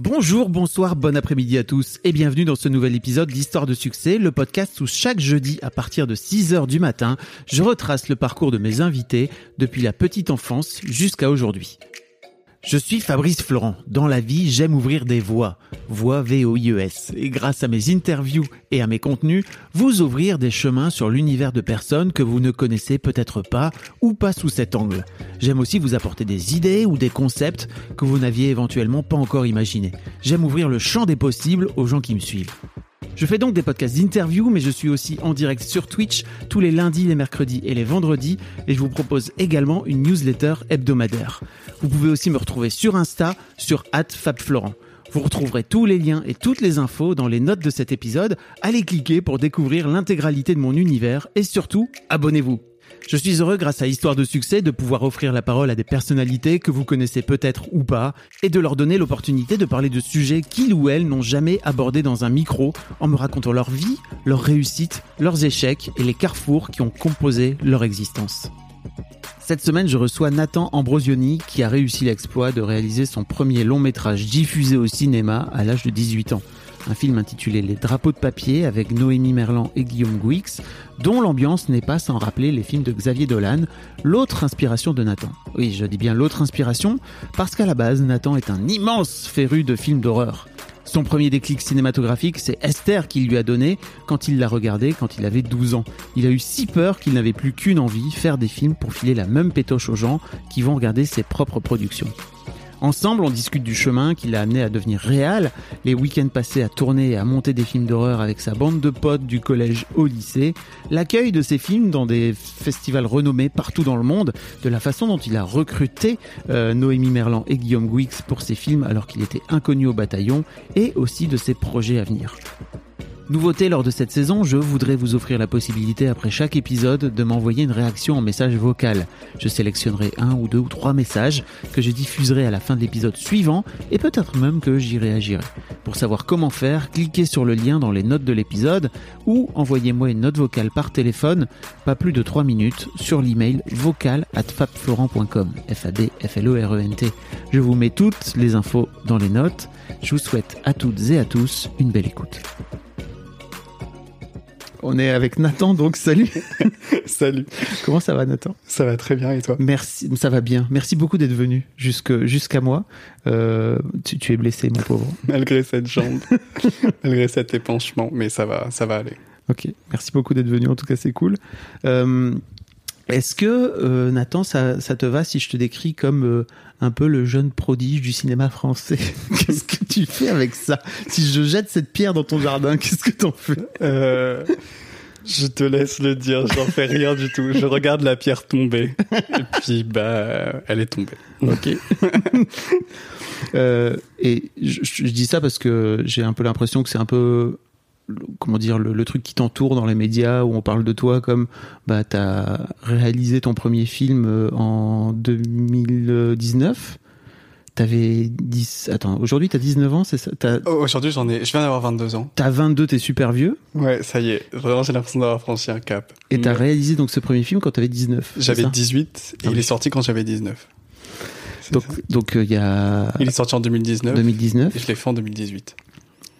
Bonjour, bonsoir, bon après-midi à tous et bienvenue dans ce nouvel épisode d'Histoire de succès, le podcast où chaque jeudi à partir de 6h du matin, je retrace le parcours de mes invités depuis la petite enfance jusqu'à aujourd'hui. Je suis Fabrice Florent. Dans la vie, j'aime ouvrir des voies. Voix V-O-I-E-S. Et grâce à mes interviews et à mes contenus, vous ouvrir des chemins sur l'univers de personnes que vous ne connaissez peut-être pas ou pas sous cet angle. J'aime aussi vous apporter des idées ou des concepts que vous n'aviez éventuellement pas encore imaginés. J'aime ouvrir le champ des possibles aux gens qui me suivent. Je fais donc des podcasts d'interview, mais je suis aussi en direct sur Twitch tous les lundis, les mercredis et les vendredis, et je vous propose également une newsletter hebdomadaire. Vous pouvez aussi me retrouver sur Insta, sur @fabflorent. Vous retrouverez tous les liens et toutes les infos dans les notes de cet épisode. Allez cliquer pour découvrir l'intégralité de mon univers et surtout, abonnez-vous. Je suis heureux grâce à Histoire de succès de pouvoir offrir la parole à des personnalités que vous connaissez peut-être ou pas et de leur donner l'opportunité de parler de sujets qu'ils ou elles n'ont jamais abordés dans un micro en me racontant leur vie, leurs réussites, leurs échecs et les carrefours qui ont composé leur existence. Cette semaine, je reçois Nathan Ambrosioni qui a réussi l'exploit de réaliser son premier long métrage diffusé au cinéma à l'âge de 18 ans un film intitulé Les drapeaux de papier avec Noémie Merlan et Guillaume Gouix, dont l'ambiance n'est pas sans rappeler les films de Xavier Dolan, l'autre inspiration de Nathan. Oui, je dis bien l'autre inspiration, parce qu'à la base, Nathan est un immense féru de films d'horreur. Son premier déclic cinématographique, c'est Esther qui lui a donné quand il l'a regardé quand il avait 12 ans. Il a eu si peur qu'il n'avait plus qu'une envie, faire des films pour filer la même pétoche aux gens qui vont regarder ses propres productions. Ensemble, on discute du chemin qui l'a amené à devenir réel, les week-ends passés à tourner et à monter des films d'horreur avec sa bande de potes du collège au lycée, l'accueil de ses films dans des festivals renommés partout dans le monde, de la façon dont il a recruté euh, Noémie Merlan et Guillaume Gouix pour ses films alors qu'il était inconnu au bataillon, et aussi de ses projets à venir. Nouveauté lors de cette saison, je voudrais vous offrir la possibilité après chaque épisode de m'envoyer une réaction en message vocal. Je sélectionnerai un ou deux ou trois messages que je diffuserai à la fin de l'épisode suivant et peut-être même que j'y réagirai. Pour savoir comment faire, cliquez sur le lien dans les notes de l'épisode ou envoyez-moi une note vocale par téléphone, pas plus de 3 minutes, sur l'email vocal at fabflorent.com. F-A-B-F-L-O-R-E-N-T. Je vous mets toutes les infos dans les notes. Je vous souhaite à toutes et à tous une belle écoute. On est avec Nathan, donc salut. salut. Comment ça va, Nathan? Ça va très bien et toi? Merci, ça va bien. Merci beaucoup d'être venu jusqu'à moi. Euh, tu, tu, es blessé, mon pauvre. Malgré cette jambe, malgré cet épanchement, mais ça va, ça va aller. Ok, merci beaucoup d'être venu. En tout cas, c'est cool. Euh, est-ce que euh, Nathan, ça, ça, te va si je te décris comme euh, un peu le jeune prodige du cinéma français? Qu'est-ce que tu fais avec ça? Si je jette cette pierre dans ton jardin, qu'est-ce que t'en fais? Euh, Je te laisse le dire, j'en fais rien du tout. Je regarde la pierre tomber et puis bah elle est tombée. Ok. euh, et je, je, dis ça parce que j'ai un peu l'impression que c'est un peu comment dire le, le truc qui t'entoure dans les médias où on parle de toi comme bah t'as réalisé ton premier film euh, en 2019 T'avais 10. Attends, aujourd'hui t'as 19 ans, c'est ça? Oh, Aujourd'hui j'en ai. Je viens d'avoir 22 ans. T'as 22, t'es super vieux? Ouais, ça y est. Vraiment, j'ai l'impression d'avoir franchi un cap. Et t'as réalisé donc ce premier film quand t'avais 19 J'avais 18 et ah, il oui. est sorti quand j'avais 19. Donc, donc il euh, y a. Il est sorti en 2019. 2019. Et je l'ai fait en 2018.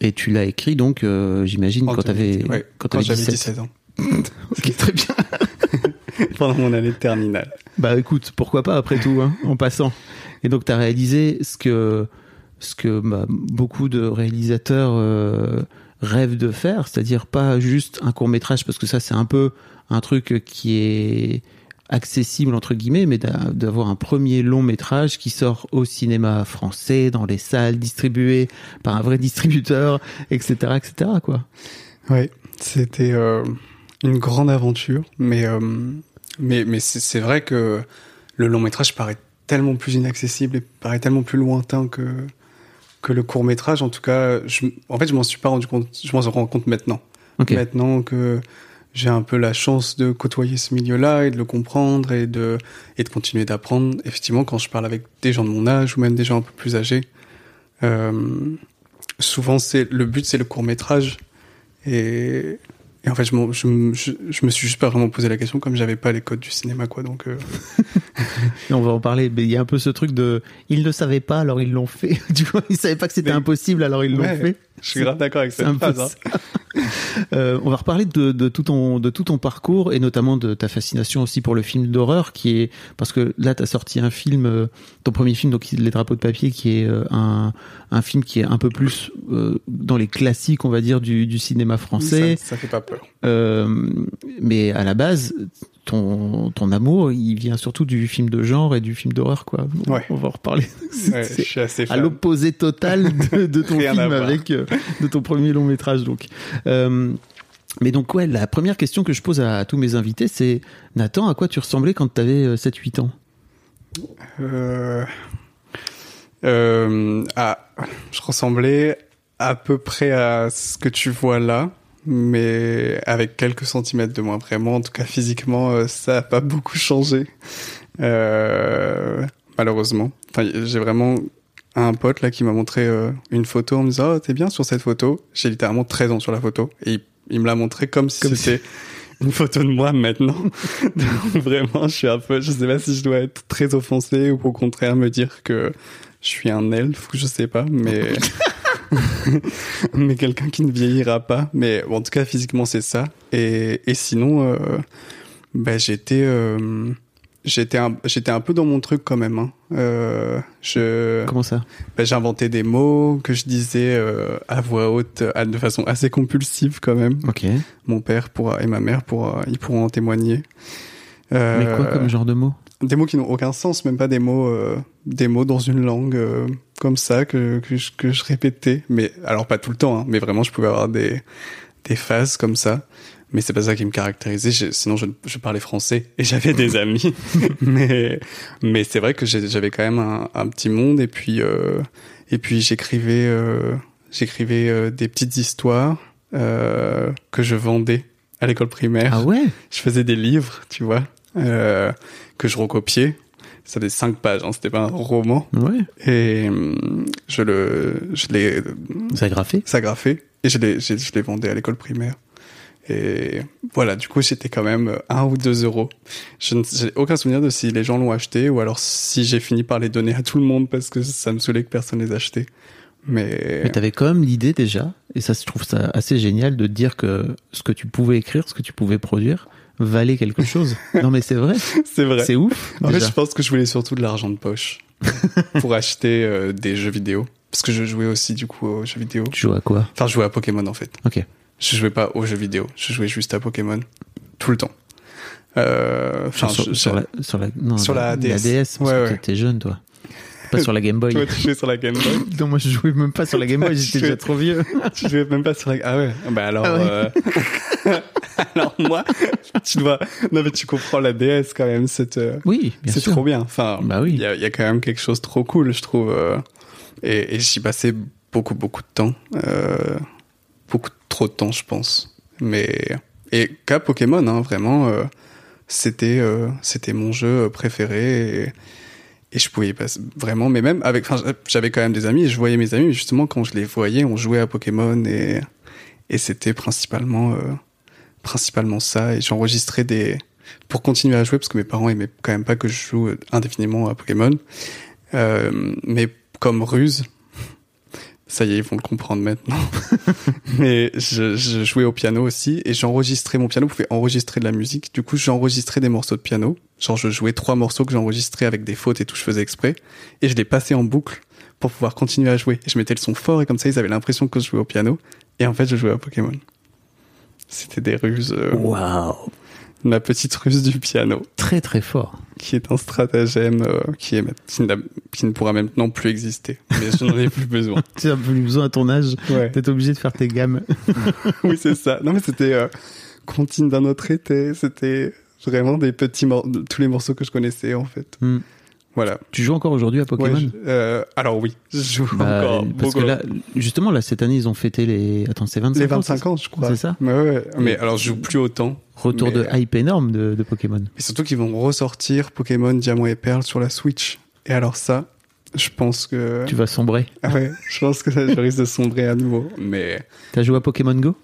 Et tu l'as écrit donc, euh, j'imagine, quand t'avais ouais, quand, quand j'avais 17. 17 ans. ok, très bien. Pendant mon année de terminale. Bah écoute, pourquoi pas après tout, hein, en passant. Et donc tu as réalisé ce que ce que bah, beaucoup de réalisateurs euh, rêvent de faire, c'est-à-dire pas juste un court métrage parce que ça c'est un peu un truc qui est accessible entre guillemets, mais d'avoir un premier long métrage qui sort au cinéma français, dans les salles, distribué par un vrai distributeur, etc., etc. Quoi. Ouais, c'était euh, une grande aventure, mais euh, mais mais c'est vrai que le long métrage paraît tellement plus inaccessible et paraît tellement plus lointain que que le court métrage. En tout cas, je, en fait, je m'en suis pas rendu compte. Je m'en rends compte maintenant. Maintenant que j'ai un peu la chance de côtoyer ce milieu-là et de le comprendre et de et de continuer d'apprendre. Effectivement, quand je parle avec des gens de mon âge ou même des gens un peu plus âgés, euh, souvent c'est le but, c'est le court métrage et et en fait, je, je, me- je, je me suis juste pas vraiment posé la question comme j'avais pas les codes du cinéma, quoi. Donc, euh, on va en parler, mais il y a un peu ce truc de ils ne savaient pas alors ils l'ont fait. Tu vois, ils savaient pas que c'était Mais- impossible alors ils l'ont ouais, fait. Je suis grave d'accord avec cette phrase. hein. Euh, on va reparler de, de tout ton de tout ton parcours et notamment de ta fascination aussi pour le film d'horreur qui est parce que là tu as sorti un film euh, ton premier film donc les drapeaux de papier qui est euh, un un film qui est un peu plus euh, dans les classiques on va dire du, du cinéma français Ça, ça fait pas peur. Euh, mais à la base ton ton amour il vient surtout du film de genre et du film d'horreur quoi. On, Ouais. on va en reparler. Ouais, je suis assez à fan. l'opposé total de, de ton à film avec euh, de ton premier long métrage donc. Euh, mais donc ouais la première question que je pose à, tous mes invités c'est Nathan à quoi tu ressemblais quand tu avais 7 8 ans? Euh, ah, je ressemblais à peu près à ce que tu vois là, mais avec quelques centimètres de moins. Vraiment, en tout cas physiquement, euh, ça a pas beaucoup changé. Euh, malheureusement. Enfin, j'ai vraiment un pote là qui m'a montré euh, une photo en me disant oh, t'es bien sur cette photo. J'ai littéralement 13 ans sur la photo et il, il me l'a montré comme si Comme si- c'était une photo de moi maintenant. Donc vraiment, je suis un peu, je sais pas si je dois être très offensé ou au contraire me dire que je suis un elfe ou je sais pas, mais mais quelqu'un qui ne vieillira pas. Mais bon, en tout cas, physiquement, c'est ça. Et, et sinon, euh, bah, j'étais euh, j'étais un, j'étais un peu dans mon truc quand même. Hein. Euh, je comment ça? bah, j'inventais des mots que je disais euh, à voix haute de façon assez compulsive quand même. ok Mon père pourra, et ma mère pourra, ils pourront en témoigner. Mais quoi comme genre de mots? Des mots qui n'ont aucun sens, même pas des mots, euh, des mots dans une langue euh, comme ça que, que, je, que je répétais. Mais alors pas tout le temps, hein, mais vraiment je pouvais avoir des des phases comme ça. Mais c'est pas ça qui me caractérisait. Sinon je, je parlais français et j'avais des amis. mais mais c'est vrai que j'avais quand même un, un petit monde et puis euh, et puis j'écrivais euh, j'écrivais euh, des petites histoires euh, que je vendais à l'école primaire ah ouais? Je faisais des livres, tu vois, euh, que je recopiais. Ça faisait cinq pages, hein, c'était pas un roman. ouais Et hum, je le, je l'ai ça a graffé? s'agrafé et je l'ai, je, je l'ai vendé à l'école primaire. Et voilà, du coup, c'était quand même un ou deux euros. Je n'ai aucun souvenir de si les gens l'ont acheté ou alors si j'ai fini par les donner à tout le monde parce que ça me saoulait que personne les achetait. Mais, Mais t'avais quand même l'idée déjà, et ça je trouve ça assez génial de dire que ce que tu pouvais écrire, ce que tu pouvais produire, valait quelque chose. non mais c'est vrai, c'est vrai. c'est ouf. En fait, je pense que je voulais surtout de l'argent de poche pour acheter euh, des jeux vidéo. Parce que je jouais aussi du coup aux jeux vidéo. Tu joues à quoi? Enfin, je jouais à Pokémon en fait. Ok. Je jouais pas aux jeux vidéo. Je jouais juste à Pokémon tout le temps. Euh, sur, je- sur je- la, sur la, non, Sur la DS. DS, parce Ouais, que ouais. t'es jeune toi. Pas sur la Game Boy. Toi, tu jouais sur la Game Boy. Non, moi je jouais même pas sur la Game Boy, j'étais jouais- déjà trop vieux. tu jouais même pas sur la. Ah ouais. Bah alors. Ah ouais. euh, alors moi, tu dois. Non mais tu comprends la DS quand même. Cette. euh, Oui, c'est trop bien. Enfin, Bah oui. il y a, y a quand même quelque chose de trop cool, je trouve. euh, et et j'y passais beaucoup, beaucoup de temps. Euh, beaucoup trop de temps, je pense. Mais et qu'à Pokémon, hein, vraiment, euh, c'était euh, c'était mon jeu préféré. Et, et je pouvais y passer vraiment, mais même avec, enfin, j'avais quand même des amis. Et je voyais mes amis, mais justement quand je les voyais, on jouait à Pokémon et et c'était principalement euh, principalement ça. Et j'enregistrais des pour continuer à jouer parce que mes parents aimaient quand même pas que je joue indéfiniment à Pokémon. Euh, mais comme ruse, ça y est, ils vont le comprendre maintenant. mais je, je jouais au piano aussi et j'enregistrais mon piano, pouvait enregistrer de la musique. Du coup, j'enregistrais des morceaux de piano. Genre, je jouais trois morceaux que j'enregistrais avec des fautes et tout, je faisais exprès. Et je les passais en boucle pour pouvoir continuer à jouer. Et je mettais le son fort et comme ça, ils avaient l'impression que je jouais au piano. Et en fait, je jouais à Pokémon. C'était des ruses. euh, Waouh, Ma petite ruse du piano très très fort. qui est un stratagème euh, qui, est, qui, ne pourra maintenant plus exister. Mais je n'en ai plus besoin. Tu as plus besoin à ton âge Ouais. d'être obligé de faire tes gammes. oui, c'est ça. Non, mais c'était euh, Comptine d'un autre été. C'était vraiment des petits morceaux, tous les morceaux que je connaissais, en fait. Hmm. Voilà. Tu joues encore aujourd'hui à Pokémon Ouais, je- euh, alors oui, je joue Bah, encore Parce que là, justement, là, cette année, ils ont fêté les. Attends, c'est 25 les ans, 25 c'est ans, je crois. C'est ça Mais, ouais, ouais. mais alors je joue plus autant. Retour Mais- de hype énorme de, de Pokémon. Et surtout qu'ils vont ressortir Pokémon Diamant et Perle sur la Switch. Et alors ça, je pense que... Tu vas sombrer. Ah ouais, je pense que ça, je risque de sombrer à nouveau. Mais T'as joué à Pokémon Go?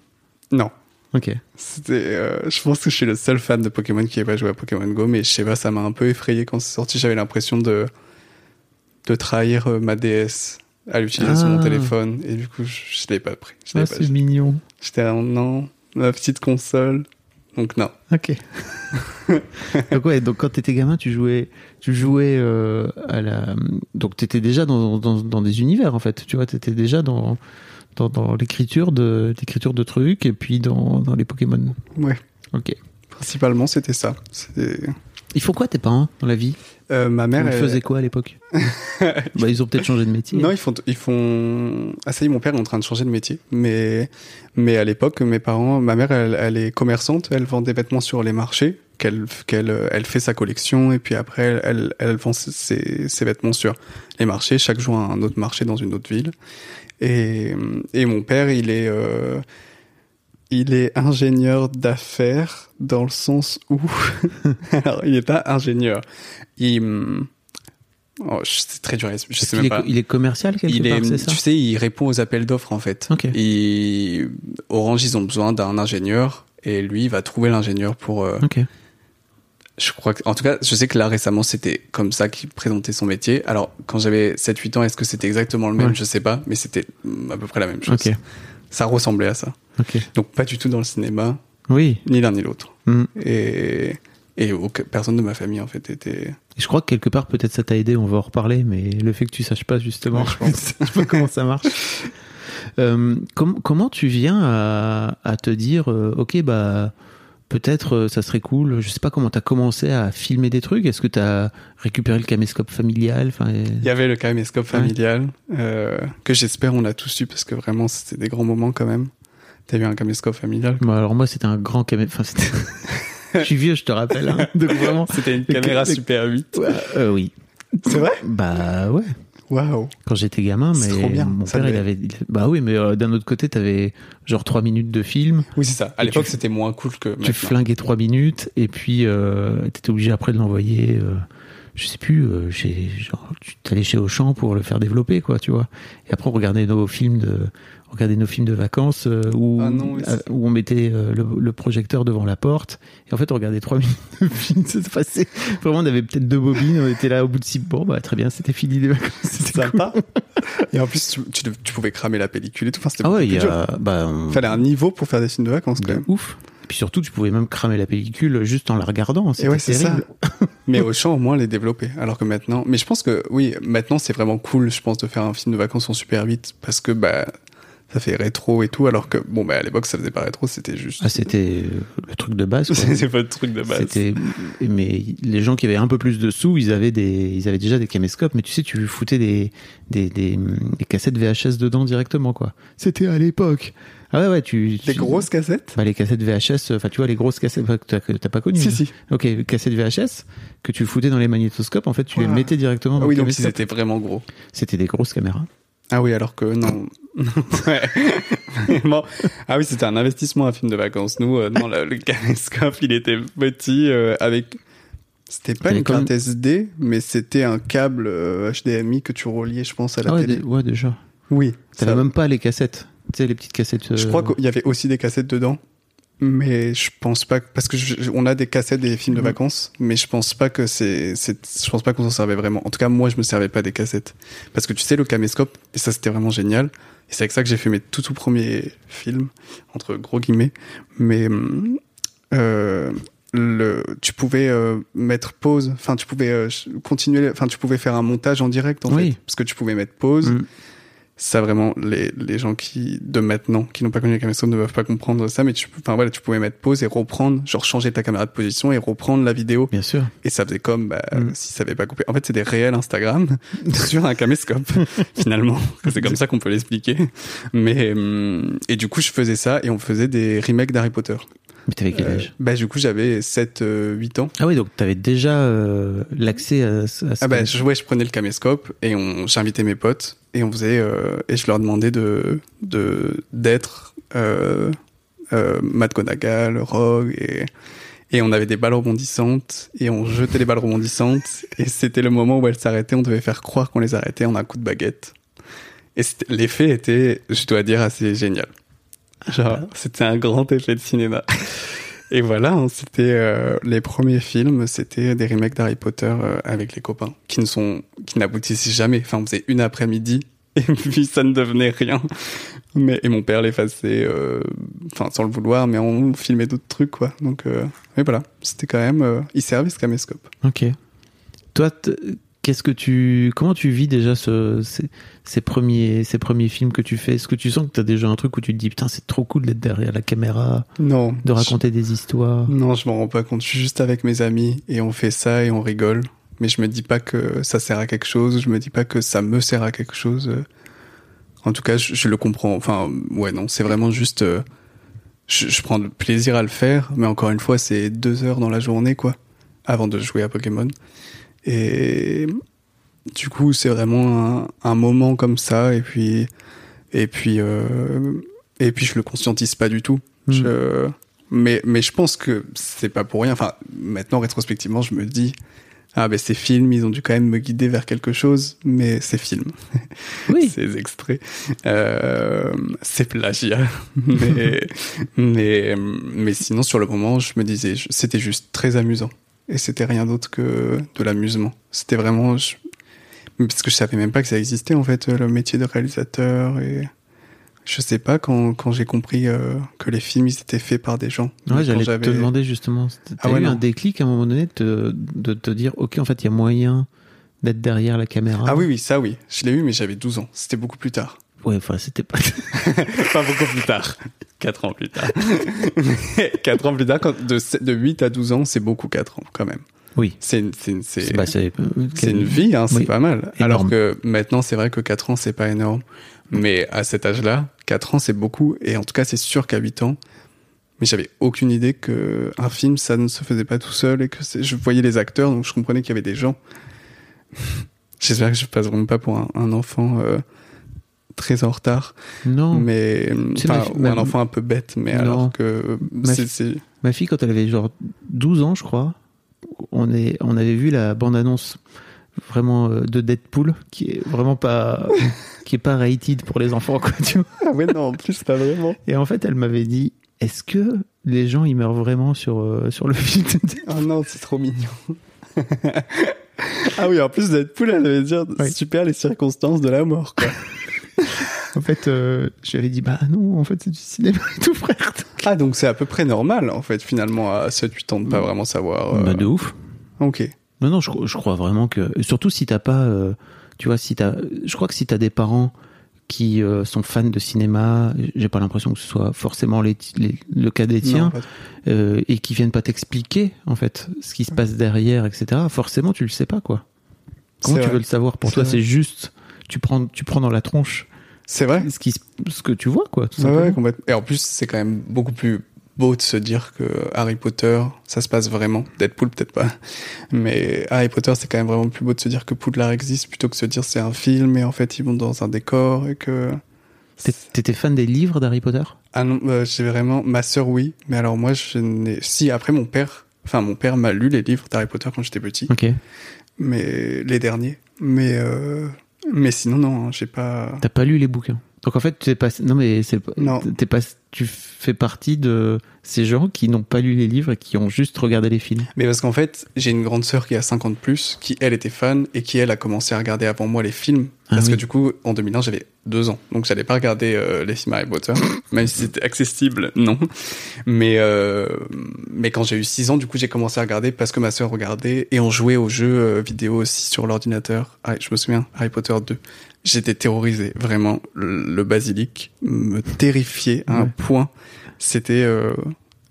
Non. Ok. C'était, euh, je pense que je suis le seul fan de Pokémon qui n'ait pas joué à Pokémon Go, mais je sais pas, ça m'a un peu effrayé quand c'est sorti. J'avais l'impression de, de trahir euh, ma DS à l'utiliser sur mon Ah. téléphone. Et du coup, je, je l'ai pas pris. Je Ah, pas c'est mignon. J'étais là, non, ma petite console. Donc non. Ok. donc ouais, donc quand t'étais gamin, tu jouais, tu jouais euh, à la, donc t'étais déjà dans, dans, dans des univers en fait. Tu vois, t'étais déjà dans dans, dans l'écriture de l'écriture de trucs et puis dans, dans les Pokémon. Ouais. Ok. Principalement, c'était ça. Ils font quoi tes parents dans la vie? Euh, ma mère, Ils elle- faisaient quoi à l'époque? Bah ils ont peut-être changé de métier. Non, ils font, ils font. Ah ça y est, mon père est en train de changer de métier. Mais, mais à l'époque, mes parents, ma mère, elle, elle est commerçante. Elle vend des vêtements sur les marchés. Qu'elle, qu'elle, elle fait sa collection et puis après, elle, elle, vend ses, ses, ses vêtements sur les marchés. Chaque jour, un autre marché dans une autre ville. Et, et mon père, il est, euh, il est ingénieur d'affaires dans le sens où, alors, il n'est pas ingénieur. Il, oh, c'est très dur. Je sais même est, pas il est commercial quelque il part, est, c'est ça tu sais, il répond aux appels d'offres en fait. Ok. Et Orange, ils ont besoin d'un ingénieur et lui, il va trouver l'ingénieur pour. euh, Ok. Je crois que, en tout cas, je sais que là récemment, c'était comme ça qu'il présentait son métier. Alors, quand j'avais 7-8 ans, est-ce que c'était exactement le même? Ouais. Je sais pas, mais c'était mm, à peu près la même chose. Ok. Ça ressemblait à ça. Ok. Donc, pas du tout dans le cinéma, Oui. ni l'un ni l'autre. Mm. Et, et aucun- personne de ma famille en fait était. Et je crois que quelque part, peut-être ça t'a aidé, on va en reparler, mais le fait que tu saches pas justement, Ouais, je pense. je sais pas comment ça marche. Euh, com- comment tu viens à, à te dire, euh, ok, bah peut-être euh, ça serait cool. Je sais pas comment t'as commencé à filmer des trucs. Est-ce que t'as récupéré le caméscope familial Enfin, Il y avait le caméscope familial euh, que j'espère on a tous eu parce que vraiment c'était des grands moments quand même. T'as eu un caméscope familial bah, alors moi, c'était un grand camé. Enfin, je suis vieux, je te rappelle. hein. Donc vraiment. C'était une caméra Super 8. Euh, oui. C'est vrai? Bah ouais. Waouh. Quand j'étais gamin, mais trop bien, mon ça père, il avait. Bah oui, mais euh, d'un autre côté, t'avais genre trois minutes de film. Oui, c'est ça. À l'époque, tu- c'était moins cool que Tu maintenant. flinguais trois minutes et puis euh, t'étais obligé après de l'envoyer. euh, je sais plus, euh, chez, genre, tu t'allais chez Auchan pour le faire développer, quoi, tu vois. Et après, on regardait nos films de, regardait nos films de vacances euh, où, Ah non, oui, c'est- euh, où on mettait euh, le, le projecteur devant la porte. Et en fait, on regardait trois minutes de film se passer. Vraiment, on avait peut-être deux bobines. On était là au bout de six. Bon, bah très bien, c'était fini les vacances. C'était Sympa. Et en plus, tu, tu, dev- tu pouvais cramer la pellicule et tout. Enfin, c'était Ah ouais, y plus dur. a, bah, Fallait un niveau pour faire des films de vacances quand même. ouf. Et puis surtout, tu pouvais même cramer la pellicule juste en la regardant. C'était ouais, c'est ça. terrible. Mais au champ, au moins, les développer. Alors que maintenant, mais je pense que, oui, maintenant, c'est vraiment cool, je pense, de faire un film de vacances en super vite parce que, bah, ça fait rétro et tout. Alors que, bon, bah, à l'époque, ça faisait pas rétro, c'était juste. Ah, c'était le truc de base. c'est pas le truc de base. C'était, mais les gens qui avaient un peu plus de sous, ils avaient des, ils avaient déjà des caméscopes, mais tu sais, tu foutais des, des, des, des cassettes VHS dedans directement, quoi. C'était à l'époque. Ah ouais, ouais, tu. Des tu- grosses cassettes? Bah, les cassettes VHS, enfin, tu vois, les grosses cassettes, bah, que t'as, pas connues. Si, hein. si. Ok, cassettes VHS, que tu foutais dans les magnétoscopes, en fait, tu les mettais directement dans Ah oui, le donc ils caméscope. étaient vraiment gros. C'était des grosses caméras. Ah oui, alors que non. ouais. Ah oui, c'était un investissement un film de vacances. Nous, euh, non, le, le caméscope, il était petit euh, avec. C'était pas une carte SD, mais c'était un câble euh, HDMI que tu reliais, je pense, à la Ah ouais, télé. ouais, déjà. Oui. T'avais ça- même pas les cassettes. Tu sais, les petites cassettes. euh, Je crois qu'il y avait aussi des cassettes dedans, mais je pense pas parce que je- on a des cassettes des films de Mhm. vacances, mais je pense pas que c'est, je pense pas qu'on s'en servait vraiment. En tout cas, moi, je me servais pas des cassettes parce que tu sais le caméscope et ça c'était vraiment génial. Et c'est avec ça que j'ai fait mes tout tout premiers films entre gros guillemets, mais hum, euh, le, tu pouvais euh, mettre pause, enfin tu pouvais euh, continuer, enfin tu pouvais faire un montage en direct en Oui. fait, parce que tu pouvais mettre pause. Mm. Ça vraiment, les, les gens qui de maintenant, qui n'ont pas connu la caméscope, ne peuvent pas comprendre ça, mais tu, enfin voilà, tu pouvais mettre pause et reprendre, genre changer ta caméra de position et reprendre la vidéo, Bien sûr. et ça faisait comme bah, Mm. si ça avait pas coupé. En fait, c'est des réels Instagram sur un caméscope finalement. C'est comme ça qu'on peut l'expliquer. Mais hum, et du coup, je faisais ça et on faisait des remakes d'Harry Potter. Mais t'avais quel Euh, âge? bah, du coup, j'avais 7, 8 ans. Ah oui, donc t'avais déjà euh, l'accès à, à ce Ah bah, je, ouais, je prenais le caméscope et on, j'invitais mes potes et on faisait euh, et je leur demandais de de d'être euh, euh, McGonagall, Rogue et et on avait des balles rebondissantes et on jetait les balles rebondissantes et c'était le moment où elles s'arrêtaient. On devait faire croire qu'on les arrêtait en un coup de baguette. Et l'effet était, je dois dire, assez génial. Genre, c'était un grand effet de cinéma. Et voilà, hein, c'était euh, les premiers films, c'était des remakes d'Harry Potter euh, avec les copains, qui ne sont, qui n'aboutissaient jamais. Enfin, on faisait une après-midi et puis ça ne devenait rien. Mais et mon père l'effaçait, euh, enfin sans le vouloir, mais on filmait d'autres trucs quoi. Donc, euh, et voilà, c'était quand même, euh, il servait ce caméscope. Ok. Toi, qu'est-ce que tu, comment tu vis déjà ce, ces, ces premiers, ces premiers films que tu fais? Est-ce que tu sens que t'as déjà un truc où tu te dis putain c'est trop cool d'être derrière la caméra, Non, de raconter des histoires? Non, je m'en rends pas compte. Je suis juste avec mes amis et on fait ça et on rigole. Mais je me dis pas que ça sert à quelque chose. Je me dis pas que ça me sert à quelque chose. En tout cas, je, je le comprends. Enfin, ouais, non, c'est vraiment juste. euh, je, je prends le plaisir à le faire, mais encore une fois, c'est deux heures dans la journée, quoi, avant de jouer à Pokémon. Et du coup, c'est vraiment un, un moment comme ça. Et puis, et puis, euh, et puis, je le conscientise pas du tout. Mm. Je, mais, mais je pense que c'est pas pour rien. Enfin, maintenant, rétrospectivement, je me dis, ah ben ces films, ils ont dû quand même me guider vers quelque chose, mais ces films, Oui. ces extraits, euh, c'est plagiat. mais, mais, mais sinon, sur le moment, je me disais, c'était juste très amusant. Et c'était rien d'autre que de l'amusement. C'était vraiment, je- parce que je savais même pas que ça existait en fait, le métier de réalisateur et je sais pas quand, quand j'ai compris euh, que les films ils étaient faits par des gens. Ouais, j'allais te demander justement. T'as Ah ouais, eu non. un déclic à un moment donné de te, de te dire ok en fait il y a moyen d'être derrière la caméra? Ah oui, oui, ça oui. Je l'ai eu, mais j'avais 12 ans. C'était beaucoup plus tard. Ouais, enfin c'était pas. Pas beaucoup plus tard. 4 ans plus tard. 4 ans plus tard, quand, de, de 8 à 12 ans, c'est beaucoup 4 ans quand même. Oui. C'est une, c'est une- c'est- Bah, c'est c'est une vie, hein, c'est Oui. pas mal. Énorme. Alors que maintenant, c'est vrai que 4 ans, c'est pas énorme. Mais à cet âge-là, 4 ans, c'est beaucoup. Et en tout cas, c'est sûr qu'à 8 ans, mais j'avais aucune idée que un film, ça ne se faisait pas tout seul et que c'est- je voyais les acteurs, donc je comprenais qu'il y avait des gens. J'espère que je passe vraiment pas pour un, un enfant euh, très en retard, Non. mais ma ou un enfant un peu bête, mais Non. alors que Ma fi- fille, quand elle avait genre 12 ans, je crois, on, est, on avait vu la bande-annonce vraiment euh, de Deadpool, qui est vraiment pas, qui est pas rated pour les enfants, quoi, tu vois. ah ouais non, en plus pas vraiment. Et en fait, elle m'avait dit, est-ce que les gens, ils meurent vraiment sur, euh, sur le film Oh non, c'est trop mignon. ah oui, en plus Deadpool, elle veut dire Oui. super les circonstances de la mort, quoi. En fait, euh, je lui avais dit, bah non, en fait, c'est du cinéma et tout, frère. ah donc c'est à peu près normal, en fait, finalement, à 7-8 ans de pas vraiment savoir. euh, Bah, de ouf. Ok. Non, non, je, je crois vraiment que. Surtout si t'as pas. euh, tu vois, si t'as. Je crois que si t'as des parents qui euh, sont fans de cinéma, j'ai pas l'impression que ce soit forcément les, les- le cas des tiens, Non, euh, et qui viennent pas t'expliquer, en fait, ce qui se passe derrière, etc., forcément, tu le sais pas, quoi. Comment tu vrai. veux le savoir Pour toi, c'est juste. Tu prends, tu prends dans la tronche C'est vrai. ce, qui, ce que tu vois, quoi. tout Ouais. Et en plus, c'est quand même beaucoup plus beau de se dire que Harry Potter, ça se passe vraiment. Deadpool, peut-être pas. Mais Harry Potter, c'est quand même vraiment plus beau de se dire que Poudlard existe plutôt que de se dire c'est un film et en fait, ils vont dans un décor et que. T'é- T'étais fan des livres d'Harry Potter? Ah non, euh, j'ai vraiment. Ma sœur, oui. Mais alors, moi, je n'ai. Si, après, mon père. Enfin, mon père m'a lu les livres d'Harry Potter quand j'étais petit. Ok. Mais les derniers. Mais. Euh... Mais sinon, non, hein, j'ai pas. T'as pas lu les bouquins. Donc en fait, t'es pas. Non mais c'est pas. Non. T'es pas. Tu fais partie de ces gens qui n'ont pas lu les livres et qui ont juste regardé les films. Mais parce qu'en fait, j'ai une grande sœur qui a 50 plus, qui elle était fan et qui elle a commencé à regarder avant moi les films. Ah Parce oui. que du coup, en 2001, j'avais deux ans. Donc j'allais pas regarder euh, les films Harry Potter, même si c'était accessible, non. Mais, euh, mais quand j'ai eu 6 ans, du coup, j'ai commencé à regarder parce que ma sœur regardait et on jouait aux jeux euh, vidéo aussi sur l'ordinateur. Ah, je me souviens, Harry Potter 2. J'étais terrorisé, vraiment. Le, le basilic me terrifiait à un Ouais. Point. C'était euh,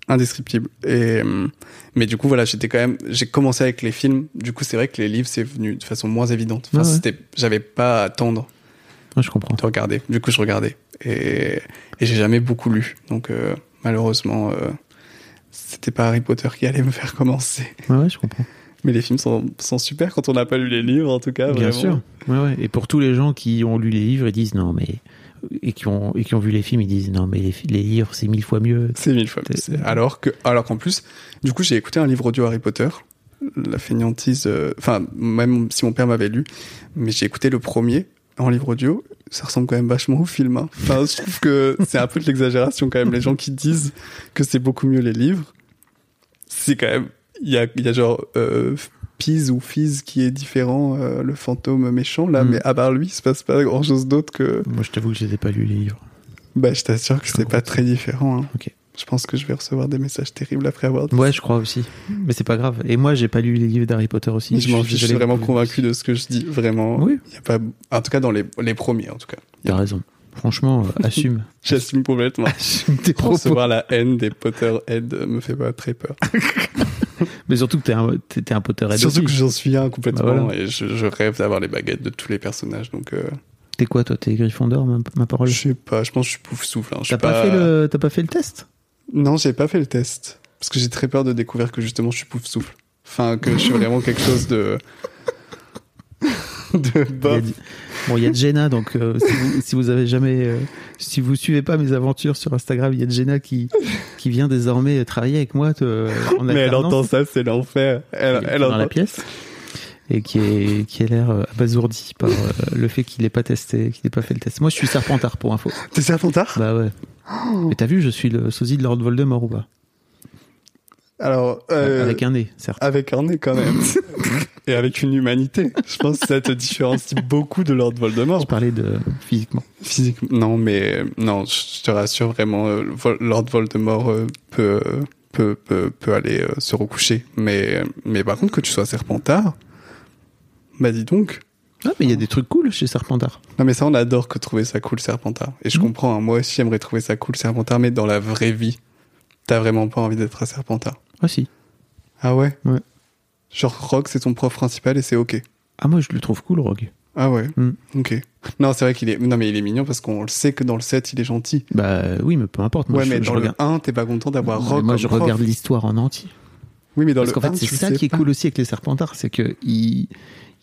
indescriptible. Et, euh, mais du coup, voilà, j'étais quand même, j'ai commencé avec les films. Du coup, c'est vrai que les livres, c'est venu de façon moins évidente. Enfin, ouais. c'était, j'avais pas à attendre je comprends. de regarder. Du coup, je regardais. Et, et j'ai jamais beaucoup lu. Donc, euh, malheureusement, euh, c'était pas Harry Potter qui allait me faire commencer. Ouais, ouais, je comprends. Mais les films sont, sont super quand on n'a pas lu les livres, en tout cas. Bien vraiment. sûr. Ouais, ouais. Et pour tous les gens qui ont lu les livres, ils disent non, mais. Et qui ont, et qui ont vu les films, ils disent non, mais les, livres, c'est mille fois mieux. C'est mille fois plus. C'est- Alors que, alors qu'en plus, du coup, j'ai écouté un livre audio Harry Potter, la fainéantise. euh, Enfin, même si mon père m'avait lu, mais j'ai écouté le premier en livre audio. Ça ressemble quand même vachement au film. hein. Enfin, je trouve que c'est un peu de l'exagération quand même. Les gens qui disent que c'est beaucoup mieux les livres, c'est quand même. Il y a, il y a genre euh, Piz ou Fizz qui est différent, euh, le fantôme méchant là, Mm. mais à part lui, il se passe pas grand chose d'autre que. Moi, je t'avoue que je n'ai pas lu les livres. Bah, je t'assure que c'est pas très différent. hein. Ok. Je pense que je vais recevoir des messages terribles après avoir dit Ouais, je crois aussi. Mais c'est pas grave. Et moi, j'ai pas lu les livres d'Harry Potter aussi. Je m'en fiche, je suis vraiment convaincu de ce que je dis, vraiment. Oui. Il y a pas, en tout cas dans les, les premiers, en tout cas. T'as raison. Franchement, euh, assume. J'assume complètement. assume tes propos. Recevoir la haine des Potterhead me fait pas très peur. Mais surtout que t'es un, t'es t'es un Potterhead Surtout aussi. que j'en suis un complètement Bah voilà. et je, je rêve d'avoir les baguettes de tous les personnages. Donc, euh, T'es quoi, toi? T'es Gryffondor, ma, ma parole? Je sais pas, je pense que je suis pouf souffle. Hein. T'as pas, fait le, t'as pas fait le test? Non, j'ai pas fait le test. Parce que j'ai très peur de découvrir que justement je suis pouf souffle. Enfin, que je suis vraiment quelque chose de. de Il y a bof. dit- Bon, il y a Jenna, donc euh, si, vous, si vous avez jamais, euh, si vous suivez pas mes aventures sur Instagram, il y a Jenna qui qui vient désormais travailler avec moi euh, en Mais elle entend ça, c'est l'enfer. Elle, elle dans entend. la pièce et qui est qui a l'air euh, abasourdi par euh, le fait qu'il n'ait pas testé, qu'il n'ait pas fait le test. Moi, je suis Serpentard pour info. T'es Serpentard? Bah ouais. Oh. Mais t'as vu, je suis le sosie de Lord Voldemort ou pas? Alors, euh, Avec un nez, certes. avec un nez quand même. Et avec une humanité. Je pense que ça te différencie beaucoup de Lord Voldemort. Je parlais de physiquement. Physiquement, non, mais non, je te rassure vraiment, euh, Lord Voldemort euh, peut, peut, peut, peut aller euh, se recoucher. Mais, mais par contre, que tu sois Serpentard, bah dis donc. Ah, mais il y a des trucs cool chez Serpentard. Non, mais ça, on adore que trouver ça cool, Serpentard. Et je Mhm. comprends, hein, moi aussi, j'aimerais trouver ça cool, Serpentard, mais dans la vraie vie, t'as vraiment pas envie d'être à Serpentard. Ah si. Ah ouais? Ouais. Genre, Rogue, c'est ton prof principal et c'est ok. Ah moi, je le trouve cool, Rogue. Ah ouais? Mm. Ok. Non, c'est vrai qu'il est. Non, mais il est mignon parce qu'on le sait que dans le 7, il est gentil. Bah oui, mais peu importe. Moi, ouais, je, mais je dans regarde. le 1, t'es pas content d'avoir Rogue. moi, comme je prof. regarde l'histoire en entier. Oui, mais dans Parce le qu'en fait, 1, c'est ça qui est cool aussi avec les Serpentards, c'est que ils,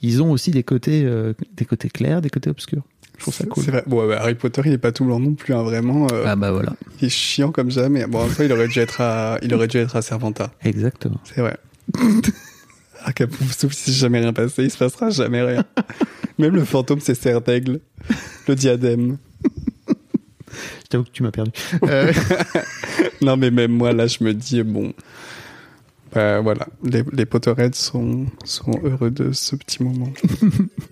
ils ont aussi des côtés, euh, des côtés clairs, des côtés obscurs. Je trouve ça cool. C'est vrai. Bon, ouais, Harry Potter, il est pas tout blanc non plus, hein, vraiment. euh, Ah bah voilà, Il est chiant comme jamais. Bon, en même temps, il aurait dû être à, il aurait dû être à Serpentard. exactement. C'est vrai. Ah, Capouf, sauf si jamais rien passé, il se passera jamais rien. Même le fantôme, c'est serre d'aigle. Le diadème. Je t'avoue que tu m'as perdu. Euh, Non, mais même moi, là, je me dis, bon. Bah voilà, les, les Potterheads sont, sont heureux de ce petit moment.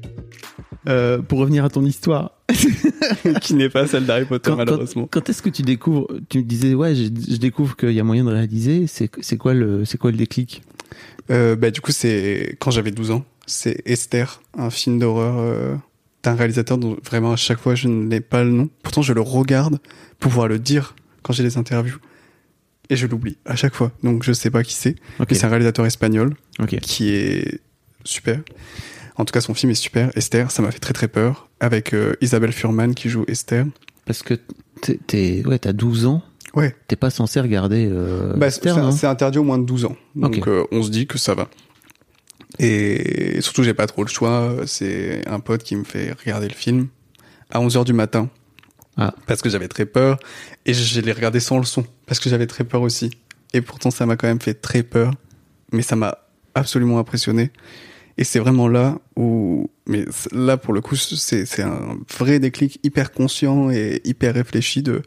Euh, pour revenir à ton histoire, qui n'est pas celle d'Harry Potter, quand, malheureusement. quand- quand est-ce que tu découvres Tu me disais ouais, je, je découvre qu'il y a moyen de réaliser. C'est quoi le c'est quoi le déclic? Euh, bah, du coup, c'est quand j'avais 12 ans. C'est Esther, un film d'horreur euh, d'un réalisateur dont vraiment à chaque fois je n'ai pas le nom. Pourtant, je le regarde pour pouvoir le dire quand j'ai des interviews. Et je l'oublie à chaque fois. Donc, je sais pas qui c'est. Ok. Mais c'est un réalisateur espagnol qui est super. En tout cas, son film est super. Esther, ça m'a fait très très peur. Avec euh, Isabelle Furman qui joue Esther. Parce que t'es- ouais t'as 12 ans. Ouais. T'es pas censé regarder. Euh, Bah, Esther, c'est- interdit au moins de 12 ans. Donc euh, on se dit que ça va. Et surtout, j'ai pas trop le choix. C'est un pote qui me fait regarder le film à 11h du matin. Ah. Parce que j'avais très peur. Et je l'ai regardé sans le son. Parce que j'avais très peur aussi. Et pourtant, ça m'a quand même fait très peur. Mais ça m'a absolument impressionné. Et c'est vraiment là où, mais là pour le coup, c'est un vrai déclic hyper conscient et hyper réfléchi de,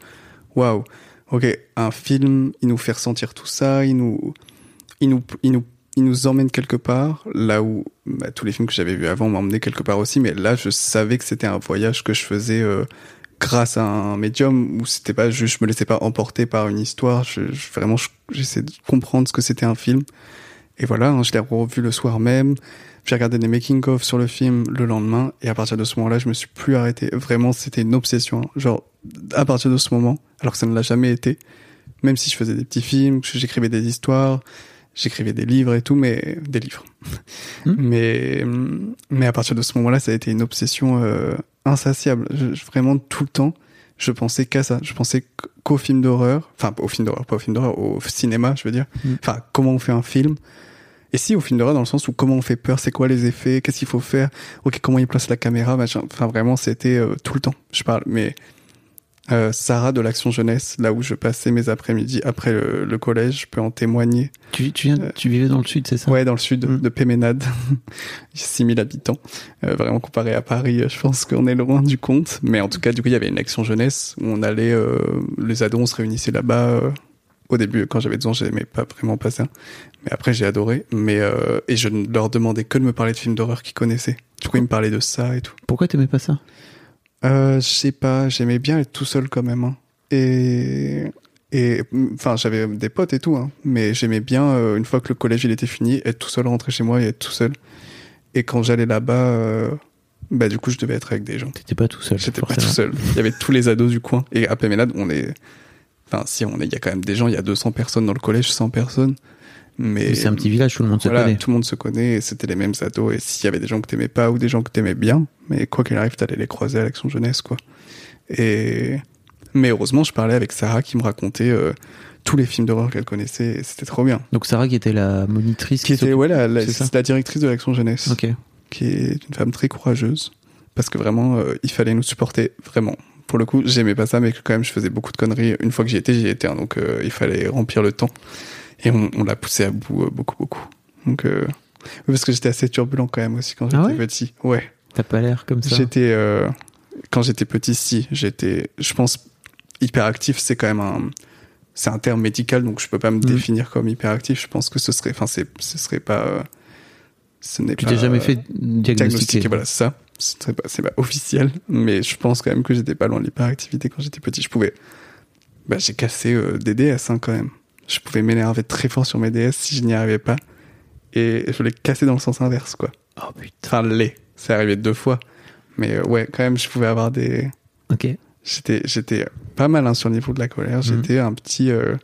waouh, ok, un film, il nous fait ressentir tout ça, il nous, il nous, il nous, il nous emmène quelque part, là où bah, tous les films que j'avais vus avant m'emmenaient quelque part aussi, mais là je savais que c'était un voyage que je faisais euh, grâce à un médium où c'était pas je me laissais pas emporter par une histoire, je, vraiment je- j'essaie de comprendre ce que c'était un film. Et voilà, hein, je l'ai revu le soir même. J'ai regardé des making-of sur le film le lendemain. Et à partir de ce moment-là, je me suis plus arrêté. Vraiment, c'était une obsession. Genre, à partir de ce moment, alors que ça ne l'a jamais été, même si je faisais des petits films, que j'écrivais des histoires, j'écrivais des livres et tout, mais des livres. Hmm. Mais, mais à partir de ce moment-là, ça a été une obsession euh, insatiable. Je- vraiment, tout le temps, je pensais qu'à ça. Je pensais qu'au film d'horreur. Enfin, au film d'horreur, pas au film d'horreur, au cinéma, je veux dire. Hmm. Enfin, comment on fait un film. Et si au film d'horreur, dans le sens où comment on fait peur, c'est quoi les effets, qu'est-ce qu'il faut faire, ok, comment il place la caméra, machin. Enfin, vraiment, c'était euh, tout le temps. Je parle, mais euh, Sarah de l'Action Jeunesse, là où je passais mes après-midi après le, le collège, je peux en témoigner. Tu, tu, viens, Euh, tu vivais dans le sud, c'est ça? Ouais, dans le sud Mm. de Péménade, 6000 habitants. Euh, vraiment comparé à Paris, je pense qu'on est loin du compte. Mais en tout cas, du coup, il y avait une action jeunesse où on allait, euh, les ados, on se réunissait là-bas. Au début, quand j'avais 12 ans, j'aimais pas vraiment pas ça. Mais après, j'ai adoré. Mais euh, et je ne leur demandais que de me parler de films d'horreur qu'ils connaissaient. Du coup, ils me parlaient de ça et tout. Pourquoi t'aimais pas ça? Euh, je sais pas, j'aimais bien être tout seul quand même. hein. Et et enfin, j'avais des potes et tout, hein, mais j'aimais bien euh, une fois que le collège il était fini, être tout seul, rentrer chez moi et être tout seul. Et quand j'allais là-bas, bah du coup, je devais être avec des gens. T'étais pas tout seul. J'étais pas tout seul. Il y avait tous les ados du coin. Et à Péménade, on est, enfin, si on est, il y a quand même des gens. Il y a 200 personnes dans le collège, 100 personnes. Mais C'est un petit village, tout le monde se connaît. tout le monde se connaît et c'était les mêmes ados. Et s'il y avait des gens que t'aimais pas ou des gens que t'aimais bien, mais quoi qu'il arrive, t'allais les croiser à l'action jeunesse, quoi. Et mais heureusement, je parlais avec Sarah qui me racontait euh, tous les films d'horreur qu'elle connaissait. et C'était trop bien. Donc Sarah qui était la monitrice Qui était ouais la, directrice de l'action jeunesse, qui est une femme très courageuse parce que vraiment, euh, il fallait nous supporter vraiment. Pour le coup, j'aimais pas ça, mais quand même, je faisais beaucoup de conneries. Une fois que j'y étais, j'y étais. hein, donc, euh, il fallait remplir le temps. Et on, on l'a poussé à bout euh, beaucoup, beaucoup. Donc, euh, parce que j'étais assez turbulent quand même aussi quand j'étais Ah ouais petit. Ouais. T'as pas l'air comme ça. J'étais quand j'étais petit, si j'étais, je pense, hyperactif. C'est quand même un, c'est un terme médical, donc je peux pas me Mhm. définir comme hyperactif. Je pense que ce serait, enfin, ce serait pas, ce n'est Tu t'es jamais fait diagnostiqué. diagnostiquer. Voilà, c'est ça. Pas, c'est pas officiel, mais je pense quand même que j'étais pas loin de l'hyperactivité quand j'étais petit. Je pouvais, bah, j'ai cassé euh, des DS hein, quand même. Je pouvais m'énerver très fort sur mes DS si je n'y arrivais pas, et je l'ai cassé dans le sens inverse, quoi. Oh putain. Enfin, les. C'est arrivé deux fois. Mais euh, ouais, quand même, je pouvais avoir des. Ok. J'étais, j'étais pas mal hein, sur le niveau de la colère. Mhm. J'étais un petit. euh,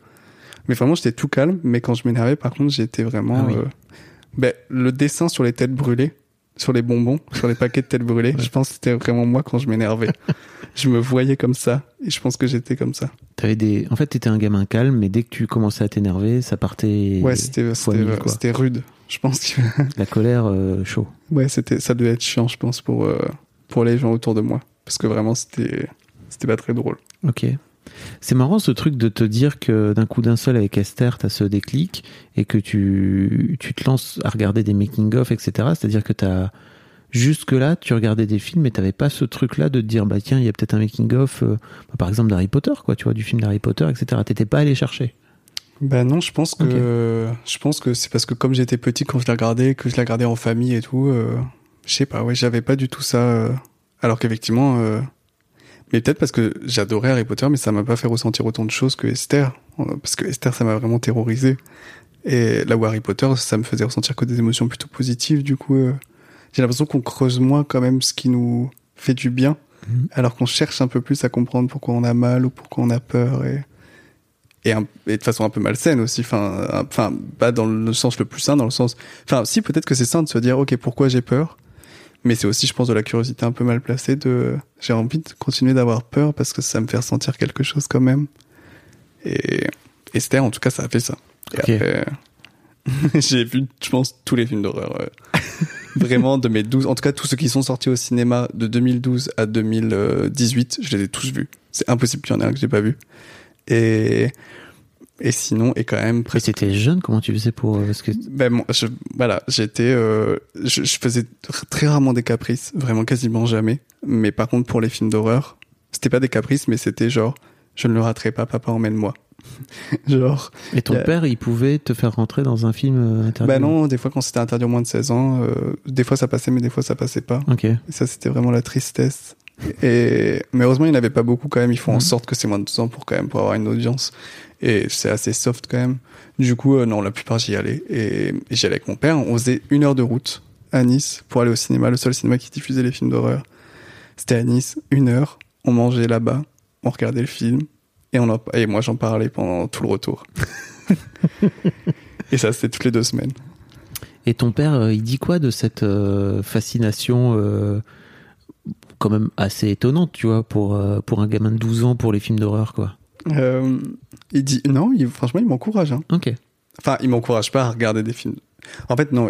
Mais vraiment, j'étais tout calme. Mais quand je m'énervais, par contre, j'étais vraiment. Ah oui. Ben, le dessin sur les têtes brûlées, sur les bonbons, sur les paquets de têtes brûlées, Ouais. je pense que c'était vraiment moi quand je m'énervais. je me voyais comme ça. Et je pense que j'étais comme ça. T'avais des. En fait, t'étais un gamin calme, mais dès que tu commençais à t'énerver, ça partait. Ouais, c'était rude. Je pense que. La colère, euh, chaud. ouais, c'était, ça devait être chiant, je pense, pour, euh, pour les gens autour de moi. Parce que vraiment, c'était, c'était pas très drôle. Ok. C'est marrant ce truc de te dire que d'un coup d'un seul avec Esther, t'as ce déclic et que tu, tu te lances à regarder des making-of, etc. C'est-à-dire que t'as. Jusque-là, tu regardais des films et t'avais pas ce truc-là de te dire, bah tiens, il y a peut-être un making-of, euh, bah, par exemple d'Harry Potter, quoi, tu vois, du film d'Harry Potter, etc. T'étais pas allé chercher. Ben non, je pense que je pense que c'est parce que comme j'étais petit quand je la regardais, que je la regardais en famille et tout, euh, je sais pas, ouais, j'avais pas du tout ça. euh, alors qu'effectivement, euh, mais peut-être parce que j'adorais Harry Potter, mais ça m'a pas fait ressentir autant de choses que Esther, euh, parce que Esther, ça m'a vraiment terrorisé. Et là où Harry Potter, ça me faisait ressentir que des émotions plutôt positives. Du coup, euh, j'ai l'impression qu'on creuse moins quand même ce qui nous fait du bien, Mhm. alors qu'on cherche un peu plus à comprendre pourquoi on a mal ou pourquoi on a peur et et, un- et de façon un peu malsaine aussi enfin pas dans le sens le plus sain dans le sens enfin si peut-être que c'est sain de se dire ok pourquoi j'ai peur? Mais c'est aussi je pense de la curiosité un peu mal placée de j'ai envie de continuer d'avoir peur parce que ça me fait ressentir quelque chose quand même et Esther en tout cas ça a fait ça et après j'ai vu je pense tous les films d'horreur euh, Vraiment, de mes 12, en tout cas, tous ceux qui sont sortis au cinéma de 2012 à 2018, je les ai tous vus. C'est impossible qu'il y en ait un que j'ai pas vu. Et, et sinon, et quand même presque. t'étais jeune, comment tu faisais pour... euh, Parce que... Ben, moi, je, voilà, j'étais, euh, je, je faisais tr- très rarement des caprices, vraiment quasiment jamais. Mais par contre, pour les films d'horreur, c'était pas des caprices, mais c'était genre, je ne le raterai pas, papa emmène-moi. genre, Et ton a- père, il pouvait te faire rentrer dans un film euh, interdit? Bah non, des fois quand c'était interdit au moins de 16 ans, euh, des fois ça passait, mais des fois ça passait pas. Ok. Et ça, c'était vraiment la tristesse. Et, mais heureusement, il n'y en avait pas beaucoup quand même. Ils font en Mhm. sorte que c'est moins de 12 ans pour quand même, pour avoir une audience. Et c'est assez soft quand même. Du coup, euh, non, la plupart j'y allais. Et, et j'y allais avec mon père. On faisait une heure de route à Nice pour aller au cinéma, le seul cinéma qui diffusait les films d'horreur. C'était à Nice, une heure. On mangeait là-bas, on regardait le film. Et, on en- et moi, j'en parlais pendant tout le retour. et ça, c'était toutes les deux semaines. Et ton père, euh, il dit quoi de cette euh, fascination euh, quand même assez étonnante, tu vois, pour, euh, pour un gamin de 12 ans pour les films d'horreur, quoi? Euh, il dit, non, il- franchement, il m'encourage. Hein. Ok. Enfin, il m'encourage pas à regarder des films. En fait, non.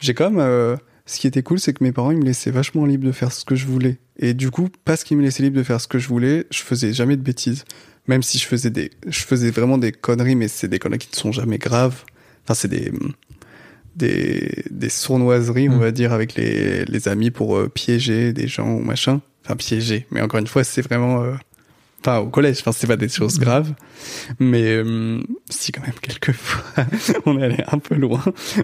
J'ai quand même. euh, ce qui était cool, c'est que mes parents ils me laissaient vachement libre de faire ce que je voulais. Et du coup, parce qu'ils me laissaient libre de faire ce que je voulais, je faisais jamais de bêtises. Même si je faisais des, je faisais vraiment des conneries, mais c'est des conneries qui ne sont jamais graves. Enfin, c'est des des des sournoiseries, on Mm. va dire, avec les les amis pour euh, piéger des gens ou machin. Enfin, piéger. Mais encore une fois, c'est vraiment. Enfin, au collège, enfin, c'est pas des choses graves. Mais euh, si quand même quelques fois on allé un peu loin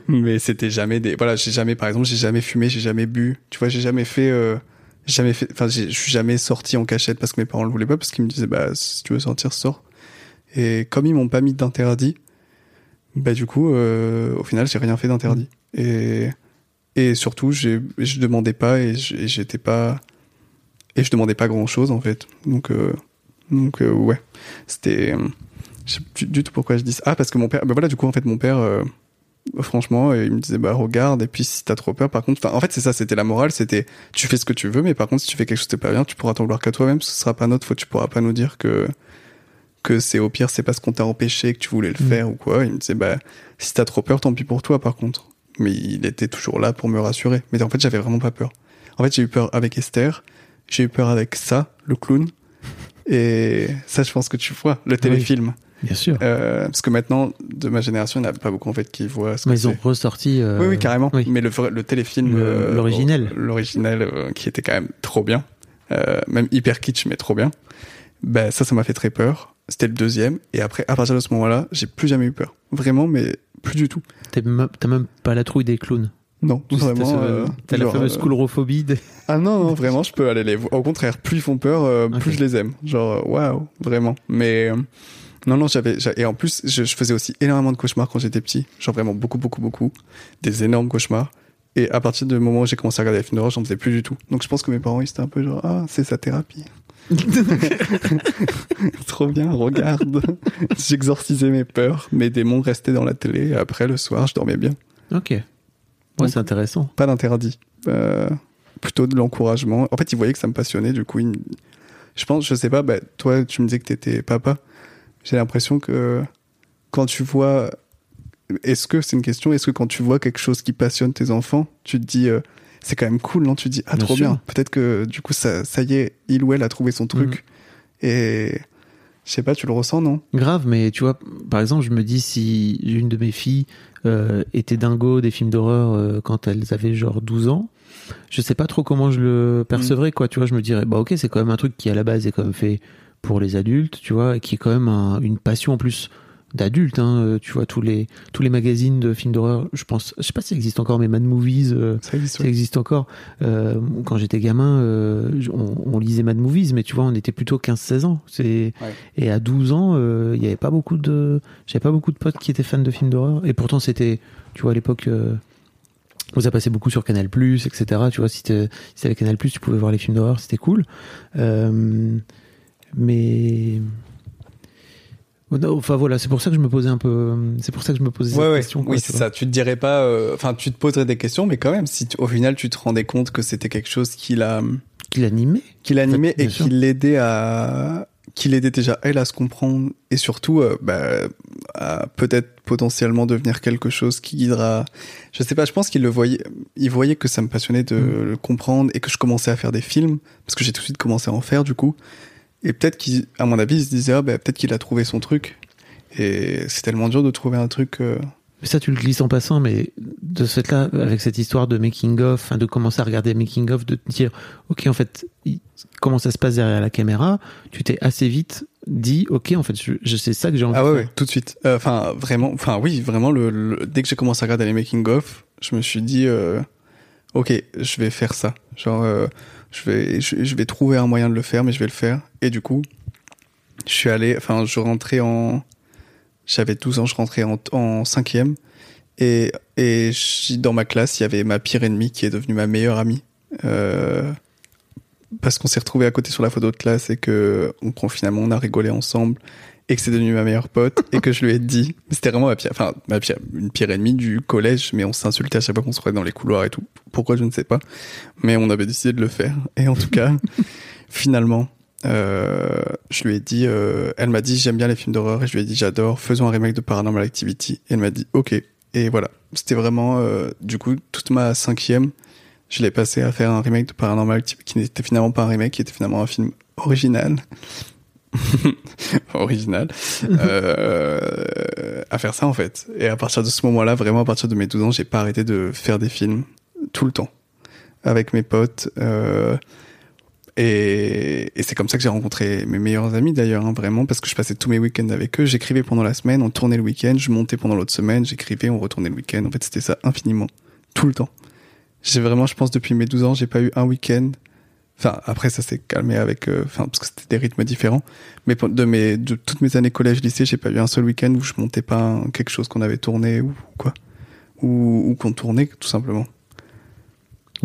mais c'était jamais des voilà j'ai jamais par exemple j'ai jamais fumé j'ai jamais bu. Tu vois j'ai jamais fait euh, jamais fait enfin je suis jamais sorti en cachette parce que mes parents le voulaient pas parce qu'ils me disaient bah si tu veux sortir sors. Et comme ils m'ont pas mis d'interdit bah du coup euh, au final j'ai rien fait d'interdit. Et et surtout j'ai je demandais pas et j'étais pas et je demandais pas grand chose en fait. Donc euh, donc euh, ouais c'était je sais plus du tout pourquoi je dis ça. Ah, parce que mon père, bah voilà, du coup, en fait, mon père, euh, franchement, euh, il me disait, bah, regarde, et puis si t'as trop peur, par contre, en fait, c'est ça, c'était la morale, c'était, tu fais ce que tu veux, mais par contre, si tu fais quelque chose de pas bien, tu pourras t'en vouloir qu'à toi-même, ce sera pas notre faute, tu pourras pas nous dire que, que c'est au pire, c'est parce qu'on t'a empêché, que tu voulais le Mm. faire ou quoi. Il me disait, bah, si t'as trop peur, tant pis pour toi, par contre. Mais il était toujours là pour me rassurer. Mais en fait, j'avais vraiment pas peur. En fait, j'ai eu peur avec Esther, j'ai eu peur avec ça, le clown, et ça, je pense que tu vois, le téléfilm. Bien sûr. Euh, parce que maintenant, de ma génération, il n'y en a pas beaucoup en fait qui voient ce Mais que ils ont ressorti. euh, Oui, oui, carrément. oui. Mais le, téléfilm, euh, l'original, euh, qui était quand même trop bien, même hyper kitsch, mais trop bien. Ben ça, ça m'a fait très peur. C'était le deuxième, et après, à partir de ce moment-là, j'ai plus jamais eu peur. Vraiment, mais plus du tout. T'as même pas la trouille des clowns. Non, vraiment. euh, T'as la genre, fameuse euh, coulrophobie. des- Ah non, non, vraiment, je peux aller les voir. Au contraire, plus ils font peur, euh, plus je les aime. Genre, euh, waouh, vraiment. Mais euh, non, non, j'avais. j'a- Et en plus, je, je faisais aussi énormément de cauchemars quand j'étais petit. Genre vraiment beaucoup, beaucoup, beaucoup. Des énormes cauchemars. Et à partir du moment où j'ai commencé à regarder les films d'horreur, j'en faisais plus du tout. Donc je pense que mes parents, ils étaient un peu genre, ah, c'est sa thérapie. Trop bien, regarde. J'exorcisais mes peurs. Mes démons restaient dans la télé. Et après, le soir, je dormais bien. Ok. Ouais, c'est intéressant. Pas d'interdit. Euh, plutôt de l'encouragement. En fait, il voyait que ça me passionnait. Du coup, il je pense, je sais pas, bah, toi, tu me disais que t'étais papa. J'ai l'impression que quand tu vois. Est-ce que, c'est une question, est-ce que quand tu vois quelque chose qui passionne tes enfants, tu te dis. euh, c'est quand même cool, non? Tu te dis, ah, Bien trop sûr. bien. Peut-être que du coup, ça, ça y est, il ou elle a trouvé son truc. Et je sais pas, tu le ressens, non? Grave, mais tu vois, par exemple, je me dis si une de mes filles euh, était dingo des films d'horreur euh, quand elles avaient genre 12 ans, je sais pas trop comment je le percevrais, quoi. Tu vois, je me dirais, bah ok, c'est quand même un truc qui à la base est quand même fait pour les adultes, tu vois, et qui est quand même un- une passion en plus d'adultes, hein, euh, tu vois, tous les, tous les magazines de films d'horreur, je pense, je sais pas si ça existe encore, mais Mad Movies, euh, Ça existe, ça ouais. existe encore. Euh, quand j'étais gamin, euh, on, on lisait Mad Movies, mais tu vois, on était plutôt 15-16 ans. C'est Ouais. et à 12 ans, il y avait pas beaucoup de, j'avais pas beaucoup de potes qui étaient fans de films d'horreur. Et pourtant, c'était, tu vois, à l'époque, où ça passait beaucoup sur Canal+, etc. Tu vois, si t'es- si t'avais Canal+, tu pouvais voir les films d'horreur, c'était cool. Mais Enfin voilà, c'est pour ça que je me posais un peu, c'est pour ça que je me posais Ouais, cette ouais. question. quoi, oui, c'est ça. Tu te dirais pas, euh, enfin, tu te poserais des questions, mais quand même, si tu- au final tu te rendais compte que c'était quelque chose qui l'a, Qui l'animait. qui l'animait bien et sûr. qui l'aidait à, qui l'aidait déjà elle à se comprendre et surtout euh, bah, à peut-être potentiellement devenir quelque chose qui guidera. Je sais pas, je pense qu'il le voyait, il voyait que ça me passionnait de Mm. le comprendre et que je commençais à faire des films parce que j'ai tout de suite commencé à en faire du coup. Et peut-être qu'il, à mon avis, il se disait ah, bah, peut-être qu'il a trouvé son truc. Et c'est tellement dur de trouver un truc. euh, Mais ça, tu le glisses en passant, mais de ce fait-là, avec cette histoire de making-of, de commencer à regarder making-of, de te dire, ok, en fait, comment ça se passe derrière la caméra, tu t'es assez vite dit, ok, en fait, je, je sais ça que j'ai envie Ah de ouais, faire. ouais, tout de suite. Euh, Enfin, vraiment, enfin oui, vraiment, le, le- dès que j'ai commencé à regarder les making-of, je me suis dit, euh, ok, je vais faire ça. Genre, euh, je, vais, je, vais trouver un moyen de le faire, mais je vais le faire. Et du coup, je suis allé, enfin, je rentrais en... J'avais 12 ans, je rentrais en, en cinquième. Et, et dans ma classe, il y avait ma pire ennemie qui est devenue ma meilleure amie. Euh, parce qu'on s'est retrouvés à côté sur la photo de classe et que on, finalement on a rigolé ensemble et que c'est devenu ma meilleure pote et que je lui ai dit. C'était vraiment ma pire enfin ma pire une pire ennemie du collège mais on s'insultait à chaque fois qu'on se croisait dans les couloirs et tout. Pourquoi je ne sais pas. Mais on avait décidé de le faire. Et en tout cas finalement euh, je lui ai dit euh, elle m'a dit j'aime bien les films d'horreur et je lui ai dit j'adore. Faisons un remake de Paranormal Activity. Et elle m'a dit ok. Et voilà. C'était vraiment euh, du coup toute ma cinquième je l'ai passé à faire un remake de Paranormal Activity qui n'était finalement pas un remake, qui était finalement un film original. original. euh, à faire ça en fait. Et à partir de ce moment-là, vraiment à partir de mes 12 ans, j'ai pas arrêté de faire des films tout le temps. Avec mes potes. Euh, et, c'est comme ça que j'ai rencontré mes meilleurs amis d'ailleurs, hein, vraiment, parce que je passais tous mes week-ends avec eux. J'écrivais pendant la semaine, on tournait le week-end, je montais pendant l'autre semaine, j'écrivais, on retournait le week-end. En fait, c'était ça infiniment. Tout le temps. J'ai vraiment, je pense, depuis mes 12 ans, j'ai pas eu un week-end. Enfin, après, ça s'est calmé avec, euh, enfin, parce que c'était des rythmes différents. Mais pour- de mes, de toutes mes années collège, lycée, j'ai pas eu un seul week-end où je montais pas un- quelque chose qu'on avait tourné ou quoi. Ou, ou qu'on tournait, tout simplement.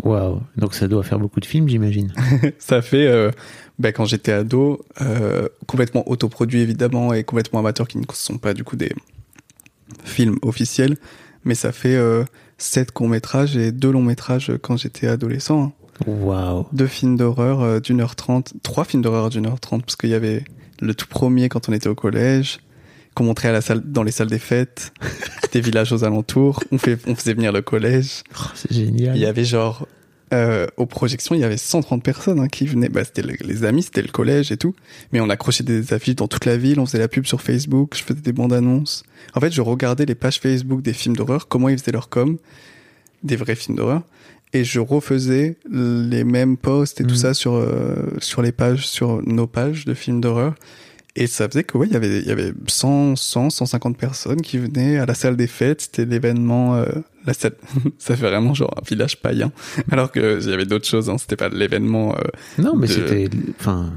Waouh. Donc ça doit faire beaucoup de films, j'imagine. ça fait, euh, ben, quand j'étais ado, euh, complètement autoproduit évidemment et complètement amateur qui ne sont pas du coup des films officiels. Mais ça fait euh, sept courts-métrages et deux longs-métrages quand j'étais adolescent. hein. Waouh. deux films d'horreur euh, d'une heure trente, trois films d'horreur d'une heure trente, parce qu'il y avait le tout premier quand on était au collège, qu'on montrait à la salle, dans les salles des fêtes, des villages aux alentours. On, fait, on faisait venir le collège. Oh, c'est génial. Il y avait genre, euh, aux projections, il y avait 130 personnes hein, qui venaient. Bah, c'était le- les amis, c'était le collège et tout. Mais on accrochait des affiches dans toute la ville, on faisait la pub sur Facebook, je faisais des bandes annonces. En fait, je regardais les pages Facebook des films d'horreur, comment ils faisaient leur com, des vrais films d'horreur. Et je refaisais les mêmes posts et tout Mhm. ça sur, euh, sur les pages, sur nos pages de films d'horreur. Et ça faisait que, ouais, il y avait, il y avait 100, 100, 150 personnes qui venaient à la salle des fêtes. C'était l'événement, euh, la salle, ça fait vraiment genre un village païen. Alors que il y avait d'autres choses, hein. C'était pas l'événement, euh, Non, mais de- c'était, enfin,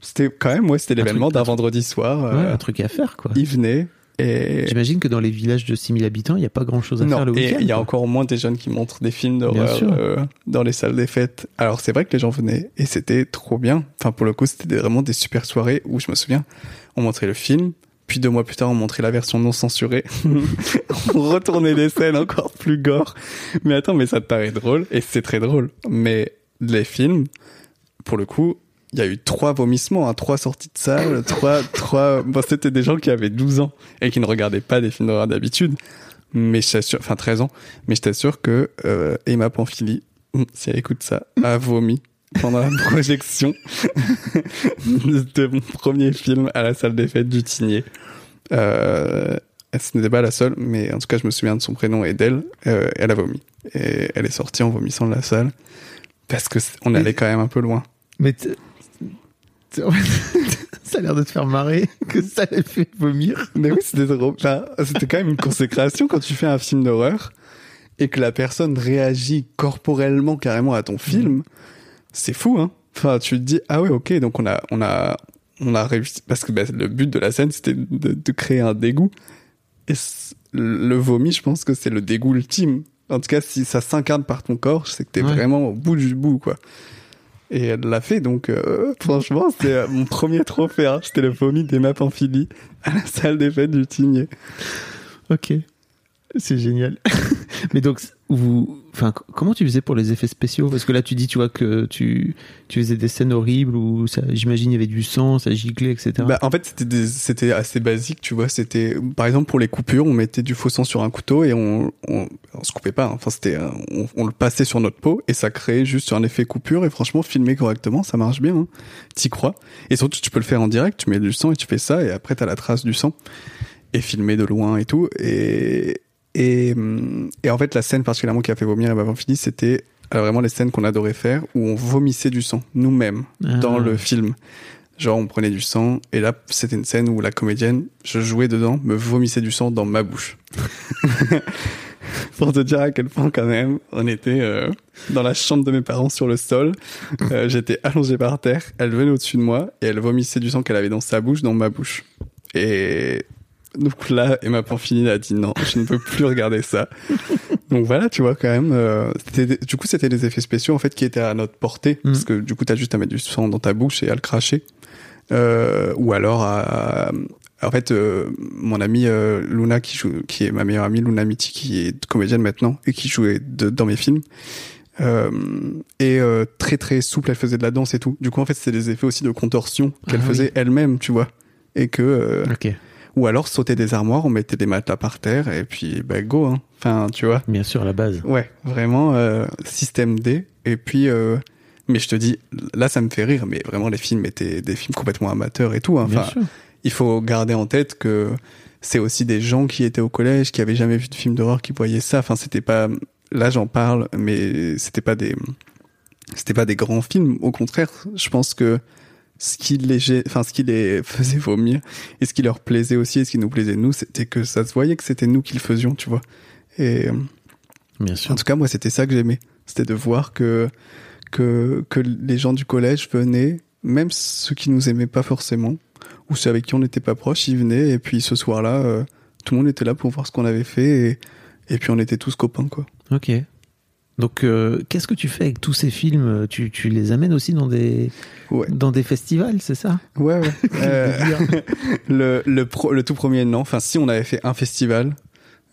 c'était quand même, ouais, c'était l'événement d'un vendredi soir. ouais, euh, un truc à faire, quoi. Ils venaient et, J'imagine que dans les villages de 6000 habitants, il n'y a pas grand chose à faire le et week-end. il y a encore moins des jeunes qui montrent des films d'horreur euh, dans les salles des fêtes. Alors c'est vrai que les gens venaient et c'était trop bien. Enfin pour le coup c'était des- vraiment des super soirées où je me souviens, on montrait le film, puis deux mois plus tard on montrait la version non censurée. on retournait les scènes encore plus gore. Mais attends, mais ça te paraît drôle et c'est très drôle. Mais les films, pour le coup, il y a eu trois vomissements, hein, trois sorties de salle, trois, trois. Bon, c'était des gens qui avaient 12 ans et qui ne regardaient pas des films d'horreur d'habitude. Mais je t'assure, enfin 13 ans, mais je t'assure que euh, Emma Pamphili, hum, si elle écoute ça, a vomi pendant la projection de mon premier film à la salle des fêtes du Tigné. Euh, ce n'était pas la seule, mais en tout cas, je me souviens de son prénom et d'elle. Euh, elle a vomi. Et elle est sortie en vomissant de la salle. Parce que on allait quand même un peu loin. Mais ça a l'air de te faire marrer que ça l'ait fait vomir. Mais oui, c'était drôle. C'était quand même une consécration quand tu fais un film d'horreur et que la personne réagit corporellement carrément à ton film. C'est fou, hein. Enfin, tu te dis, ah ouais, ok, donc on a, on a, on a réussi. Parce que bah, le but de la scène, c'était de, de créer un dégoût. Et le vomi, je pense que c'est le dégoût ultime. En tout cas, si ça s'incarne par ton corps, c'est que t'es Ouais. vraiment au bout du bout, quoi. Et elle l'a fait, donc euh, franchement, c'était euh, mon premier trophée. Hein. C'était le vomi d'Emma Pamphili à la salle des fêtes du Tigné. Ok. C'est génial. Mais donc, vous, comment tu faisais pour les effets spéciaux? Parce que là, tu dis, tu vois, que tu, tu faisais des scènes horribles où j'imagine, il y avait du sang, ça giclait, etc. Bah, en fait, c'était assez basique, tu vois. C'était, par exemple, pour les coupures, on mettait du faux sang sur un couteau et on, on, on se coupait pas. hein. Enfin, c'était, on, on le passait sur notre peau et ça créait juste un effet coupure. Et franchement, filmé correctement, ça marche bien. Hein. T'y crois. Et surtout, tu peux le faire en direct. Tu mets du sang et tu fais ça et après, t'as la trace du sang et filmé de loin et tout. Et et, hum, et en fait, la scène particulièrement qui a fait vomir Emma Vanfili, c'était euh, vraiment les scènes qu'on adorait faire où on vomissait du sang nous-mêmes Ah. dans le film. Genre, on prenait du sang, et là, c'était une scène où la comédienne, je jouais dedans, me vomissait du sang dans ma bouche. Pour te dire à quel point, quand même, on était euh, dans la chambre de mes parents sur le sol. Euh, J'étais allongé par terre, elle venait au-dessus de moi, et elle vomissait du sang qu'elle avait dans sa bouche, dans ma bouche. Et donc là, Emma Panfini a dit non, je ne peux plus regarder ça. Donc voilà, tu vois quand même. euh, du coup, c'était des effets spéciaux en fait qui étaient à notre portée, Mm. parce que du coup, t'as juste à mettre du sang dans ta bouche et à le cracher, Euh, ou alors à, en fait, euh, mon amie euh, Luna qui joue, qui est ma meilleure amie Luna Mitty, qui est comédienne maintenant et qui jouait de- dans mes films. Euh, et euh, très très souple, elle faisait de la danse et tout. Du coup, en fait, c'est des effets aussi de contorsion qu'elle Ah oui. faisait elle-même, tu vois. Et que euh, Ok, ou alors sauter des armoires, on mettait des matelas par terre et puis bah go hein. Enfin, tu vois. bien sûr, à la base. Ouais, vraiment euh, système D et puis euh, mais je te dis là ça me fait rire mais vraiment les films étaient des films complètement amateurs et tout hein. Bien Enfin, sûr. il faut garder en tête que c'est aussi des gens qui étaient au collège qui avaient jamais vu de film d'horreur qui voyaient ça. Enfin, c'était pas là j'en parle mais c'était pas des c'était pas des grands films au contraire, je pense que ce qui les enfin ce qui les faisait vomir et ce qui leur plaisait aussi et ce qui nous plaisait nous c'était que ça se voyait que c'était nous qui le faisions tu vois et Bien sûr. en tout cas moi c'était ça que j'aimais c'était de voir que que que les gens du collège venaient même ceux qui nous aimaient pas forcément ou ceux avec qui on n'était pas proches ils venaient et puis ce soir-là euh, tout le monde était là pour voir ce qu'on avait fait et et puis on était tous copains quoi Ok. Donc, euh, qu'est-ce que tu fais avec tous ces films? Tu, tu les amènes aussi dans des, ouais. dans des festivals, c'est ça? Ouais ouais. Euh, le le pro- le tout premier non. Enfin si on avait fait un festival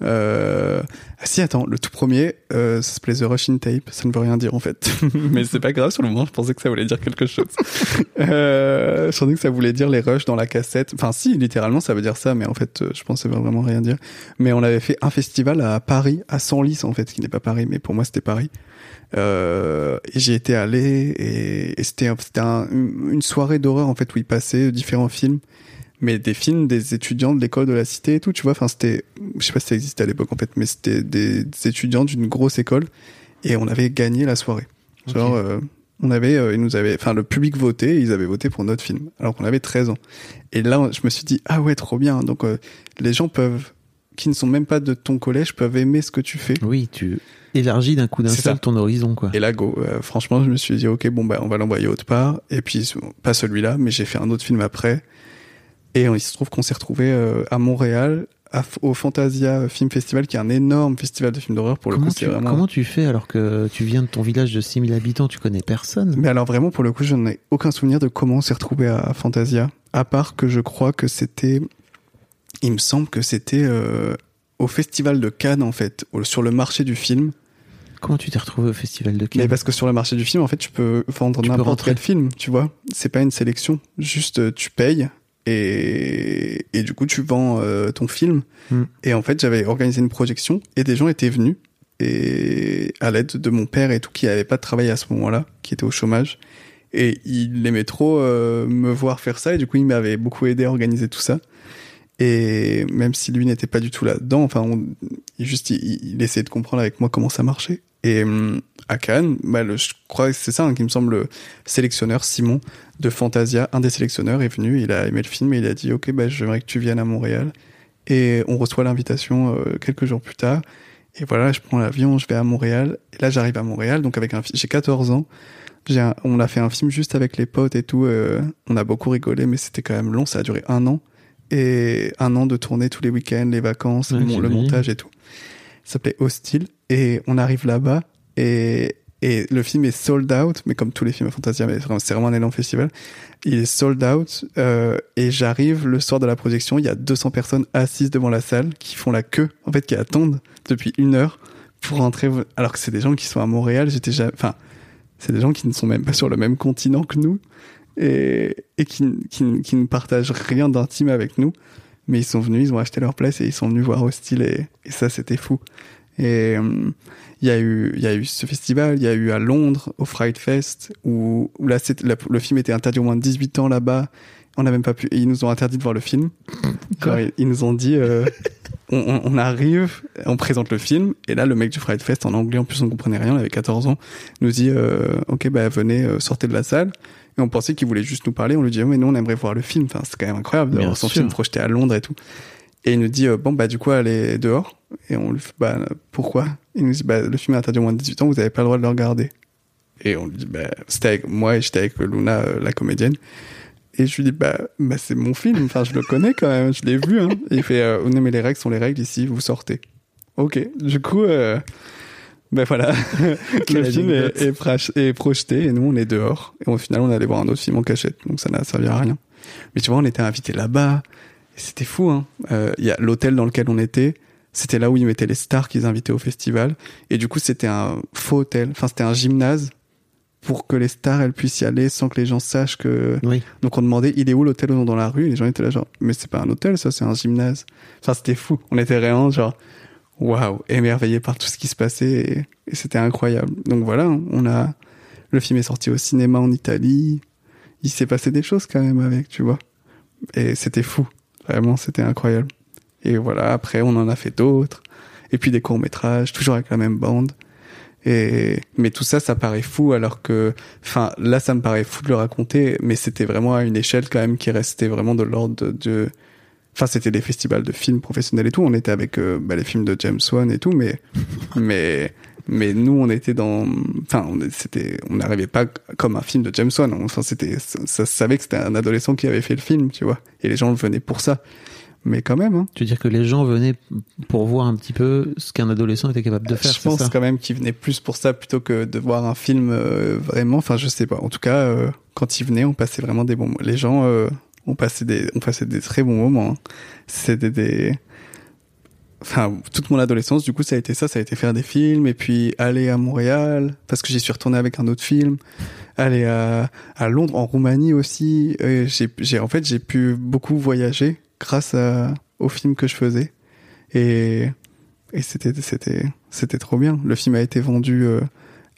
euh... ah si attends le tout premier euh, ça s'appelait The Russian Tape ça ne veut rien dire en fait. Mais c'est pas grave sur le moment je pensais que ça voulait dire quelque chose. Euh, je pensais que ça voulait dire les rushs dans la cassette. Enfin si littéralement ça veut dire ça mais en fait euh, je pensais vraiment rien dire. Mais on avait fait un festival à Paris à Senlis en fait qui n'est pas Paris mais pour moi c'était Paris. Euh, et j'y étais allé et, et c'était un- c'était un- une soirée d'horreur en fait où ils passaient différents films mais des films des étudiants de l'école de la cité et tout tu vois enfin c'était je sais pas si ça existait à l'époque en fait mais c'était des, étudiants d'une grosse école et on avait gagné la soirée genre euh, on avait euh, ils nous avaient enfin le public votait ils avaient voté pour notre film alors qu'on avait 13 ans et là je me suis dit ah ouais trop bien donc euh, les gens peuvent qui ne sont même pas de ton collège peuvent aimer ce que tu fais Oui, tu élargis d'un coup d'un seul ton horizon, quoi. et là, go. Franchement, je me suis dit, ok, bon, bah, on va l'envoyer autre part. Et puis, pas celui-là, mais j'ai fait un autre film après. Et il se trouve qu'on s'est retrouvé euh, à Montréal, au Fantasia Film Festival, qui est un énorme festival de films d'horreur. Pour le coup, tu, c'est vraiment. comment tu fais alors que tu viens de ton village de 6000 habitants, tu connais personne? Mais alors, vraiment, pour le coup, je n'en ai aucun souvenir de comment on s'est retrouvé à Fantasia. À part que je crois que c'était. Il me semble que c'était euh, au Festival de Cannes, en fait, sur le marché du film. Comment tu t'es retrouvé au festival de Cannes? Mais parce que sur le marché du film, en fait, tu peux vendre n'importe quel film, tu vois. C'est pas une sélection. Juste, euh, tu payes et, et du coup, tu vends euh, ton film. Hmm. Et en fait, j'avais organisé une projection et des gens étaient venus et à l'aide de mon père et tout, qui avait pas de travail à ce moment-là, qui était au chômage. Et il aimait trop euh, me voir faire ça et du coup, il m'avait beaucoup aidé à organiser tout ça. Et même si lui n'était pas du tout là-dedans, enfin, on, juste, il, il essayait de comprendre avec moi comment ça marchait. Et hum, à Cannes, bah, le- je crois que c'est ça hein, qui me semble le sélectionneur Simon de Fantasia, un des sélectionneurs est venu, il a aimé le film et il a dit ok bah j'aimerais que tu viennes à Montréal. Et on reçoit l'invitation euh, quelques jours plus tard. Et voilà, je prends l'avion, je vais à Montréal. Et là j'arrive à Montréal, donc avec un j'ai 14 ans. Un- on a fait un film juste avec les potes et tout. euh, on a beaucoup rigolé, mais c'était quand même long. Ça a duré un an et un an de tournée tous les week-ends, les vacances, Ouais, le montage et tout. S'appelait Hostile et on arrive là-bas et Et le film est sold out, mais comme tous les films à Fantasia, mais c'est vraiment un élan festival. Il est sold out, euh, et j'arrive le soir de la projection, il y a 200 personnes assises devant la salle qui font la queue, en fait, qui attendent depuis une heure pour rentrer, alors que c'est des gens qui sont à Montréal, j'étais jamais, enfin, c'est des gens qui ne sont même pas sur le même continent que nous, et, et qui, qui, qui ne partagent rien d'intime avec nous. Mais ils sont venus, ils ont acheté leur place et ils sont venus voir Hostile et, et ça c'était fou. Et euh, il y a eu, il y a eu ce festival, il y a eu à Londres au Fright Fest où, où là la- le film était interdit au moins de 18 ans là-bas. On n'a même pas pu, et ils nous ont interdit de voir le film. Genre, ils, ils nous ont dit, euh, on, arrive, on présente le film, et là le mec du Fright Fest en anglais, en plus on comprenait rien, il avait 14 ans, nous dit, euh, ok bah venez, sortez de la salle. Et on pensait qu'il voulait juste nous parler. On lui dit, oh, mais nous, on aimerait voir le film. Enfin, c'est quand même incroyable d'avoir son film projeté à Londres et tout. Et il nous dit, euh, bon, bah, du coup, allez dehors. Et on lui fait, bah, pourquoi? Il nous dit, bah, le film est interdit au moins de 18 ans, vous avez pas le droit de le regarder. Et on lui dit, bah, c'était avec moi et j'étais avec Luna, euh, la comédienne. Et je lui dis, bah, bah c'est mon film. Enfin, je le connais quand même. Je l'ai vu, hein. Et il fait, euh, non, mais les règles sont les règles ici, vous sortez. Ok. Du coup, euh, ben voilà, le film est, anecdote. est prach- est projeté et nous on est dehors. Et au final on allait voir un autre film en cachette, donc ça n'a servi à rien. Mais tu vois, on était invités là-bas et c'était fou. Hein. Euh, Il y a l'hôtel dans lequel on était, c'était là où ils mettaient les stars qu'ils invitaient au festival. Et du coup c'était un faux hôtel, enfin c'était un gymnase pour que les stars elles puissent y aller sans que les gens sachent que. Oui. Donc on demandait il est où l'hôtel dans la rue? Et les gens étaient là genre mais c'est pas un hôtel ça c'est un gymnase. Enfin c'était fou. On était vraiment genre waouh émerveillés par tout ce qui se passait et, c'était incroyable. Donc voilà on a le film est sorti au cinéma en Italie. Il s'est passé des choses quand même avec tu vois et c'était fou vraiment c'était incroyable. Et voilà après on en a fait d'autres et puis des courts métrages toujours avec la même bande. Et mais tout ça, ça paraît fou alors que, enfin, là, ça me paraît fou de le raconter, mais c'était vraiment à une échelle quand même qui restait vraiment de l'ordre de- enfin, c'était des festivals de films professionnels et tout. On était avec euh, bah, les films de James Wan et tout, mais, mais, mais nous, on était dans, enfin, on c'était, on n'arrivait pas comme un film de James Wan. Enfin, c'était, ça, ça se savait que c'était un adolescent qui avait fait le film, tu vois, et les gens venaient pour ça. Mais quand même, hein. Tu veux dire que les gens venaient pour voir un petit peu ce qu'un adolescent était capable de faire, je pense ça quand même qu'ils venaient plus pour ça plutôt que de voir un film euh, vraiment. Enfin, je sais pas. En tout cas, euh, quand ils venaient, on passait vraiment des bons. Les gens ont passé des, on passait des très bons moments. hein. C'était des. Enfin, toute mon adolescence, du coup, ça a été ça. Ça a été faire des films et puis aller à Montréal parce que j'y suis retourné avec un autre film. Aller à, à Londres, en Roumanie aussi. J'ai, j'ai, en fait, j'ai pu beaucoup voyager grâce à, aux films que je faisais. Et, et c'était, c'était, c'était trop bien. Le film a été vendu euh,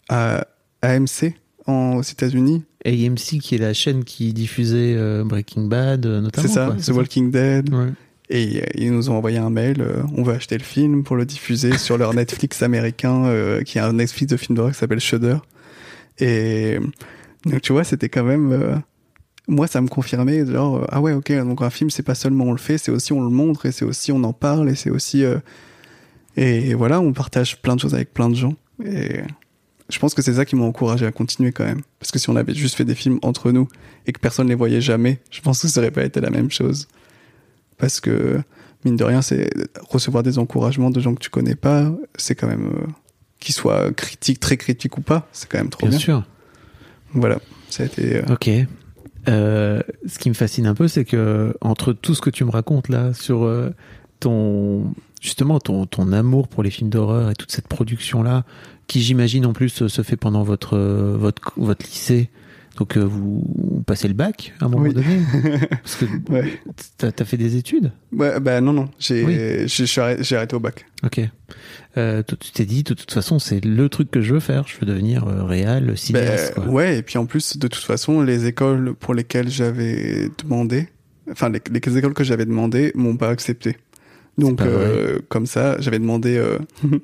à AMC en, aux États-Unis. AMC qui est la chaîne qui diffusait euh, Breaking Bad euh, notamment. C'est ça, quoi, The Walking Dead. Ouais. Et euh, ils nous ont envoyé un mail. euh, on veut acheter le film pour le diffuser sur leur Netflix américain, qui est un Netflix de films d'horreur qui s'appelle Shudder. Et donc tu vois, c'était quand même. moi, ça me confirmait, genre, ah ouais, ok, donc un film, c'est pas seulement on le fait, c'est aussi on le montre, et c'est aussi on en parle, et c'est aussi. et voilà, on partage plein de choses avec plein de gens. Et je pense que c'est ça qui m'a encouragé à continuer quand même. Parce que si on avait juste fait des films entre nous et que personne les voyait jamais, je pense que ça aurait pas été la même chose. Parce que, mine de rien, c'est recevoir des encouragements de gens que tu connais pas, c'est quand même. euh, qu'ils soient critiques, très critiques ou pas, c'est quand même trop Bien bien. sûr. Voilà, ça a été. euh, Ok. Euh, ce qui me fascine un peu, c'est que entre tout ce que tu me racontes là sur euh, ton justement ton, ton amour pour les films d'horreur et toute cette production là, qui j'imagine en plus se fait pendant votre euh, votre votre lycée. Donc euh, vous, passez le bac à un moment Oui. donné. Parce que Ouais. t'as as fait des études? Ouais, bah non, non, j'ai Oui. arrêté- arrêté au bac. Ok. Euh, tu t'es dit de toute façon c'est le truc que je veux faire. Je veux devenir euh, réal, cinéaste. Quoi. ouais, et puis en plus, de toute façon, les écoles pour lesquelles j'avais demandé, enfin, les, les écoles que j'avais demandé m'ont pas accepté. Donc, pas euh, comme ça, j'avais demandé euh,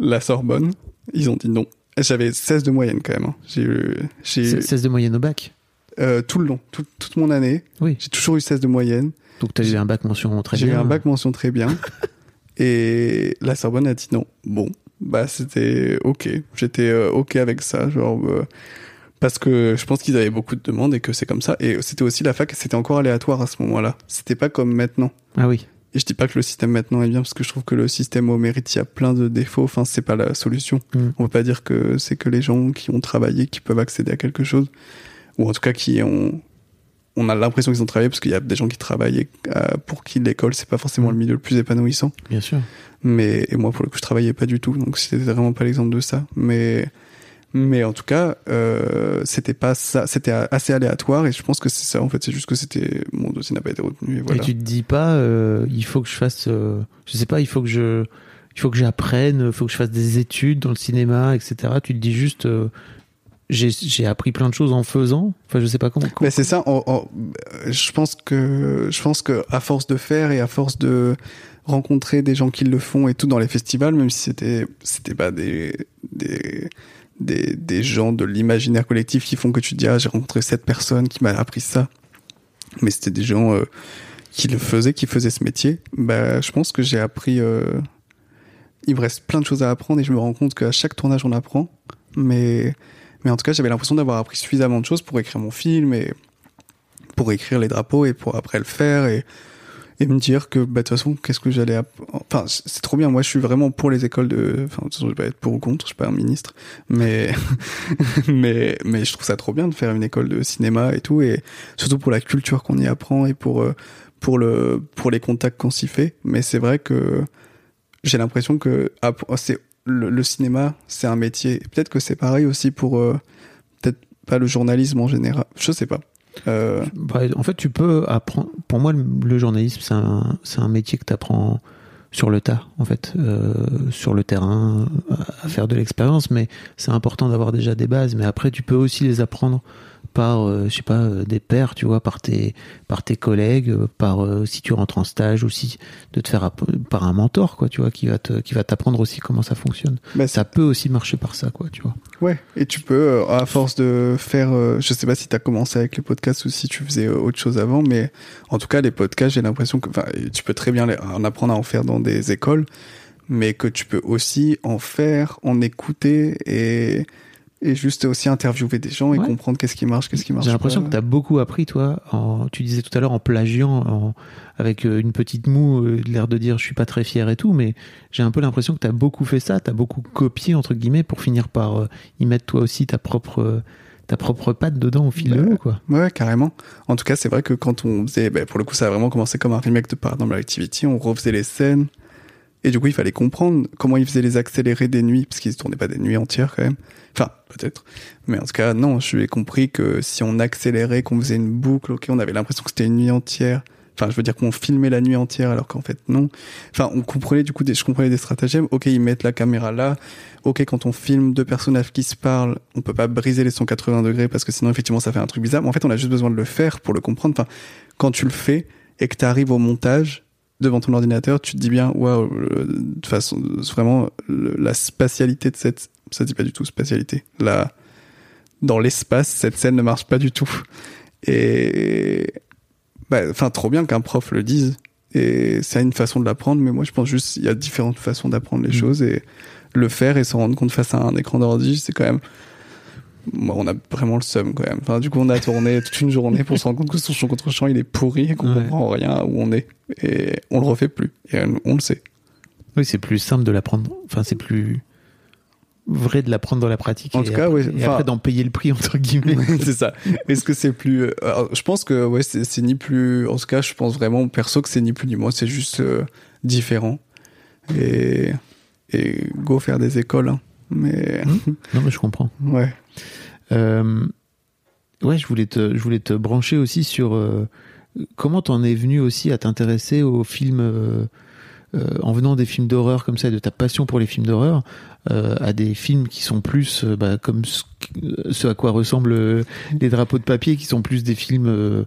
la Sorbonne. Ils ont dit non. J'avais 16 de moyenne quand même. hein. J'ai eu, j'ai C'est- eu 16 de moyenne au bac? euh, tout le long, tout- toute mon année, Oui. j'ai toujours eu 16 de moyenne. Donc t'as eu un bac mention très J'ai bien. eu un bac mention très bien. et la Sorbonne a dit non. Bon, bah c'était ok. J'étais euh, ok avec ça, genre euh, parce que je pense qu'ils avaient beaucoup de demandes et que c'est comme ça. Et c'était aussi la fac, c'était encore aléatoire à ce moment-là. C'était pas comme maintenant. Ah oui. Et je dis pas que le système maintenant est bien parce que je trouve que le système au mérite il y a plein de défauts. Enfin, c'est pas la solution. Mm. On peut pas dire que c'est que les gens qui ont travaillé qui peuvent accéder à quelque chose, ou en tout cas qui ont. On a l'impression qu'ils ont travaillé parce qu'il y a des gens qui travaillent et, euh, pour qui l'école c'est pas forcément le milieu le plus épanouissant. Bien sûr. Mais et moi pour le coup je travaillais pas du tout, donc c'était vraiment pas l'exemple de ça. Mais mais en tout cas euh, c'était pas ça, c'était assez aléatoire et je pense que c'est ça en fait. C'est juste que c'était mon dossier n'a pas été retenu et voilà. Et tu te dis pas, euh, il faut que je fasse, euh, je sais pas, il faut que je, il faut que j'apprenne, il faut que je fasse des études dans le cinéma, etc. Tu te dis juste, euh, j'ai appris plein de choses en faisant. Enfin, je sais pas comment. Mais c'est ça. je pense que je pense que à force de faire et à force de rencontrer des gens qui le font et tout dans les festivals, même si c'était c'était pas des des des, gens de l'imaginaire collectif qui font que tu dis ah j'ai rencontré cette personne qui m'a appris ça, mais c'était des gens euh, qui le faisaient, qui faisaient ce métier. Bah je pense que j'ai appris. euh, il me reste plein de choses à apprendre et je me rends compte qu'à chaque tournage on apprend, mais mais en tout cas, j'avais l'impression d'avoir appris suffisamment de choses pour écrire mon film et pour écrire les drapeaux et pour après le faire et, et me dire que, bah, de toute façon, qu'est-ce que j'allais Enfin, c'est trop bien. Moi, je suis vraiment pour les écoles de. Enfin, de toute façon, je vais pas être pour ou contre, je suis pas un ministre. Mais, mais, mais je trouve ça trop bien de faire une école de cinéma et tout. Et surtout pour la culture qu'on y apprend et pour, euh, pour le, pour les contacts qu'on s'y fait. Mais c'est vrai que j'ai l'impression que pour- c'est le, le cinéma, c'est un métier. Peut-être que c'est pareil aussi pour euh, peut-être pas le journalisme en général. Je sais pas. Euh, Bah, en fait, tu peux apprendre. Pour moi, le, le journalisme, c'est un, métier que tu apprends sur le tas, en fait, euh, sur le terrain, à, faire de l'expérience. Mais c'est important d'avoir déjà des bases. Mais après, tu peux aussi les apprendre par, euh, je sais pas, des pairs, tu vois, par tes, par tes collègues, par si tu rentres en stage aussi, de te faire par un mentor, quoi, tu vois, qui va te, qui va t'apprendre aussi comment ça fonctionne. bah, Ça peut aussi marcher par ça, quoi, tu vois. Ouais, et tu peux, euh, à force de faire, euh, je sais pas si t'as commencé avec les podcasts ou si tu faisais euh, autre chose avant, mais en tout cas, les podcasts, j'ai l'impression que, tu peux très bien en apprendre à en faire dans des écoles, mais que tu peux aussi en faire, en écouter et, et juste aussi interviewer des gens et Ouais. comprendre qu'est-ce qui marche, qu'est-ce qui marche J'ai l'impression que tu as beaucoup appris, toi. En, tu disais tout à l'heure en plagiant, en- avec euh, une petite moue, euh, l'air de dire je suis pas très fier et tout, mais j'ai un peu l'impression que tu as beaucoup fait ça, tu as beaucoup copié, entre guillemets, pour finir par euh, y mettre toi aussi ta propre, euh, ta propre patte dedans au fil de Bah, l'eau, quoi. Ouais, carrément. En tout cas, c'est vrai que quand on faisait, ben, pour le coup, ça a vraiment commencé comme un remake de Paranormal Activity. On refaisait les scènes. Et du coup, il fallait comprendre comment ils faisaient les accélérés des nuits, parce qu'ils ne tournaient pas des nuits entières quand même. Enfin, peut-être. Mais en tout cas, non, je lui ai compris que si on accélérait, qu'on faisait une boucle, ok, on avait l'impression que c'était une nuit entière. Enfin, je veux dire qu'on filmait la nuit entière alors qu'en fait non. Enfin, on comprenait du coup des, je comprenais des stratagèmes. Ok, ils mettent la caméra là. Ok, quand on filme deux personnages qui se parlent, on peut pas briser les 180 degrés parce que sinon effectivement ça fait un truc bizarre. Mais en fait, on a juste besoin de le faire pour le comprendre. Enfin, quand tu le fais et que tu arrives au montage devant ton ordinateur, tu te dis bien, waouh, de façon, vraiment le- la spatialité de cette, ça se dit pas du tout spatialité. La, dans l'espace, cette scène ne marche pas du tout. Et bah, enfin, trop bien qu'un prof le dise. Et c'est une façon de l'apprendre, mais moi je pense juste il y a différentes façons d'apprendre les Mm. choses et le faire et s'en rendre compte face à un écran d'ordi, c'est quand même. Moi, on a vraiment le seum quand même. Enfin, du coup, on a tourné toute une journée pour se rendre compte que son champ contre champ il est pourri et qu'on Ouais. comprend rien où on est. Et on le refait plus. Et on, on le sait. Oui, c'est plus simple de l'apprendre. Enfin, c'est plus vrai de l'apprendre dans la pratique. En tout cas, après, Et enfin- après d'en payer le prix, entre guillemets. c'est ça. Est-ce que c'est plus. euh, alors, je pense que ouais, c'est c'est ni plus. En tout cas, je pense vraiment perso que c'est ni plus ni moins. C'est juste euh, différent. Et, et go faire des écoles. hein. Mais non, mais je comprends. ouais. Euh, ouais, je voulais te, je voulais te brancher aussi sur euh, comment t'en es venu aussi à t'intéresser aux films euh, en venant des films d'horreur comme ça, et de ta passion pour les films d'horreur, euh, à des films qui sont plus euh, bah, comme ce, ce à quoi ressemblent euh, les drapeaux de papier, qui sont plus des films euh,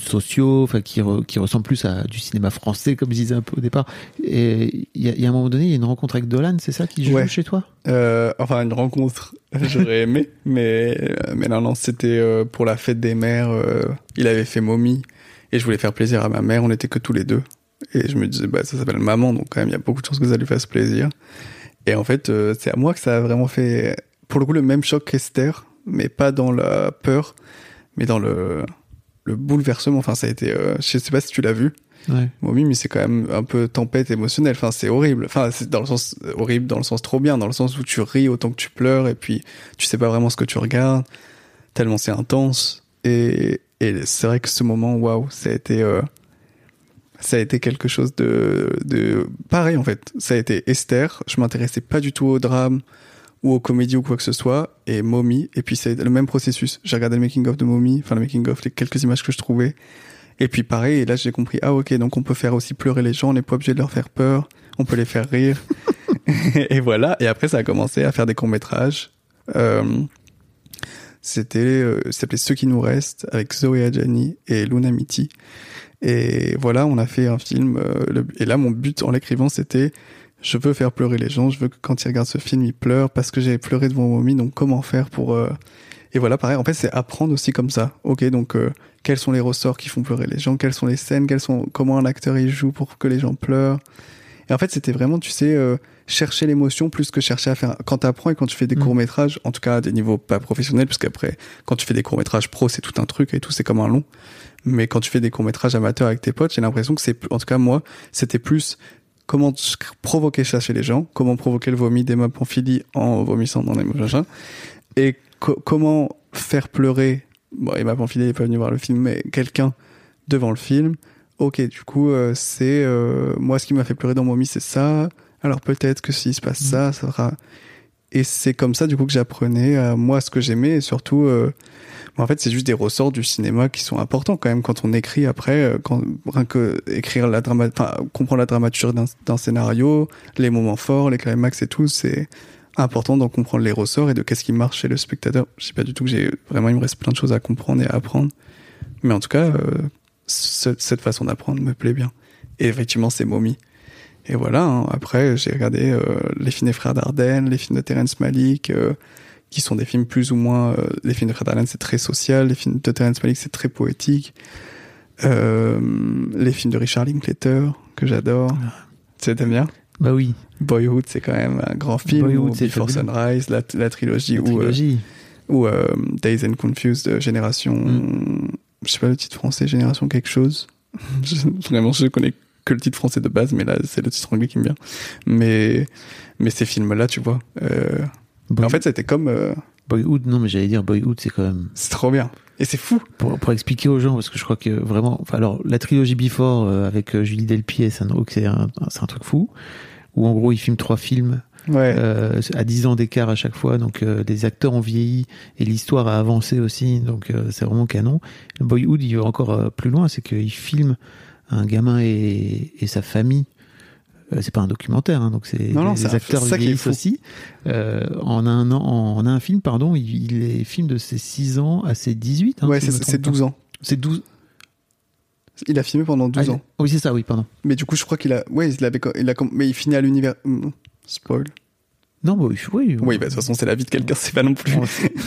sociaux, enfin qui, re- qui ressemblent plus à du cinéma français, comme je disais un peu au départ. Et il y, a- il y a un moment donné, il y a une rencontre avec Dolan, c'est ça qui joue Ouais. chez toi? Euh, enfin, une rencontre, j'aurais aimé, mais, euh, mais non, non, c'était euh, pour la fête des mères. euh, il avait fait Mommy et je voulais faire plaisir à ma mère. On n'était que tous les deux. Et je me disais, bah, ça s'appelle maman, donc quand même, il y a beaucoup de chances que ça lui fasse plaisir. Et en fait, euh, c'est à moi que ça a vraiment fait, pour le coup, le même choc qu'Esther, mais pas dans la peur, mais dans le, le bouleversement. Enfin, ça a été, euh, je sais pas si tu l'as vu, Ouais. Mommy, mais c'est quand même un peu tempête émotionnelle. Enfin, c'est horrible. Enfin, c'est dans le sens horrible, dans le sens trop bien, dans le sens où tu ris autant que tu pleures et puis tu sais pas vraiment ce que tu regardes, tellement c'est intense. Et, et c'est vrai que ce moment, waouh, ça a été, euh, ça a été quelque chose de, de pareil en fait. Ça a été Esther. Je m'intéressais pas du tout au drame ou aux comédies ou quoi que ce soit. Et Mommy. Et puis c'est le même processus. J'ai regardé le making of de Mommy, enfin le making of, les quelques images que je trouvais. Et puis pareil, et là j'ai compris, ah ok, donc on peut faire aussi pleurer les gens, on n'est pas obligé de leur faire peur, on peut les faire rire. et voilà, et après ça a commencé à faire des courts-métrages. Euh, c'était, euh, s'appelait Ceux qui nous restent, avec Zoé Adjani et Luna Miti. Et voilà, on a fait un film, euh, le- et là mon but en l'écrivant c'était, je veux faire pleurer les gens, je veux que quand ils regardent ce film, ils pleurent parce que j'ai pleuré devant Mommy, donc comment faire pour... euh, Et voilà, pareil, en fait c'est apprendre aussi comme ça. Ok, donc... euh, quels sont les ressorts qui font pleurer les gens, quelles sont les scènes, quels sont, comment un acteur il joue pour que les gens pleurent. Et en fait, c'était vraiment, tu sais, euh, chercher l'émotion plus que chercher à faire. Quand tu apprends et quand tu fais des Mm. courts métrages, en tout cas à des niveaux pas professionnels, parce qu'après, quand tu fais des courts métrages pro, c'est tout un truc et tout, c'est comme un long. Mais quand tu fais des courts métrages amateurs avec tes potes, j'ai l'impression que c'est, en tout cas moi, c'était plus comment provoquer ça chez les gens, comment provoquer le vomi d'hémophilie en vomissant dans les machins, et co- comment faire pleurer. Bon, Emma Pamphili n'est pas venue voir le film, mais quelqu'un devant le film. Ok, du coup, euh, c'est euh, moi ce qui m'a fait pleurer dans Mommy, c'est ça. Alors peut-être que s'il se passe ça, ça sera. Et c'est comme ça, du coup, que j'apprenais à moi ce que j'aimais et surtout. En fait, c'est juste des ressorts du cinéma qui sont importants quand même quand on écrit après, euh, quand rien que écrire la drama, enfin comprendre la dramaturgie d'un- scénario, les moments forts, les climax et tout, c'est important d'en comprendre les ressorts et de qu'est-ce qui marche chez le spectateur. Je sais pas du tout que j'ai vraiment, il me reste plein de choses à comprendre et à apprendre, mais en tout cas, euh, ce- cette façon d'apprendre me plaît bien. Et effectivement, c'est Mommy. Et voilà. hein. Après, j'ai regardé euh, les films des frères Dardenne, les films de Terrence Malick. euh, qui sont des films plus ou moins euh, les films de Fred Allen c'est très social les films de Terrence Malick c'est très poétique. Euh, les films de Richard Linklater que j'adore. Tu sais t'aimes bien? Bah oui, Boyhood c'est quand même un grand film Boyhood, c'est Before. Sunrise la, la trilogie la ou, euh, trilogie. ou euh, Days and Confused Génération Mm. je sais pas le titre français Génération quelque chose. Je- vraiment je connais que le titre français de base mais là c'est le titre anglais qui me vient. Mais mais ces films là tu vois euh, Boy- en fait c'était comme euh, Boyhood, non, mais j'allais dire Boyhood, c'est quand même c'est trop bien et c'est fou pour, pour expliquer aux gens, parce que je crois que vraiment, enfin, alors la trilogie Before euh, avec euh, Julie Sandro, c'est un, c'est un truc fou. Où en gros ils filment trois films ouais euh, à 10 ans d'écart à chaque fois, donc euh, les acteurs ont vieilli et l'histoire a avancé aussi, donc euh, c'est vraiment canon. Boyhood, il va encore plus loin, c'est qu'il filme un gamin et, et sa famille. Euh, c'est pas un documentaire, hein, donc c'est Non, non, les un- acteurs ça qui est vieillissent aussi. Euh, en un an, en un film, pardon, il, il les filme de ses 6 ans à ses 18. hein, ouais si c'est me c'est trompe 12 pas. ans C'est 12. il a filmé pendant 12 Ah, ans Oui, c'est ça, oui, pardon. mais du coup je crois qu'il a ouais il avait il a mais il finit à l'univers Hmm, spoil Non, bah, oui, oui. oui bah de toute façon c'est la vie de quelqu'un c'est pas non plus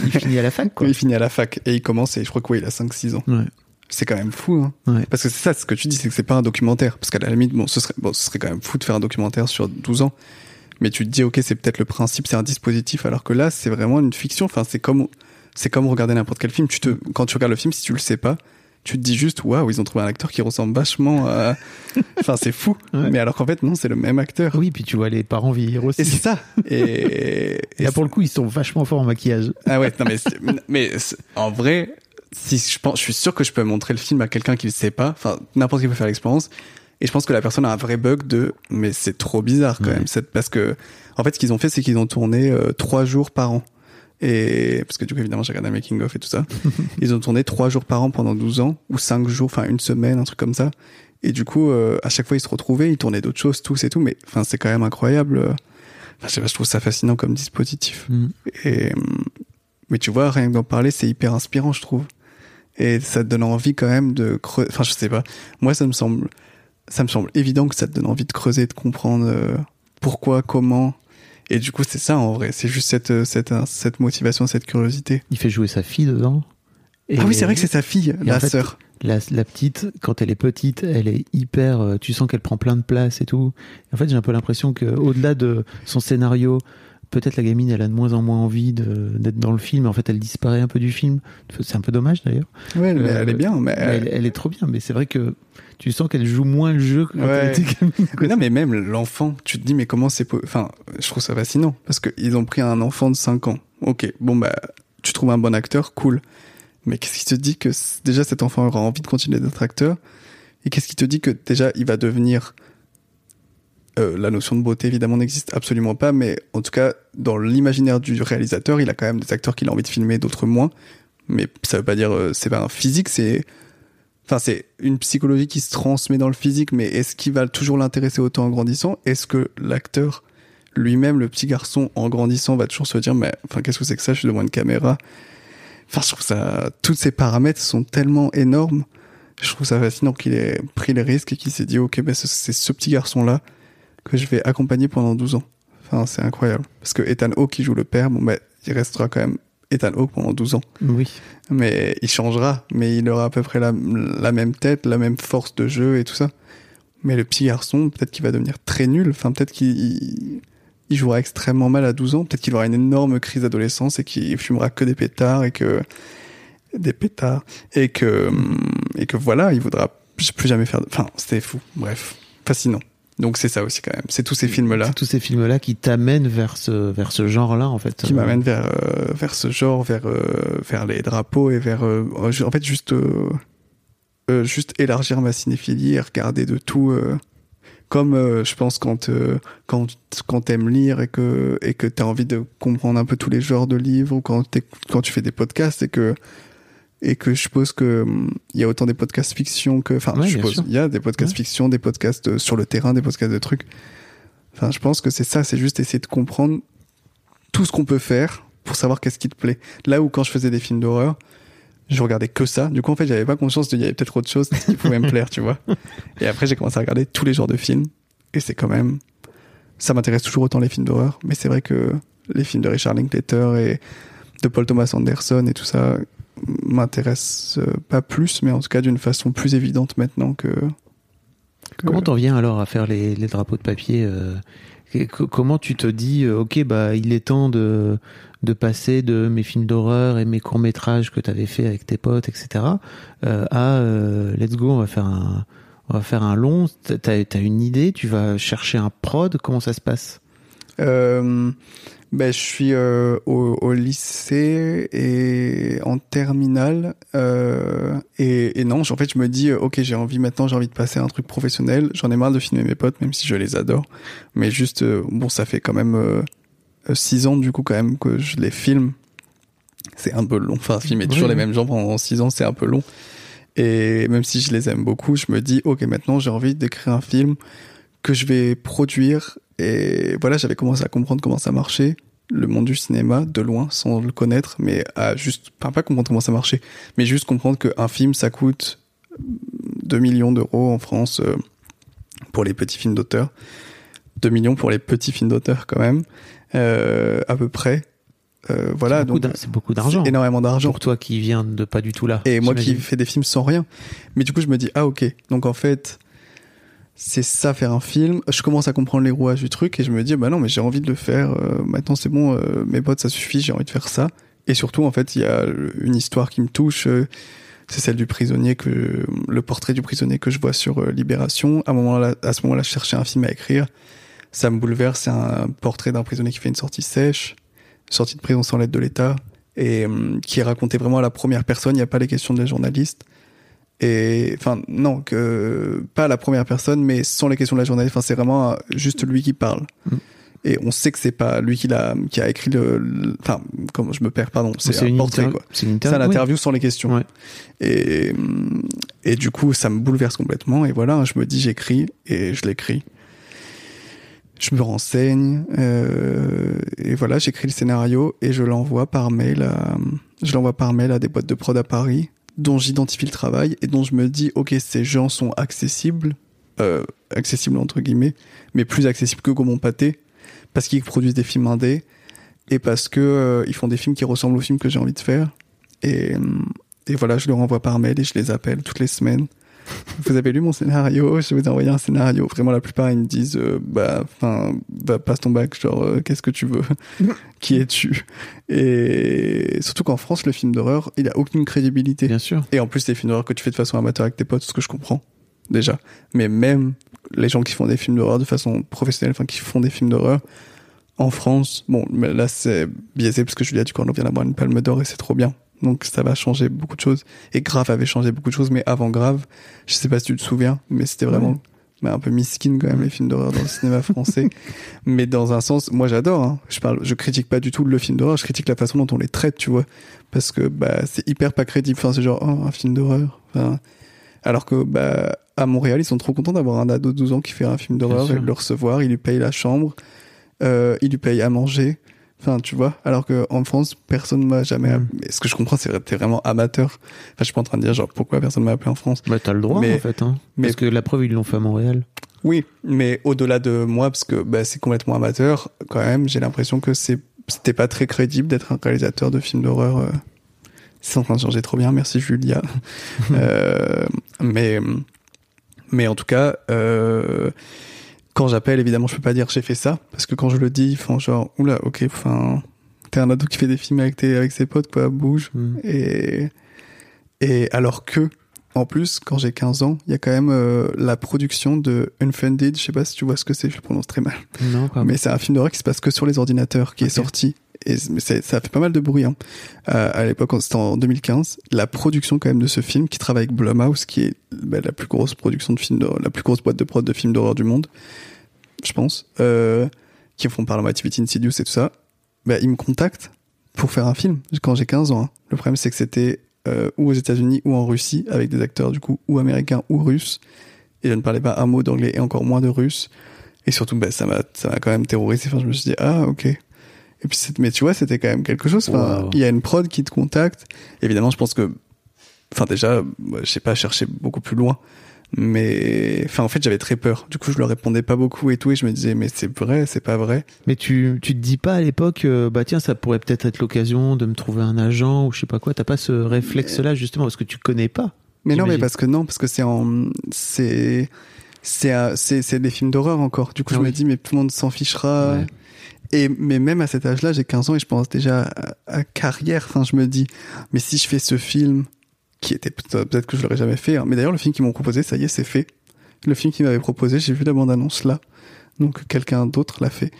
il finit à la fac, quoi. il finit à la fac et il commence et je crois que ouais, il a 5-6 ans Ouais. C'est quand même fou hein. Ouais. parce que c'est ça ce que tu dis c'est que c'est pas un documentaire. Parce qu'à la limite bon ce serait bon ce serait quand même fou de faire un documentaire sur 12 ans. Mais tu te dis ok c'est peut-être le principe c'est un dispositif. Alors que là c'est vraiment une fiction. Enfin c'est comme c'est comme regarder n'importe quel film. Tu te quand tu regardes le film si tu le sais pas tu te dis juste waouh ils ont trouvé un acteur qui ressemble vachement à enfin c'est fou. Ouais. mais alors qu'en fait non c'est le même acteur. Oui, puis tu vois les parents vieillir aussi. et c'est ça. Et, Et là, pour le coup, ils sont vachement forts en maquillage. ah ouais, non mais mais en vrai, si je pense, je suis sûr que je peux montrer le film à quelqu'un qui ne sait pas. Enfin, n'importe qui peut faire l'expérience. Et je pense que la personne a un vrai bug de, mais c'est trop bizarre quand Ouais. même. Parce que, en fait, ce qu'ils ont fait, c'est qu'ils ont tourné euh, trois jours par an. Et parce que du coup, évidemment, j'ai regardé un making of et tout ça. ils ont tourné trois jours par an pendant 12 ans ou cinq jours, enfin une semaine, un truc comme ça. Et du coup, euh, à chaque fois, ils se retrouvaient, ils tournaient d'autres choses, tous et tout. Mais enfin, c'est quand même incroyable. Enfin, je sais pas, je trouve ça fascinant comme dispositif. Mm. Et, mais tu vois, rien que d'en parler, c'est hyper inspirant, je trouve. Et ça te donne envie quand même de creuser. Enfin, je sais pas. Moi, ça me semble, ça me semble évident que ça te donne envie de creuser, de comprendre euh, pourquoi, comment. Et du coup, c'est ça en vrai. C'est juste cette, euh, cette, euh, cette motivation, cette curiosité. Il fait jouer sa fille dedans. Et ah oui, c'est vrai que c'est sa fille, la fait, sœur. La, la petite, quand elle est petite, elle est hyper. tu sens qu'elle prend plein de place et tout. En fait, j'ai un peu l'impression que, au-delà de son scénario, peut-être la gamine, elle a de moins en moins envie d'être dans le film. En fait, elle disparaît un peu du film. C'est un peu dommage d'ailleurs. Ouais, mais Euh, elle est bien. Mais, Elle, elle est trop bien, mais c'est vrai que tu sens qu'elle joue moins le jeu que quand Ouais. elle était gamine. Mais non, mais même l'enfant, tu te dis, mais comment c'est... Enfin, je trouve ça fascinant. Parce qu'ils ont pris un enfant de 5 ans. Ok, bon, bah, tu trouves un bon acteur, cool. Mais qu'est-ce qui te dit que déjà cet enfant aura envie de continuer d'être acteur? Et qu'est-ce qui te dit que déjà il va devenir... Euh, la notion de beauté, évidemment, n'existe absolument pas, mais en tout cas, dans l'imaginaire du réalisateur, il a quand même des acteurs qu'il a envie de filmer, d'autres moins. Mais ça veut pas dire... euh, c'est pas un physique, c'est... Enfin, c'est une psychologie qui se transmet dans le physique, mais est-ce qu'il va toujours l'intéresser autant en grandissant? Est-ce que l'acteur lui-même, le petit garçon, en grandissant, va toujours se dire, mais enfin, qu'est-ce que c'est que ça? Je suis devant une caméra. Enfin, je trouve ça, tous ces paramètres sont tellement énormes. Je trouve ça fascinant qu'il ait pris les risques et qu'il s'est dit, ok, ben c'est ce petit garçon-là que je vais accompagner pendant 12 ans. Enfin, c'est incroyable. Parce que Ethan Hawke, qui joue le père, bon, ben, il restera quand même Ethan Hawke pendant 12 ans Oui. mais il changera, mais il aura à peu près la, la même tête, la même force de jeu et tout ça. Mais le petit garçon, peut-être qu'il va devenir très nul, enfin peut-être qu'il il jouera extrêmement mal à 12 ans, peut-être qu'il aura une énorme crise d'adolescence et qu'il fumera que des pétards et que des pétards et que et que voilà, il voudra plus jamais faire de... enfin, c'était fou. Bref, fascinant. Donc c'est ça aussi quand même, c'est tous ces films là C'est tous ces films-là qui t'amènent vers ce, vers ce genre-là, en fait. qui m'amène vers euh, vers ce genre, vers euh, vers les drapeaux et vers euh, en fait juste euh, juste élargir ma cinéphilie et regarder de tout. euh, comme euh, je pense quand euh, quand quand t'aimes lire et que et que t'as envie de comprendre un peu tous les genres de livres ou quand quand tu fais des podcasts et que et que je suppose que hum, il y a autant des podcasts fiction que enfin Ouais, je suppose. il y a des podcasts Ouais. fiction des podcasts euh, sur le terrain des podcasts de trucs. Enfin je pense que c'est ça c'est juste essayer de comprendre tout ce qu'on peut faire pour savoir qu'est-ce qui te plaît. Là où quand je faisais des films d'horreur je regardais que ça. Du coup en fait j'avais pas conscience qu'il y avait peut-être autre chose qui pouvait me plaire tu vois. Et après j'ai commencé à regarder tous les genres de films. Et c'est quand même ça m'intéresse toujours autant les films d'horreur. Mais c'est vrai que les films de Richard Linklater et de Paul Thomas Anderson et tout ça m'intéressent euh, pas plus mais en tout cas d'une façon plus évidente maintenant que, que- Comment t'en viens alors à faire les, les drapeaux de papier euh, Comment tu te dis, euh, ok, bah il est temps de, de passer de mes films d'horreur et mes courts métrages que t'avais fait avec tes potes, etc. euh, à euh, let's go, on va faire un, on va faire un long. T'as as une idée Tu vas chercher un prod Comment ça se passe? Ben, je suis euh, au, au lycée et en terminale. Euh, et, et non, en fait, je me dis, euh, ok, j'ai envie maintenant, j'ai envie de passer à un truc professionnel. J'en ai marre de filmer mes potes, même si je les adore. Mais juste, euh, bon, ça fait quand même euh, euh, six ans, du coup, quand même, que je les filme. C'est un peu long. Enfin, filmer toujours les mêmes gens pendant six ans, c'est un peu long. Et même si je les aime beaucoup, je me dis, ok, maintenant, j'ai envie d'écrire un film que je vais produire. Et voilà, j'avais commencé à comprendre comment ça marchait, le monde du cinéma, de loin, sans le connaître, mais à juste, enfin, pas comprendre comment ça marchait, mais juste comprendre qu'un film, ça coûte 2 millions d'euros en France euh, pour les petits films d'auteur. 2 millions pour les petits films d'auteur, quand même, euh, à peu près. Euh, voilà, C'est beaucoup donc d'ar- c'est beaucoup d'argent. énormément d'argent. Pour toi qui viens de pas du tout là. Et moi qui fais des films sans rien. Mais du coup, je me dis, ah ok, donc en fait, c'est ça faire un film. Je commence à comprendre les rouages du truc et je me dis, bah non, mais j'ai envie de le faire. euh, maintenant, c'est bon, euh, mes potes, ça suffit, j'ai envie de faire ça. Et surtout, en fait, il y a une histoire qui me touche. euh, c'est celle du prisonnier que le portrait du prisonnier que je vois sur Libération. À ce moment-là, je cherchais un film à écrire. Ça me bouleverse. C'est un portrait d'un prisonnier qui fait une sortie sèche, sortie de prison sans l'aide de l'État, et hum, qui est raconté vraiment à la première personne. Il n'y a pas les questions des journalistes. Et enfin non, que pas la première personne, mais sans les questions de la journaliste. Enfin, c'est vraiment euh, juste lui qui parle. Mm. Et on sait que c'est pas lui qui l'a qui a écrit le. Enfin, comment je me perds, pardon. C'est un une portrait quoi. C'est une C'est interview. un oui. interview sans les questions. Ouais. Et, hum, et du coup, ça me bouleverse complètement. Et voilà, je me dis, j'écris et je l'écris. Je me renseigne euh, et voilà, j'écris le scénario et je l'envoie par mail. À, je l'envoie par mail à des boîtes de prod à Paris, dont j'identifie le travail et dont je me dis, ok, ces gens sont accessibles, euh, accessibles entre guillemets, mais plus accessibles que Gaumont Pâté, parce qu'ils produisent des films indés et parce que euh, ils font des films qui ressemblent aux films que j'ai envie de faire. Et, hum, et voilà, je leur envoie par mail et je les appelle toutes les semaines vous avez lu mon scénario, je vous ai envoyé un scénario. Vraiment, la plupart, ils me disent, euh, bah, enfin, bah, passe ton bac, genre, euh, qu'est-ce que tu veux? Qui es-tu? Et surtout qu'en France, le film d'horreur, il a aucune crédibilité. Bien sûr. Et en plus, les films d'horreur que tu fais de façon amateur avec tes potes, ce que je comprends, déjà. Mais même les gens qui font des films d'horreur de façon professionnelle, enfin, qui font des films d'horreur, en France, bon, mais là, c'est biaisé parce que Julia Ducournau vient d'avoir une palme d'or et c'est trop bien. Donc ça va changer beaucoup de choses. Et Grave avait changé beaucoup de choses, mais avant Grave, je sais pas si tu te souviens, mais c'était vraiment mais un peu miskin quand même les films d'horreur dans le cinéma français. mais dans un sens, moi j'adore. Hein. Je parle, je critique pas du tout le film d'horreur, je critique la façon dont on les traite, tu vois, parce que bah c'est hyper pas crédible. Enfin c'est genre oh, un film d'horreur. Enfin, alors que bah à Montréal ils sont trop contents d'avoir un ado de 12 ans qui fait un film d'horreur et de le recevoir. Il lui paye la chambre, euh, il lui paye à manger. Enfin, tu vois, alors que en France, personne m'a jamais. Mm. Mais ce que je comprends, c'est que t'es vraiment amateur. Enfin, je suis pas en train de dire genre pourquoi personne m'a appelé en France. Bah, t'as le droit, Mais- en fait. Hein. mais- Parce que la preuve, ils l'ont fait à Montréal. Oui, mais au-delà de moi, parce que bah, c'est complètement amateur, quand même, j'ai l'impression que c'est c'était pas très crédible d'être un réalisateur de films d'horreur. euh. C'est en train de changer trop bien, merci Julia. Euh, mais mais en tout cas, euh, quand j'appelle, évidemment, je peux pas dire j'ai fait ça, parce que quand je le dis, ils font genre oula, ok, enfin, t'es un ado qui fait des films avec tes avec ses potes, quoi, bouge. Mm. Et, et alors que, en plus, quand j'ai 15 ans, il y a quand même euh, la production de Unfunded, je sais pas si tu vois ce que c'est, je le prononce très mal. Non, pardon. Mais c'est un film d'horreur qui se passe que sur les ordinateurs, qui est sorti. Et ça fait pas mal de bruit. Hein. Euh, à l'époque, c'était en 2015. La production quand même de ce film, qui travaille avec Blumhouse, qui est bah, la plus grosse production de films, la plus grosse boîte de prod de films d'horreur du monde, je pense, euh, qui font Paranormal Activity, Insidious et tout ça. Bah, ils me contactent pour faire un film quand j'ai 15 ans. hein. Le problème, c'est que c'était euh, ou aux États-Unis ou en Russie, avec des acteurs du coup ou américains ou russes. Et je ne parlais pas un mot d'anglais et encore moins de russe. Et surtout, bah, ça m'a, quand même terrorisé. Je me suis dit, ah, ok. Et puis, mais tu vois, c'était quand même quelque chose. Enfin, Wow. il y a une prod qui te contacte. Évidemment, je pense que, enfin, déjà, je sais pas chercher beaucoup plus loin. Mais, enfin, en fait, j'avais très peur. Du coup, je leur répondais pas beaucoup et tout. Et je me disais, mais c'est vrai, c'est pas vrai. Mais tu, tu te dis pas à l'époque, euh, bah tiens, ça pourrait peut-être être l'occasion de me trouver un agent ou je sais pas quoi. T'as pas ce réflexe-là justement parce que tu connais pas. Mais non, mais parce que non, parce que c'est en, c'est, c'est, c'est, c'est des films d'horreur encore. Du coup, Ah je oui. me dis, mais tout le monde s'en fichera. Ouais. Et, mais même à cet âge-là, j'ai 15 ans et je pense déjà à, carrière. Enfin, je me dis, mais si je fais ce film, qui était peut- peut-être que je l'aurais jamais fait. hein. Mais d'ailleurs, le film qu'ils m'ont proposé, ça y est, c'est fait. Le film qu'ils m'avaient proposé, j'ai vu la bande-annonce là. Donc, quelqu'un d'autre l'a fait.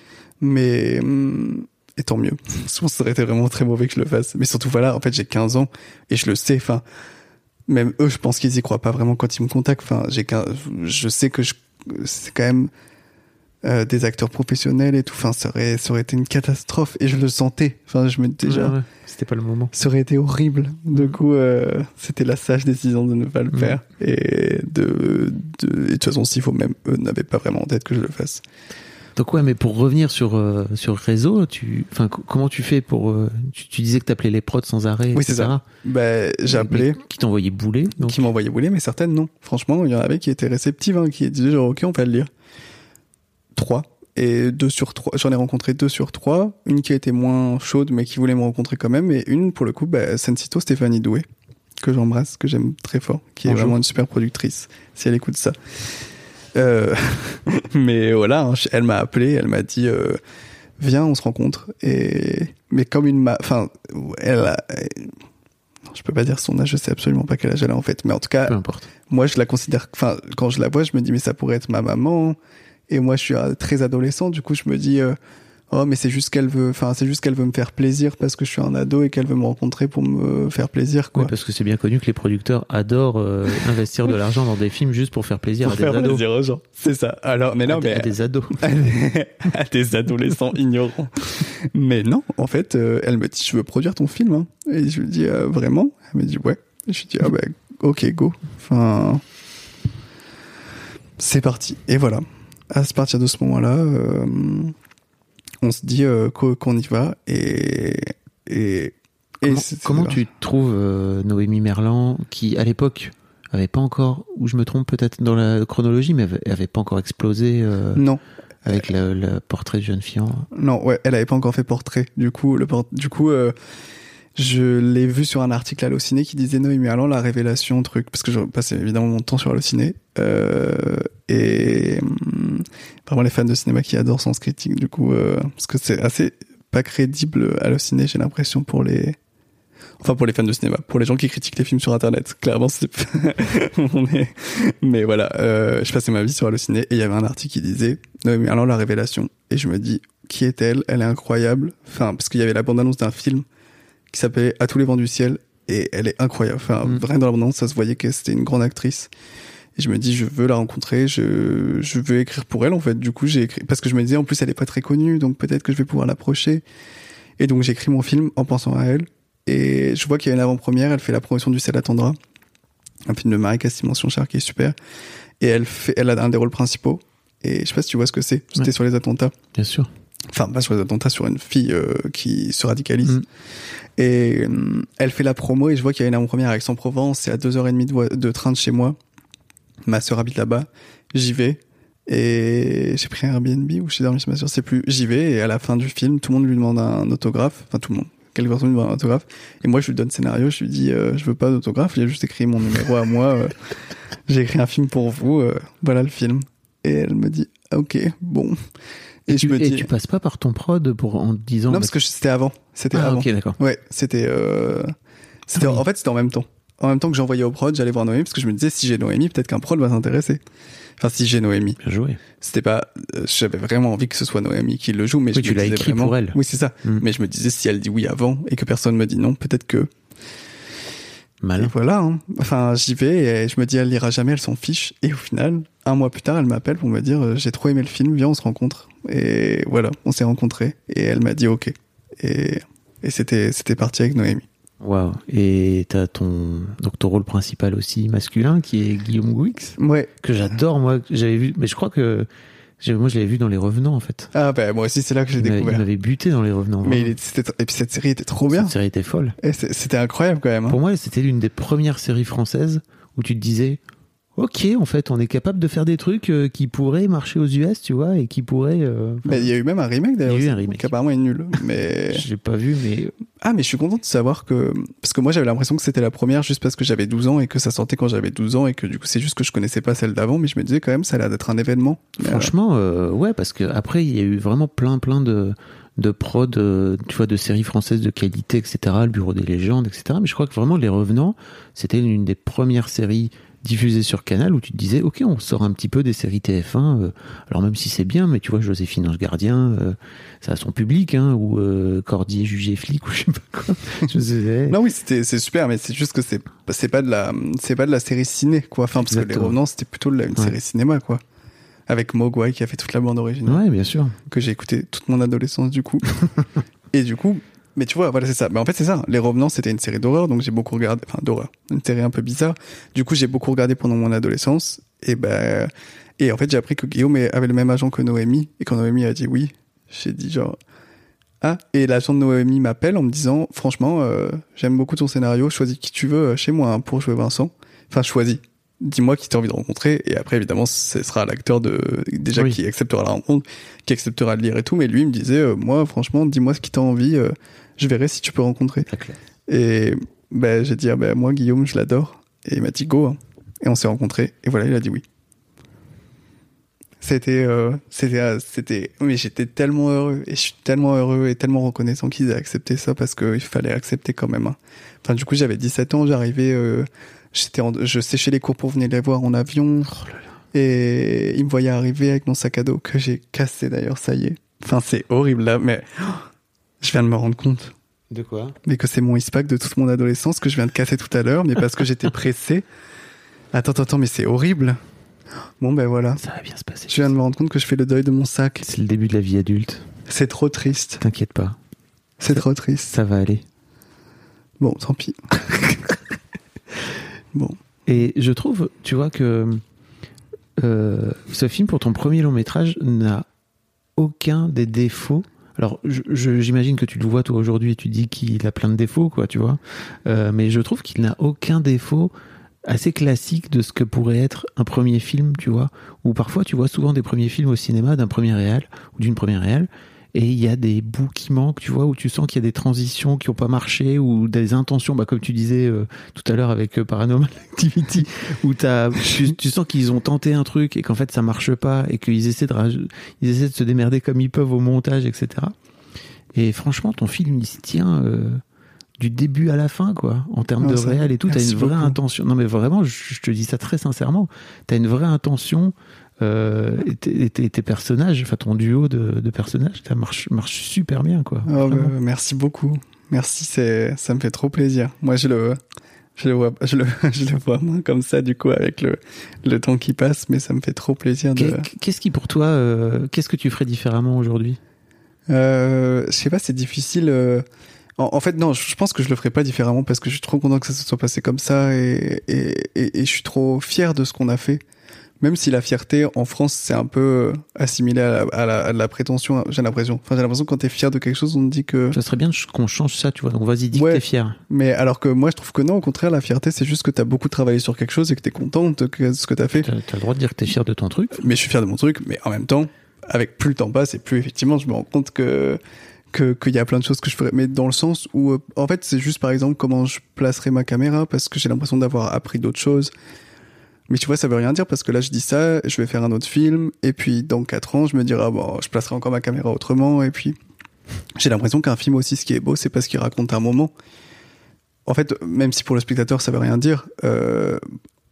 Mais, hum, et tant mieux. Je pense ça aurait été vraiment très mauvais que je le fasse. Mais surtout, voilà, en fait, j'ai 15 ans et je le sais. Enfin, même eux, je pense qu'ils y croient pas vraiment quand ils me contactent. Enfin, j'ai je sais que je, c'est quand même euh, des acteurs professionnels et tout. Enfin, ça aurait, ça aurait été une catastrophe et je le sentais. Enfin, je me déjà, Ouais, ouais. C'était pas le moment. ça aurait été horrible. Du coup, euh, c'était la sage décision de ne pas le faire et de, de, et de toute façon, s'il faut même eux n'avaient pas vraiment en tête que je le fasse. Donc ouais, mais pour revenir sur euh, sur réseau, tu, enfin co- comment tu fais pour, euh, tu, tu disais que t'appelais les prods sans arrêt. Oui, c'est ça. Ben, j'ai appelé. Qui t'envoyait bouler. Donc qui m'envoyaient bouler, mais certaines non. Franchement, il y en avait qui étaient réceptives, hein, qui disaient genre ok, on va le lire. Trois. Et deux sur trois, j'en ai rencontré deux sur trois. Une qui a été moins chaude, mais qui voulait me rencontrer quand même. Et une, pour le coup, bah, Sensito Stéphanie Doué, que j'embrasse, que j'aime très fort, qui est vraiment une super productrice, si elle écoute ça. Euh, mais voilà, hein, elle m'a appelé, elle m'a dit, euh, viens, on se rencontre. Et, mais comme une, ma... enfin, elle a, je peux pas dire son âge, je sais absolument pas quel âge elle a en fait, mais en tout cas, peu importe. moi je la considère enfin quand je la vois je me dis mais ça pourrait être ma maman et moi je suis euh, très adolescent du coup je me dis euh, oh mais c'est juste qu'elle veut enfin c'est juste qu'elle veut me faire plaisir parce que je suis un ado et qu'elle veut me rencontrer pour me faire plaisir quoi Ouais, parce que c'est bien connu que les producteurs adorent euh, investir de l'argent dans des films juste pour faire plaisir pour à des faire ados. plaisir aux gens c'est ça alors mais non à, des- mais à des ados. à des adolescents ignorants. Mais non, en fait, euh, elle me dit, je veux produire ton film. hein. Et je lui dis, euh, vraiment? Elle me dit, ouais. Et je lui dis, ah bah, ok, go. Enfin, c'est parti. Et voilà. À partir de ce moment-là, euh, on se dit euh, qu'o- qu'on y va. Et, et, et Comment, tu trouves euh, Noémie Merlan, qui à l'époque avait pas encore, ou je me trompe peut-être dans la chronologie, mais avait, avait pas encore explosé Non, avec le, le portrait de jeune fille. Non, ouais, elle avait pas encore fait portrait. Du coup, le port- du coup, euh, Je l'ai vu sur un article à Allociné qui disait Noémie Allant, la révélation, truc, parce que je passais évidemment mon temps sur Allociné. Euh, et hum, vraiment les fans de cinéma qui adorent Sens Critique, du coup, euh, parce que c'est assez pas crédible Allociné, j'ai l'impression, pour les... Enfin, pour les fans de cinéma, pour les gens qui critiquent les films sur Internet, clairement, c'est... mais, mais voilà, euh, je passais ma vie sur Allociné et il y avait un article qui disait Noémie Allant, la révélation. Et je me dis, qui est-elle? Elle est incroyable. Enfin, parce qu'il y avait la bande-annonce d'un film qui s'appelait À tous les vents du ciel et elle est incroyable. Enfin, Mm. vraiment dans la bande-annonce, ça se voyait que c'était une grande actrice. Et je me dis, je veux la rencontrer, je, je veux écrire pour elle, en fait. Du coup, j'ai écrit, parce que je me disais, en plus, elle est pas très connue, donc peut-être que je vais pouvoir l'approcher. Et donc, j'ai écrit mon film en pensant à elle. Et je vois qu'il y a une avant-première, elle fait la promotion du Ciel attendra. Un film de Marie Castimation Char qui est super. Et elle fait, elle a un des rôles principaux. Et je sais pas si tu vois ce que c'est. C'était Ouais. sur les attentats Bien sûr. Enfin pas sur les attentats sur une fille euh, qui se radicalise. Mm. et euh, elle fait la promo et je vois qu'il y a une avant-première à Aix-en-Provence c'est à deux heures et demie de, voi- de train de chez moi. Ma sœur habite là-bas. J'y vais. Et j'ai pris un Airbnb ou j'ai dormi chez ma sœur. C'est plus j'y vais et à la fin du film tout le monde lui demande un autographe. Enfin tout le monde. Quelques personnes lui demandent un autographe. Et moi je lui donne le scénario. Je lui dis euh, je veux pas d'autographe. Il a juste écrit mon numéro à moi euh, j'ai écrit un film pour vous euh, voilà le film. Et elle me dit ok bon et, Et, je tu, me et dis tu passes pas par ton prod pour en disant. non, parce que c'était avant. C'était Ah, avant. ok, d'accord. Ouais, c'était. Euh... c'était Ah oui. En fait, c'était en même temps. En même temps que j'envoyais au prod, j'allais voir Noémie parce que je me disais si j'ai Noémie, peut-être qu'un prod va s'intéresser. Enfin, si j'ai Noémie, Bien joué. c'était pas. euh, J'avais vraiment envie que ce soit Noémie qui le joue, mais Oui, je tu me l'as disais écrit vraiment- pour elle. Oui, c'est ça. Mm. Mais je me disais si elle dit oui avant et que personne me dit non, peut-être que. Et Malin. voilà. hein. Enfin, j'y vais et je me dis elle lira jamais, elle s'en fiche. Et au final, un mois plus tard, elle m'appelle pour me dire euh, j'ai trop aimé le film, viens on se rencontre. Et voilà, on s'est rencontrés et elle m'a dit ok. Et, et c'était c'était parti avec Noémie. Waouh. Et t'as ton donc ton rôle principal aussi masculin qui est Guillaume Gouix Ouais. que j'adore moi. J'avais vu, mais je crois que moi je l'avais vu dans Les Revenants en fait. Ah bah moi aussi c'est là que j'ai m'avait- il découvert. m'avait buté dans Les Revenants. Mais il et puis cette série était trop bien. Cette série était folle. C'était incroyable quand même. hein. Pour moi, c'était l'une des premières séries françaises où tu te disais, ok, en fait, on est capable de faire des trucs euh, qui pourraient marcher aux US, tu vois, et qui pourraient. euh, Mais il y a eu même un remake d'ailleurs. Il y a eu un remake. Qui apparemment est nul. Mais Je l'ai pas vu, mais ah mais je suis content de savoir que parce que moi j'avais l'impression que c'était la première juste parce que j'avais 12 ans et que ça sortait quand j'avais 12 ans et que du coup c'est juste que je connaissais pas celle d'avant mais je me disais quand même ça a l'air d'être un événement. Euh, franchement, euh, ouais, parce que après, il y a eu vraiment plein, plein de de prod, euh, tu vois, de séries françaises de qualité, etc. Le Bureau des légendes, etc. Mais je crois que vraiment, Les Revenants, c'était une des premières séries diffusées sur Canal où tu te disais, ok, on sort un petit peu des séries TF1. euh, alors même si c'est bien, mais tu vois, Joséphine Ange Gardien, euh, ça a son public, hein, ou euh, Cordier jugé flic ou je sais pas quoi. Je sais. Non oui c'était c'est super mais c'est juste que c'est c'est pas de la c'est pas de la série ciné quoi enfin parce que les revenants c'était plutôt de la- une Ouais. série cinéma quoi avec Mogwai qui a fait toute la bande originale. Ouais, bien sûr. que j'ai écouté toute mon adolescence du coup. et du coup, mais tu vois, voilà, c'est ça. Mais en fait, c'est ça. Les Revenants, c'était une série d'horreur, donc j'ai beaucoup regardé, enfin d'horreur, une série un peu bizarre. Du coup, j'ai beaucoup regardé pendant mon adolescence. Et ben, et en fait, j'ai appris que Guillaume avait le même agent que Noémie. Et quand Noémie a dit oui, j'ai dit genre. Ah, et l'agent de Noémie m'appelle en me disant, franchement, euh, j'aime beaucoup ton scénario, choisis qui tu veux euh, chez moi hein, pour jouer Vincent. Enfin, choisis. Dis-moi qui t'as envie de rencontrer. Et après, évidemment, ce sera l'acteur de, déjà Oui. qui acceptera la rencontre, qui acceptera de lire et tout. Mais lui, il me disait, euh, moi, franchement, dis-moi ce qui t'a envie, euh, je verrai si tu peux rencontrer. Et ben, j'ai dit, ah, ben, moi, Guillaume, je l'adore. Et il m'a dit, go. hein. Et on s'est rencontrés. Et voilà, il a dit oui. C'était, euh, c'était, euh, c'était, mais j'étais tellement heureux et je suis tellement heureux et tellement reconnaissant qu'ils aient accepté ça parce qu'il fallait accepter quand même. hein. Enfin, du coup, j'avais 17 ans, j'arrivais, euh, j'étais, en- je séchais les cours pour venir les voir en avion et ils me voyaient arriver avec mon sac à dos que j'ai cassé d'ailleurs, ça y est. Enfin, c'est horrible là, mais je viens de me rendre compte De quoi? Mais que c'est mon ispac de toute mon adolescence que je viens de casser tout à l'heure, mais parce que j'étais pressé. Attends, attends, attends, mais c'est horrible. Bon, ben voilà. Ça va bien se passer. Je viens de me rendre compte que je fais le deuil de mon sac. C'est le début de la vie adulte. C'est trop triste. T'inquiète pas, C'est trop triste. ça va aller. Bon, tant pis. bon. Et je trouve, tu vois, que euh, ce film, pour ton premier long métrage, n'a aucun des défauts. Alors, j'imagine que tu le vois toi aujourd'hui et tu dis qu'il a plein de défauts, quoi, tu vois. Euh, mais je trouve qu'il n'a aucun défaut assez classique de ce que pourrait être un premier film, tu vois. Ou parfois, tu vois souvent des premiers films au cinéma d'un premier réal ou d'une première réal. Et il y a des bouts qui manquent, tu vois, où tu sens qu'il y a des transitions qui ont pas marché ou des intentions, bah, comme tu disais euh, tout à l'heure avec euh, Paranormal Activity, où t'as, tu, tu sens qu'ils ont tenté un truc et qu'en fait ça marche pas et qu'ils essaient de ils essaient de se démerder comme ils peuvent au montage, etc. Et franchement, ton film il se tient euh, du début à la fin, quoi, en termes Non, de réel et tout. T'as une vraie beaucoup. intention. Non, mais vraiment, je, je te dis ça très sincèrement. T'as une vraie intention. Euh, et tes, et tes- personnages, enfin ton duo de, de personnages, ça marche, marche super bien, quoi. Oh, Vraiment. merci beaucoup. Merci, ça me fait trop plaisir. Moi, je le, je le vois, je le, je le vois moins comme ça, du coup, avec le, le temps qui passe, mais ça me fait trop plaisir de. Qu'est- Qu'est-ce qui pour toi, euh, qu'est-ce que tu ferais différemment aujourd'hui? Euh, je sais pas, c'est difficile. euh, En, en fait, non, je je pense que je le ferai pas différemment parce que je suis trop content que ça se soit passé comme ça et, et, et, et je suis trop fier de ce qu'on a fait. Même si la fierté en France, c'est un peu euh, assimilé à la, à la, à la prétention, j'ai l'impression. Enfin, j'ai l'impression que quand t'es fier de quelque chose, on te dit que. Ça serait bien qu'on change ça, tu vois. Donc vas-y, dis Ouais. que t'es fier. Mais alors que moi, je trouve que non, au contraire, la fierté, c'est juste que t'as beaucoup travaillé sur quelque chose et que t'es content de ce que t'as fait. T'as as le droit de dire que t'es fier de ton truc. mais je suis fier de mon truc, mais en même temps, avec plus le temps passe et plus effectivement, je me rends compte que que qu'il y a plein de choses que je ferais, mais dans le sens où, euh, en fait, c'est juste par exemple comment je placerai ma caméra parce que j'ai l'impression d'avoir appris d'autres choses. Mais tu vois, ça veut rien dire parce que là, je dis ça, je vais faire un autre film, et puis dans quatre ans, je me dirai, ah, bon, je placerai encore ma caméra autrement, et puis j'ai l'impression qu'un film aussi, ce qui est beau, c'est parce qu'il raconte un moment. En fait, même si pour le spectateur, ça veut rien dire, euh,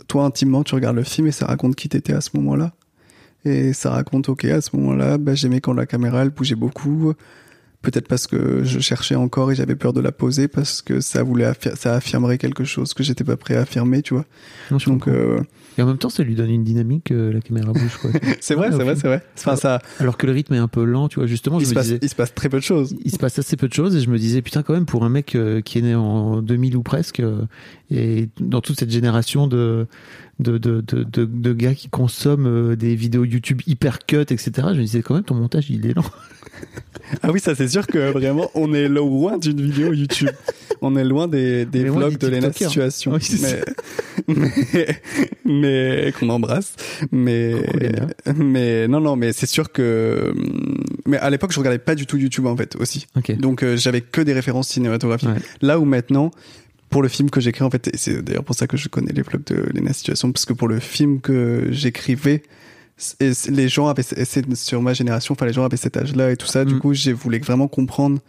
toi, intimement, tu regardes le film et ça raconte qui t'étais à ce moment-là. Et ça raconte, ok, à ce moment-là, bah, j'aimais quand la caméra, elle bougeait beaucoup. Peut-être parce que je cherchais encore et j'avais peur de la poser parce que ça voulait ça affirmerait quelque chose que j'étais pas prêt à affirmer, tu vois. Non, Donc, euh, Et en même temps, ça lui donne une dynamique, euh, la caméra bouge, quoi. c'est vrai, Ouais, c'est vrai, c'est vrai. Enfin, ça, Alors que le rythme est un peu lent, tu vois. Justement, il je se, me passe, disais, il se passe très peu de choses. il se passe assez peu de choses et je me disais putain quand même pour un mec euh, qui est né en 2000 ou presque euh, et dans toute cette génération de de, de, de, de, gars qui consomment euh, des vidéos YouTube hyper cut etc je me disais quand même ton montage il est lent Ah oui, ça c'est sûr que vraiment, on est loin d'une vidéo YouTube. On est loin des, des vlogs de Lena. Situation. Oui, mais, mais, mais- qu'on embrasse. Mais, Coucou, mais non, non, mais c'est sûr que, mais à l'époque, je regardais pas du tout YouTube en fait aussi. Donc euh, j'avais que des références cinématographiques. Ouais. Là où maintenant, pour le film que j'écris en fait, et c'est d'ailleurs pour ça que je connais les vlogs de Lena Situation, parce que pour le film que j'écrivais, les gens avaient, c'est sur ma génération, enfin les gens avaient cet âge-là et tout ça. Du Mm. coup, j'ai voulu vraiment comprendre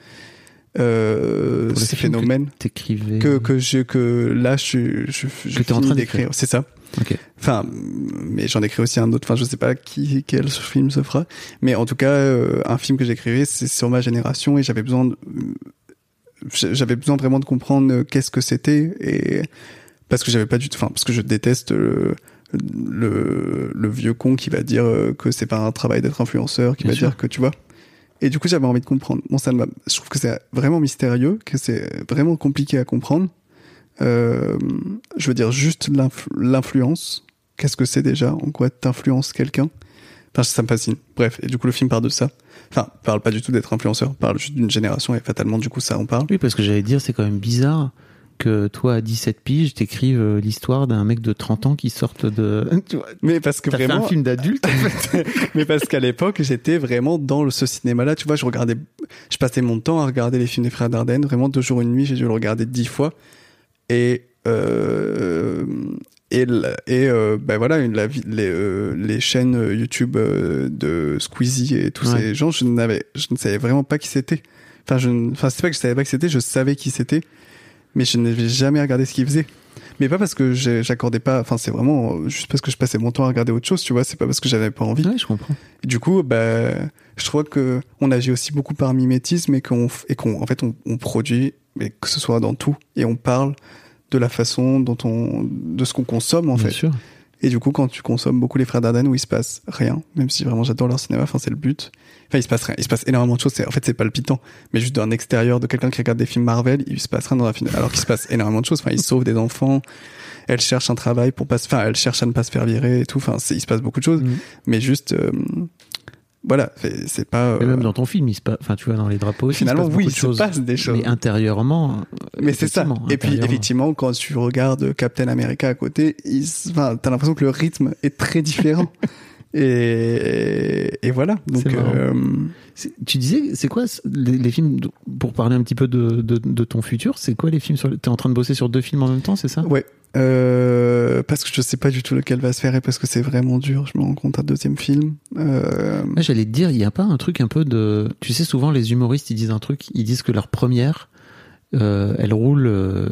euh, ces que phénomènes t'écrivais que que je que là je je je, je t'es en train d'écrire. C'est ça. ok Enfin, mais j'en écris aussi un autre. Enfin, je sais pas qui quel film se fera, mais en tout cas, euh, un film que j'écrivais, c'est sur ma génération et j'avais besoin, de, j'avais besoin vraiment de comprendre euh, qu'est-ce que c'était et parce que j'avais pas du tout, enfin, parce que je déteste le le, le vieux con qui va dire euh, que c'est pas un travail d'être influenceur, qui Bien va sûr. dire que tu vois. Et du coup, j'avais envie de comprendre. Bon, ça je trouve que c'est vraiment mystérieux, que c'est vraiment compliqué à comprendre. Euh, je veux dire juste l'influ- l'influence. Qu'est-ce que c'est déjà? En quoi t'influences quelqu'un? Enfin, ça me fascine. Bref, et du coup, le film parle de ça. Enfin, parle pas du tout d'être influenceur, parle juste d'une génération et fatalement, du coup, ça en parle. oui parce que j'allais dire c'est quand même bizarre que toi à 17 piges t'écrives euh, l'histoire d'un mec de 30 ans qui sorte de tu vois, Mais parce que fait vraiment, un film d'adulte en fait mais parce qu'à l'époque, j'étais vraiment dans ce cinéma-là. Tu vois, je regardais, je passais mon temps à regarder les films des frères Dardenne. Vraiment, deux jours, une nuit, j'ai dû le regarder dix fois. Et, et, la- et, euh, ben voilà, une- la, vie- les, euh, les chaînes YouTube euh, de Squeezie et tous Ouais. ces gens, je n'avais, je ne savais vraiment pas qui c'était. Enfin, je, enfin, c'est pas que je savais pas qui c'était, je savais qui c'était, mais je n'avais jamais regardé ce qu'ils faisaient. Mais pas parce que j'accordais pas, enfin, c'est vraiment euh, juste parce que je passais mon temps à regarder autre chose, tu vois, c'est pas parce que j'avais pas envie. ouais je comprends Et du coup, bah, je trouve que on agit aussi beaucoup par mimétisme et qu'on et qu'on en fait on, on produit, mais que ce soit dans tout et on parle de la façon dont on de ce qu'on consomme en bien fait. sûr Et du coup, quand tu consommes beaucoup les frères Dardenne où il se passe rien, même si vraiment j'adore leur cinéma, enfin c'est le but. Enfin, il se passe rien. Il se passe énormément de choses. En fait, c'est palpitant. Mais juste d'un extérieur, de quelqu'un qui regarde des films Marvel, il se passe rien dans la film. Alors qu'il se passe énormément de choses. Enfin, ils sauvent des enfants. Elle cherche un travail pour pas se, enfin, elle cherche à ne pas se faire virer et tout. Enfin, il se passe beaucoup de choses. Mhm. Mais juste, euh, voilà, c'est, pas. Et euh, même dans ton film, il se passe, enfin, tu vois, dans les drapeaux aussi, finalement, il se passe oui, il se passe des choses. Mais intérieurement. Mais c'est ça. Et puis effectivement, quand tu regardes Captain America à côté, il enfin, t'as l'impression que le rythme est très différent. Et, et voilà. Donc, euh, Tu disais, c'est quoi les, les films, pour parler un petit peu de, de, de ton futur, c'est quoi les films sur... T'es en train de bosser sur deux films en même temps, c'est ça? Ouais. Euh, parce que je sais pas du tout lequel va se faire et parce que c'est vraiment dur. Je me rends compte un deuxième film. Euh, Moi, j'allais te dire, il n'y a pas un truc un peu de... Tu sais, souvent, les humoristes, ils disent un truc, ils disent que leur première, euh, elle roule euh,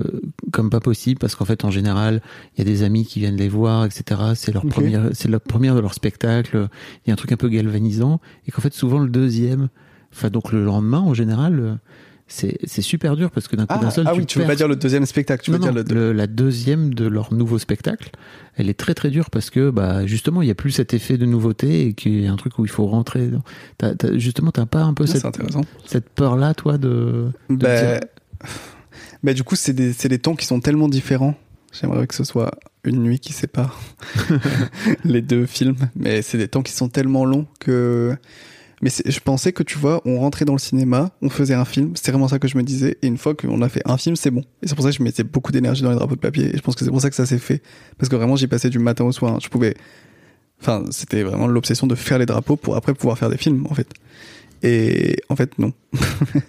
comme pas possible, parce qu'en fait, en général, il y a des amis qui viennent les voir, etc. C'est leur Ok. première, c'est la première de leur spectacle. Il y a un truc un peu galvanisant, et qu'en fait, souvent, le deuxième, enfin, donc le lendemain, en général, euh, c'est c'est super dur, parce que d'un coup Ah, d'un seul, ah tu oui, tu veux pas dire le deuxième spectacle, tu veux non, dire non, le, le- la deuxième de leur nouveau spectacle, elle est très très dure parce que bah justement il y a plus cet effet de nouveauté et qu'il y a un truc où il faut rentrer. dans- T'as, t'as- justement, t'as pas un peu Ah, cette, cette peur là, toi, de. de Bah, dire- bah, du coup, c'est des, c'est des temps qui sont tellement différents. J'aimerais que ce soit une nuit qui sépare les deux films, mais c'est des temps qui sont tellement longs que. Mais je pensais que tu vois, on rentrait dans le cinéma, on faisait un film, c'est vraiment ça que je me disais, et une fois qu'on a fait un film, c'est bon. Et c'est pour ça que je mettais beaucoup d'énergie dans les drapeaux de papier, et je pense que c'est pour ça que ça s'est fait. Parce que vraiment, j'y passais du matin au soir. hein. Je pouvais. Enfin, c'était vraiment l'obsession de faire les drapeaux pour après pouvoir faire des films, en fait. Et en fait, non.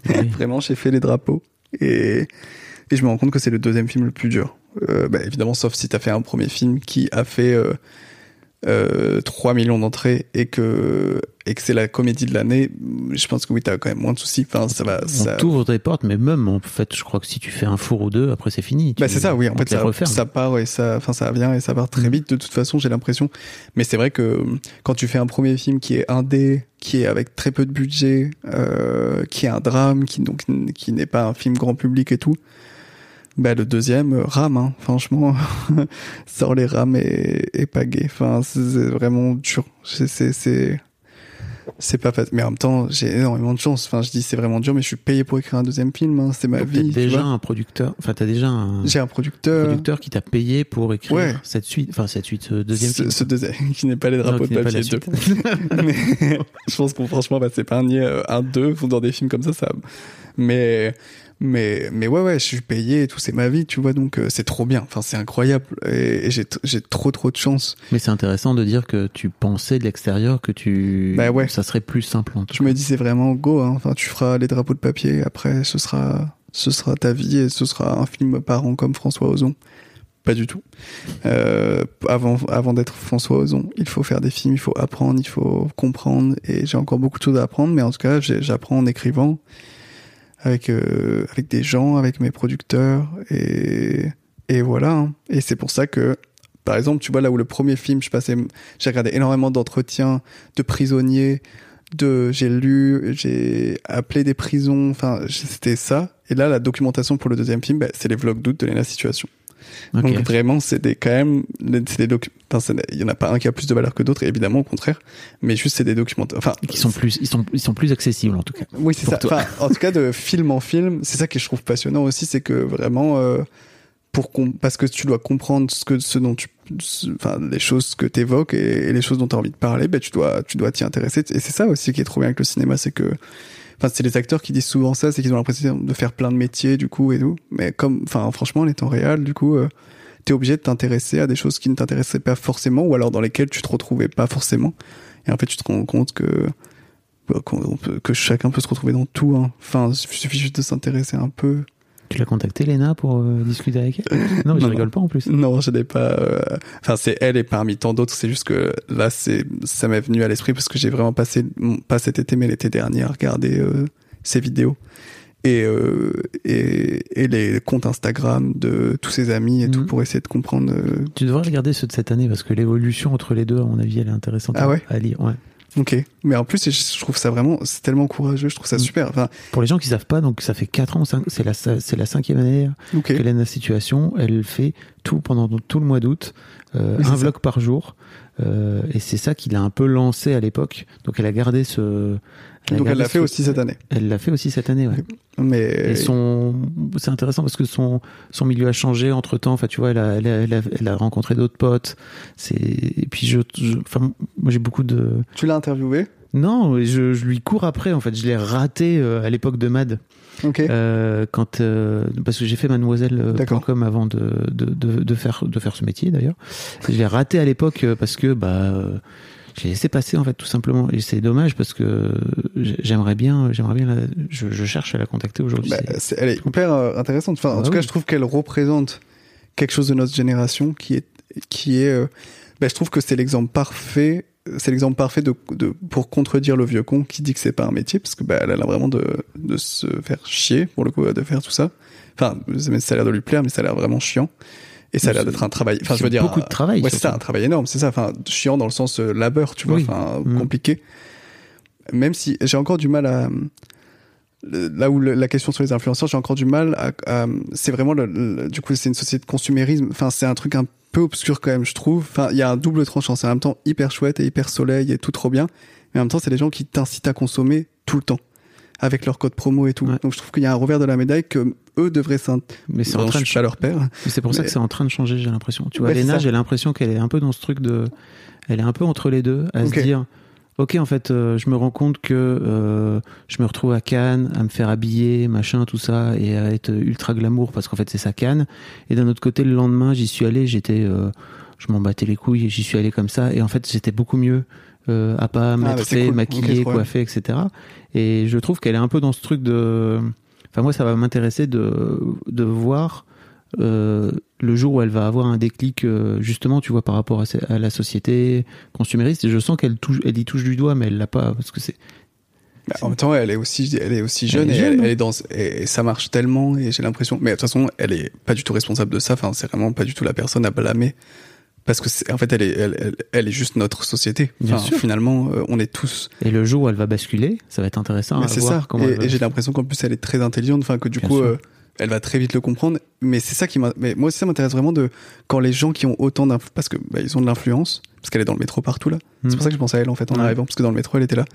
Oui. Vraiment, j'ai fait les drapeaux. Et, et je me rends compte que c'est le deuxième film le plus dur. Euh, bah, évidemment, sauf si t'as fait un premier film qui a fait euh, euh, 3 millions d'entrées et que, et que c'est la comédie de l'année. Je pense que oui, t'as quand même moins de soucis. Enfin, ça va. on Ça... t'ouvre des portes, mais même en fait, je crois que si tu fais un four ou deux, après c'est fini. Bah c'est ça, oui. En fait, ça, ça part et ça, enfin, ça vient et ça part très Mm. vite. De toute façon, j'ai l'impression. Mais c'est vrai que quand tu fais un premier film qui est indé, qui est avec très peu de budget, euh, qui est un drame, qui donc qui n'est pas un film grand public et tout, bah le deuxième euh, rame. Hein, franchement, sort les rames et, et pas gay. Enfin, c'est vraiment dur. C'est c'est c'est c'est pas facile. Mais en même temps, j'ai énormément de chance. Enfin, je dis c'est vraiment dur, mais je suis payé pour écrire un deuxième film. Hein, c'est ma Donc, vie. tu déjà un producteur. Enfin, t'as déjà un J'ai un producteur. producteur qui t'a payé pour écrire Ouais. cette suite. Enfin, cette suite, ce deuxième ce, film. ce deuxième qui n'est pas les drapeaux Non, de papier la 2 suite. mais je pense qu'on franchement va s'épargner euh, un 2 dans des films comme ça ça mais mais mais ouais ouais je suis payé et tout c'est ma vie tu vois donc euh, c'est trop bien enfin c'est incroyable et, et j'ai j'ai trop trop de chance Mais c'est intéressant de dire que tu pensais de l'extérieur que tu. Bah ouais. Ça serait plus simple en tout je me dis c'est vraiment go hein. enfin tu feras les drapeaux de papier après ce sera ce sera ta vie et ce sera un film par an comme François Ozon pas du tout euh, avant avant d'être François Ozon il faut faire des films il faut apprendre il faut comprendre et j'ai encore beaucoup de choses à apprendre mais en tout cas j'apprends en écrivant avec euh, avec des gens avec mes producteurs et et voilà hein. et c'est pour ça que par exemple tu vois là où le premier film je passais j'ai regardé énormément d'entretiens de prisonniers de j'ai lu j'ai appelé des prisons enfin c'était ça et là la documentation pour le deuxième film bah, c'est les vlogs d'août de la situation Donc vraiment, c'est des quand même, c'est des enfin, il y en a pas un qui a plus de valeur que d'autres, évidemment au contraire, mais juste c'est des documents, enfin Qui sont plus, ils sont, ils sont plus accessibles en tout cas. oui c'est ça. toi. Enfin, en tout cas de film en film, c'est ça que je trouve passionnant aussi, c'est que vraiment euh, pour parce que tu dois comprendre ce que ce dont tu, enfin les choses que t'évoques et, et les choses dont tu as envie de parler, ben tu dois tu dois t'y intéresser et c'est ça aussi qui est trop bien avec le cinéma, c'est que Enfin, c'est les acteurs qui disent souvent ça, c'est qu'ils ont l'impression de faire plein de métiers, du coup, et tout. Mais comme, enfin, franchement, en étant réel, du coup, euh, t'es obligé de t'intéresser à des choses qui ne t'intéressaient pas forcément, ou alors dans lesquelles tu te retrouvais pas forcément. Et en fait, tu te rends compte que, bah, que chacun peut se retrouver dans tout, hein. Enfin, il suffit juste de s'intéresser un peu. Tu l'as contacté, Léna, pour euh, discuter avec elle? Non, mais je Non, rigole non. pas en plus. Non, je n'ai pas. euh, Enfin, c'est elle et parmi tant d'autres. C'est juste que là, c'est ça m'est venu à l'esprit parce que j'ai vraiment passé pas cet été, mais l'été dernier à regarder euh, ses vidéos et, euh, et et les comptes Instagram de tous ses amis et tout Mhm. pour essayer de comprendre. Tu devrais regarder ceux de cette année parce que l'évolution entre les deux, à mon avis, elle est intéressante Ah ouais? à lire. Ouais. Ok. Mais en plus, je trouve ça vraiment, c'est tellement courageux. Je trouve ça Mhm. super. Enfin, Pour les gens qui savent pas, donc ça fait 4 ans, c'est la, c'est la cinquième année ok. qu'elle est dans la situation. Elle fait tout pendant tout le mois d'août, euh, Oui, un ça. vlog par jour. Euh, et c'est ça qui l'a un peu lancé à l'époque. Donc elle a gardé ce. Donc elle l'a fait aussi cette année. Elle l'a fait aussi cette année, ouais. Mais Et son, c'est intéressant parce que son, son milieu a changé entre temps. Enfin, tu vois, elle a, elle a, elle a, elle a rencontré d'autres potes. C'est, et puis je, je- enfin, moi j'ai beaucoup de, tu l'as interviewé? non, je, je lui cours après. En fait, je l'ai raté euh, à l'époque de Mad. Ok. Euh, quand euh, parce que j'ai fait mademoiselle.com avant de, de, de, de faire de faire ce métier d'ailleurs. Je l'ai raté à l'époque euh, parce que bah euh, j'ai laissé passer en fait tout simplement. Et c'est dommage parce que j'aimerais bien j'aimerais bien la, je, je, cherche à la contacter aujourd'hui. Bah, elle est hyper euh, intéressante. Enfin en ah tout cas je trouve qu'elle représente quelque chose de notre génération qui est qui est euh, bah, je trouve que c'est l'exemple parfait c'est l'exemple parfait de, de, pour contredire le vieux con qui dit que c'est pas un métier parce que bah, elle a l'air vraiment de, de se faire chier pour le coup de faire tout ça. Enfin ça a l'air de lui plaire mais ça a l'air vraiment chiant et ça a l'air d'être un travail enfin je veux dire beaucoup de travail ouais c'est ça un travail énorme c'est ça enfin chiant dans le sens euh, labeur tu vois enfin mm. compliqué. Même si j'ai encore du mal à là où la question sur les influenceurs j'ai encore du mal à, c'est vraiment le, du coup c'est une société de consumérisme enfin c'est un truc un peu obscur quand même je trouve. Enfin il y a un double tranchant c'est en même temps hyper chouette et hyper soleil et tout trop bien mais en même temps c'est les gens qui t'incitent à consommer tout le temps avec leur code promo et tout. Donc je trouve qu'il y a un revers de la médaille que eux devraient mais c'est en train de leur père. C'est pour ça que c'est en train de changer j'ai l'impression. Tu vois Léna j'ai l'impression qu'elle est un peu dans ce truc de elle est un peu entre les deux à se dire ok en fait euh, je me rends compte que euh, je me retrouve à Cannes à me faire habiller machin tout ça et à être ultra glamour parce qu'en fait c'est ça Cannes. Et d'un autre côté le lendemain j'y suis allé j'étais euh, je m'en battais les couilles j'y suis allé comme ça. Et en fait j'étais beaucoup mieux euh, à pas ah, fait maquiller coiffer etc et je trouve qu'elle est un peu dans ce truc de enfin moi ça va m'intéresser de de voir euh, le jour où elle va avoir un déclic, euh, justement, tu vois, par rapport à, la société consumériste, et je sens qu'elle touche, elle y touche du doigt, mais elle l'a pas, parce que c'est. Bah, en même temps, elle est aussi, elle est aussi jeune, et, elle, est dans, et, ça marche tellement, et j'ai l'impression, mais de toute façon, elle est pas du tout responsable de ça, enfin, c'est vraiment pas du tout la personne à blâmer. Parce que en fait, elle est, elle, elle, est juste notre société. Bien sûr. Finalement, euh, on est tous. Et le jour où elle va basculer, ça va être intéressant à voir ça. comment. Et, j'ai l'impression qu'en plus, elle est très intelligente. Enfin, que du coup, elle va très vite le comprendre. Mais c'est ça qui m'a. Mais moi aussi, ça m'intéresse vraiment de quand les gens qui ont autant d'influence, parce que bah, ils ont de l'influence, parce qu'elle est dans le métro partout là. C'est pour hmm. ça que je pensais à elle en fait en arrivant, parce que dans le métro, elle était là.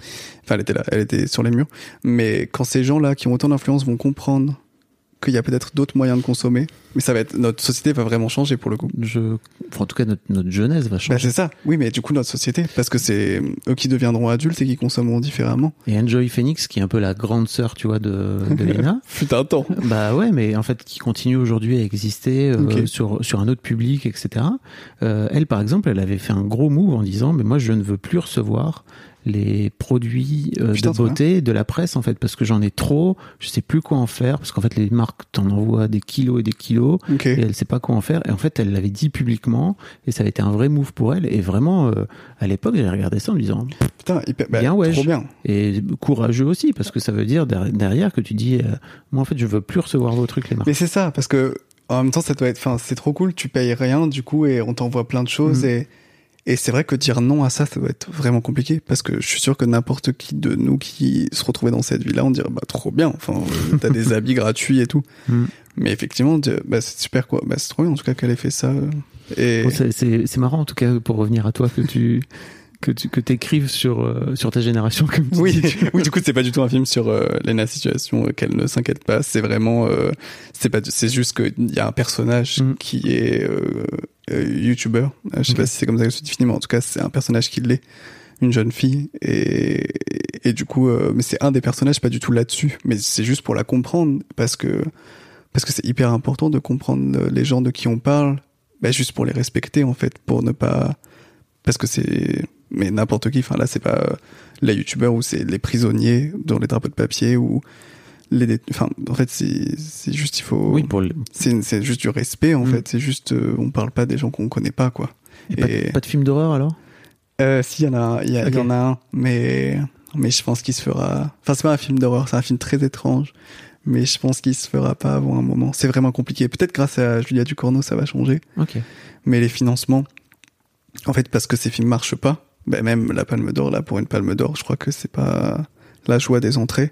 Enfin, elle était là, elle était sur les murs. Mais quand ces gens là qui ont autant d'influence vont comprendre qu'il y a peut-être d'autres moyens de consommer. Mais ça va être notre société va vraiment changer pour le coup. Je, en tout cas, notre, notre jeunesse va changer. Bah, c'est ça. Oui, mais du coup, notre société, parce que c'est eux qui deviendront adultes et qui consommeront différemment. Et Enjoy Phoenix, qui est un peu la grande sœur, tu vois, de, de Lena. Fut un temps. Bah ouais, mais en fait, qui continue aujourd'hui à exister euh, sur sur un autre public, etc. Euh, elle, par exemple, elle avait fait un gros move en disant, mais moi, je ne veux plus recevoir les produits euh, de beauté de la presse en fait parce que j'en ai trop je sais plus quoi en faire parce qu'en fait les marques t'en envoient des kilos et des kilos et elle sait pas quoi en faire et en fait elle l'avait dit publiquement et ça a été un vrai move pour elle et vraiment euh, à l'époque j'ai regardé ça en me disant putain bah, bien ouais bien. Et courageux aussi parce que ça veut dire derrière que tu dis euh, moi en fait je veux plus recevoir vos trucs les marques. Mais c'est ça parce que en même temps ça doit être enfin c'est trop cool tu payes rien du coup et on t'envoie plein de choses mm. et et c'est vrai que dire non à ça, ça doit être vraiment compliqué parce que je suis sûr que n'importe qui de nous qui se retrouvait dans cette vie-là, on dirait bah trop bien. Enfin, t'as des habits gratuits et tout. Mm. Mais effectivement, bah, c'est super quoi. Bah, c'est trop bien en tout cas qu'elle ait fait ça. Euh, c'est marrant en tout cas pour revenir à toi que tu que tu que t'écrives sur euh, sur ta génération comme tu oui. oui du coup c'est pas du tout un film sur euh, Lena situation euh, qu'elle ne s'inquiète pas. C'est vraiment euh, c'est pas c'est juste que il y a un personnage mm. qui est youtubeur je sais pas si c'est comme ça que se définit mais en tout cas c'est un personnage qui l'est. Une jeune fille. Et et du coup mais c'est un des personnages pas du tout là-dessus. Mais c'est juste pour la comprendre parce que parce que c'est hyper important de comprendre les gens de qui on parle bah, juste pour les respecter en fait pour ne pas parce que c'est mais n'importe qui. Enfin là, c'est pas euh, les youtubeurs ou c'est les prisonniers dans les drapeaux de papier ou les. Enfin, en fait, c'est juste il faut. Oui, pour. C'est c'est juste du respect en mm. fait. C'est juste euh, on parle pas des gens qu'on connaît pas quoi. Et, Pas, de, film d'horreur alors? Euh, Si, il y en a, y, y, en a un, mais mais je pense qu'il se fera. Enfin, c'est pas un film d'horreur, c'est un film très étrange. Mais je pense qu'il se fera pas avant un moment. C'est vraiment compliqué. Peut-être grâce à Julia Ducorneau, ça va changer. Ok. Mais les financements, en fait, parce que ces films marchent pas, ben même la Palme d'Or, là, pour une Palme d'Or, je crois que c'est pas la joie des entrées,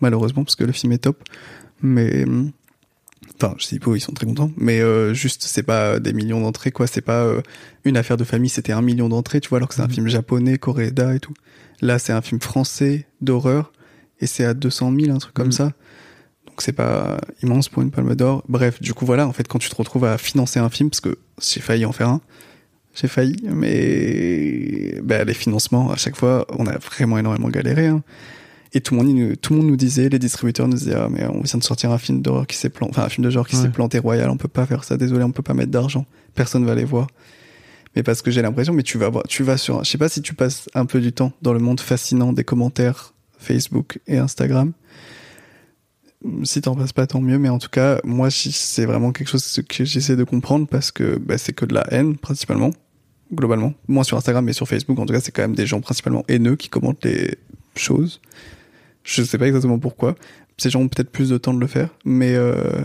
malheureusement, parce que le film est top. Mais, enfin, je sais pas, ils sont très contents, mais euh, juste, c'est pas des millions d'entrées, quoi. C'est pas euh, une affaire de famille, c'était un million d'entrées, tu vois, alors que c'est un mhm. film japonais, coréda et tout. Là, c'est un film français d'horreur, et c'est à 200 000, un truc comme mhm. ça. Donc c'est pas immense pour une Palme d'Or. Bref, du coup, voilà, en fait, quand tu te retrouves à financer un film, parce que j'ai failli en faire un, j'ai failli, mais bah, les financements, à chaque fois, on a vraiment énormément galéré. Hein. Et tout le monde, tout le monde nous disait, les distributeurs nous disaient, ah, mais on vient de sortir un film d'horreur qui s'est planté, enfin un film de genre qui s'est planté royal, on peut pas faire ça, désolé, on peut pas mettre d'argent, personne va les voir. mais parce que j'ai l'impression, mais tu vas voir, tu vas sur, je sais pas si tu passes un peu du temps dans le monde fascinant des commentaires Facebook et Instagram. Si t'en passes pas, tant mieux, mais en tout cas, moi, c'est vraiment quelque chose que j'essaie de comprendre parce que bah, c'est que de la haine, principalement, globalement. Moi, sur Instagram, mais sur Facebook, en tout cas, c'est quand même des gens principalement haineux qui commentent les choses. Je sais pas exactement pourquoi. Ces gens ont peut-être plus de temps de le faire, mais euh,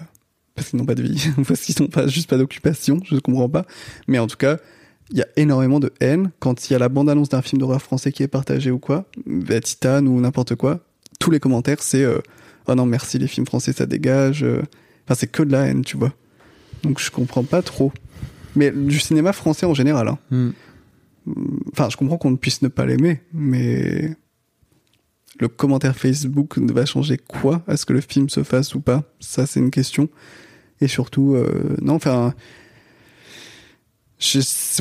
parce qu'ils n'ont pas de vie, parce qu'ils n'ont pas juste pas d'occupation, je comprends pas. Mais en tout cas, il y a énormément de haine quand il y a la bande-annonce d'un film d'horreur français qui est partagé ou quoi, bah, Titan ou n'importe quoi. Tous les commentaires, c'est euh, oh non merci les films français ça dégage. Euh. Enfin c'est que de la haine, tu vois. Donc je comprends pas trop. Mais du cinéma français en général. Hein. Hmm. Enfin je comprends qu'on ne puisse ne pas l'aimer, mais le commentaire Facebook ne va changer quoi à ce que le film se fasse ou pas? Ça c'est une question. Et surtout, euh, non, enfin,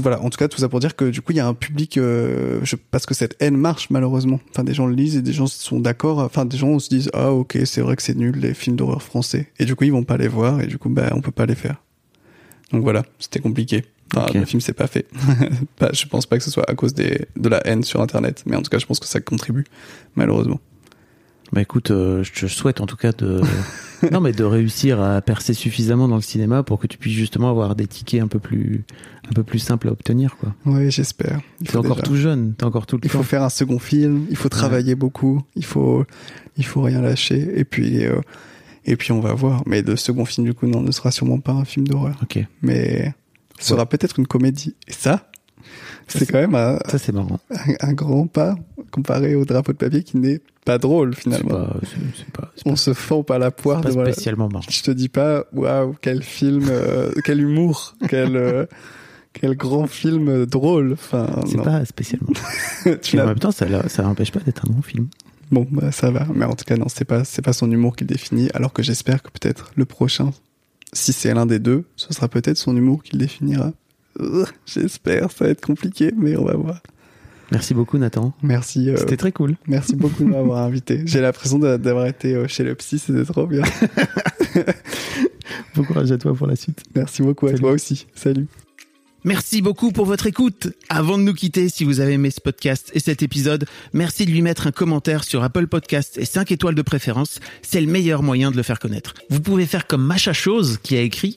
voilà, en tout cas, tout ça pour dire que du coup, il y a un public, euh, je, parce que cette haine marche malheureusement. Enfin, des gens le lisent et des gens sont d'accord. Enfin, des gens se disent ah ok, c'est vrai que c'est nul les films d'horreur français. Et du coup, ils vont pas les voir et du coup, bah, on peut pas les faire. Donc voilà, c'était compliqué. Le film s'est pas fait. bah, je pense pas que ce soit à cause des, de la haine sur Internet, mais en tout cas, je pense que ça contribue malheureusement. Bah écoute, euh, je te souhaite en tout cas de non mais de réussir à percer suffisamment dans le cinéma pour que tu puisses justement avoir des tickets un peu plus un peu plus simples à obtenir quoi. Oui, j'espère. T'es encore tout jeune, t'es encore tout le il temps. Il faut faire un second film, il faut travailler beaucoup, il faut il faut rien lâcher et puis euh, et puis on va voir. Mais le second film du coup non ne sera sûrement pas un film d'horreur. Ok. Mais sera peut-être une comédie. Et ça, c'est quand même un, ça c'est marrant. Un, grand pas comparé au drapeau de papier qui n'est pas drôle finalement. On se fend pas la poire. Pas spécialement marrant. Je te dis pas, waouh, quel film, euh, quel humour, quel euh, quel grand film drôle. Enfin, c'est pas spécialement. tu en même temps, ça ça n'empêche pas d'être un bon film. Bon, bah, ça va. Mais en tout cas, non, c'est pas c'est pas son humour qui le définit. Alors que j'espère que peut-être le prochain, si c'est l'un des deux, ce sera peut-être son humour qui le définira. J'espère, ça va être compliqué, mais on va voir. Merci beaucoup Nathan. Merci. Euh, c'était très cool. Merci beaucoup de m'avoir invité. J'ai l'impression d'avoir été euh, chez le psy, c'était trop bien. bon courage à toi pour la suite. Merci beaucoup à toi aussi. Salut. Merci beaucoup pour votre écoute. Avant de nous quitter, si vous avez aimé ce podcast et cet épisode, merci de lui mettre un commentaire sur Apple Podcast et 5 étoiles de préférence. C'est le meilleur moyen de le faire connaître. Vous pouvez faire comme Macha Chose qui a écrit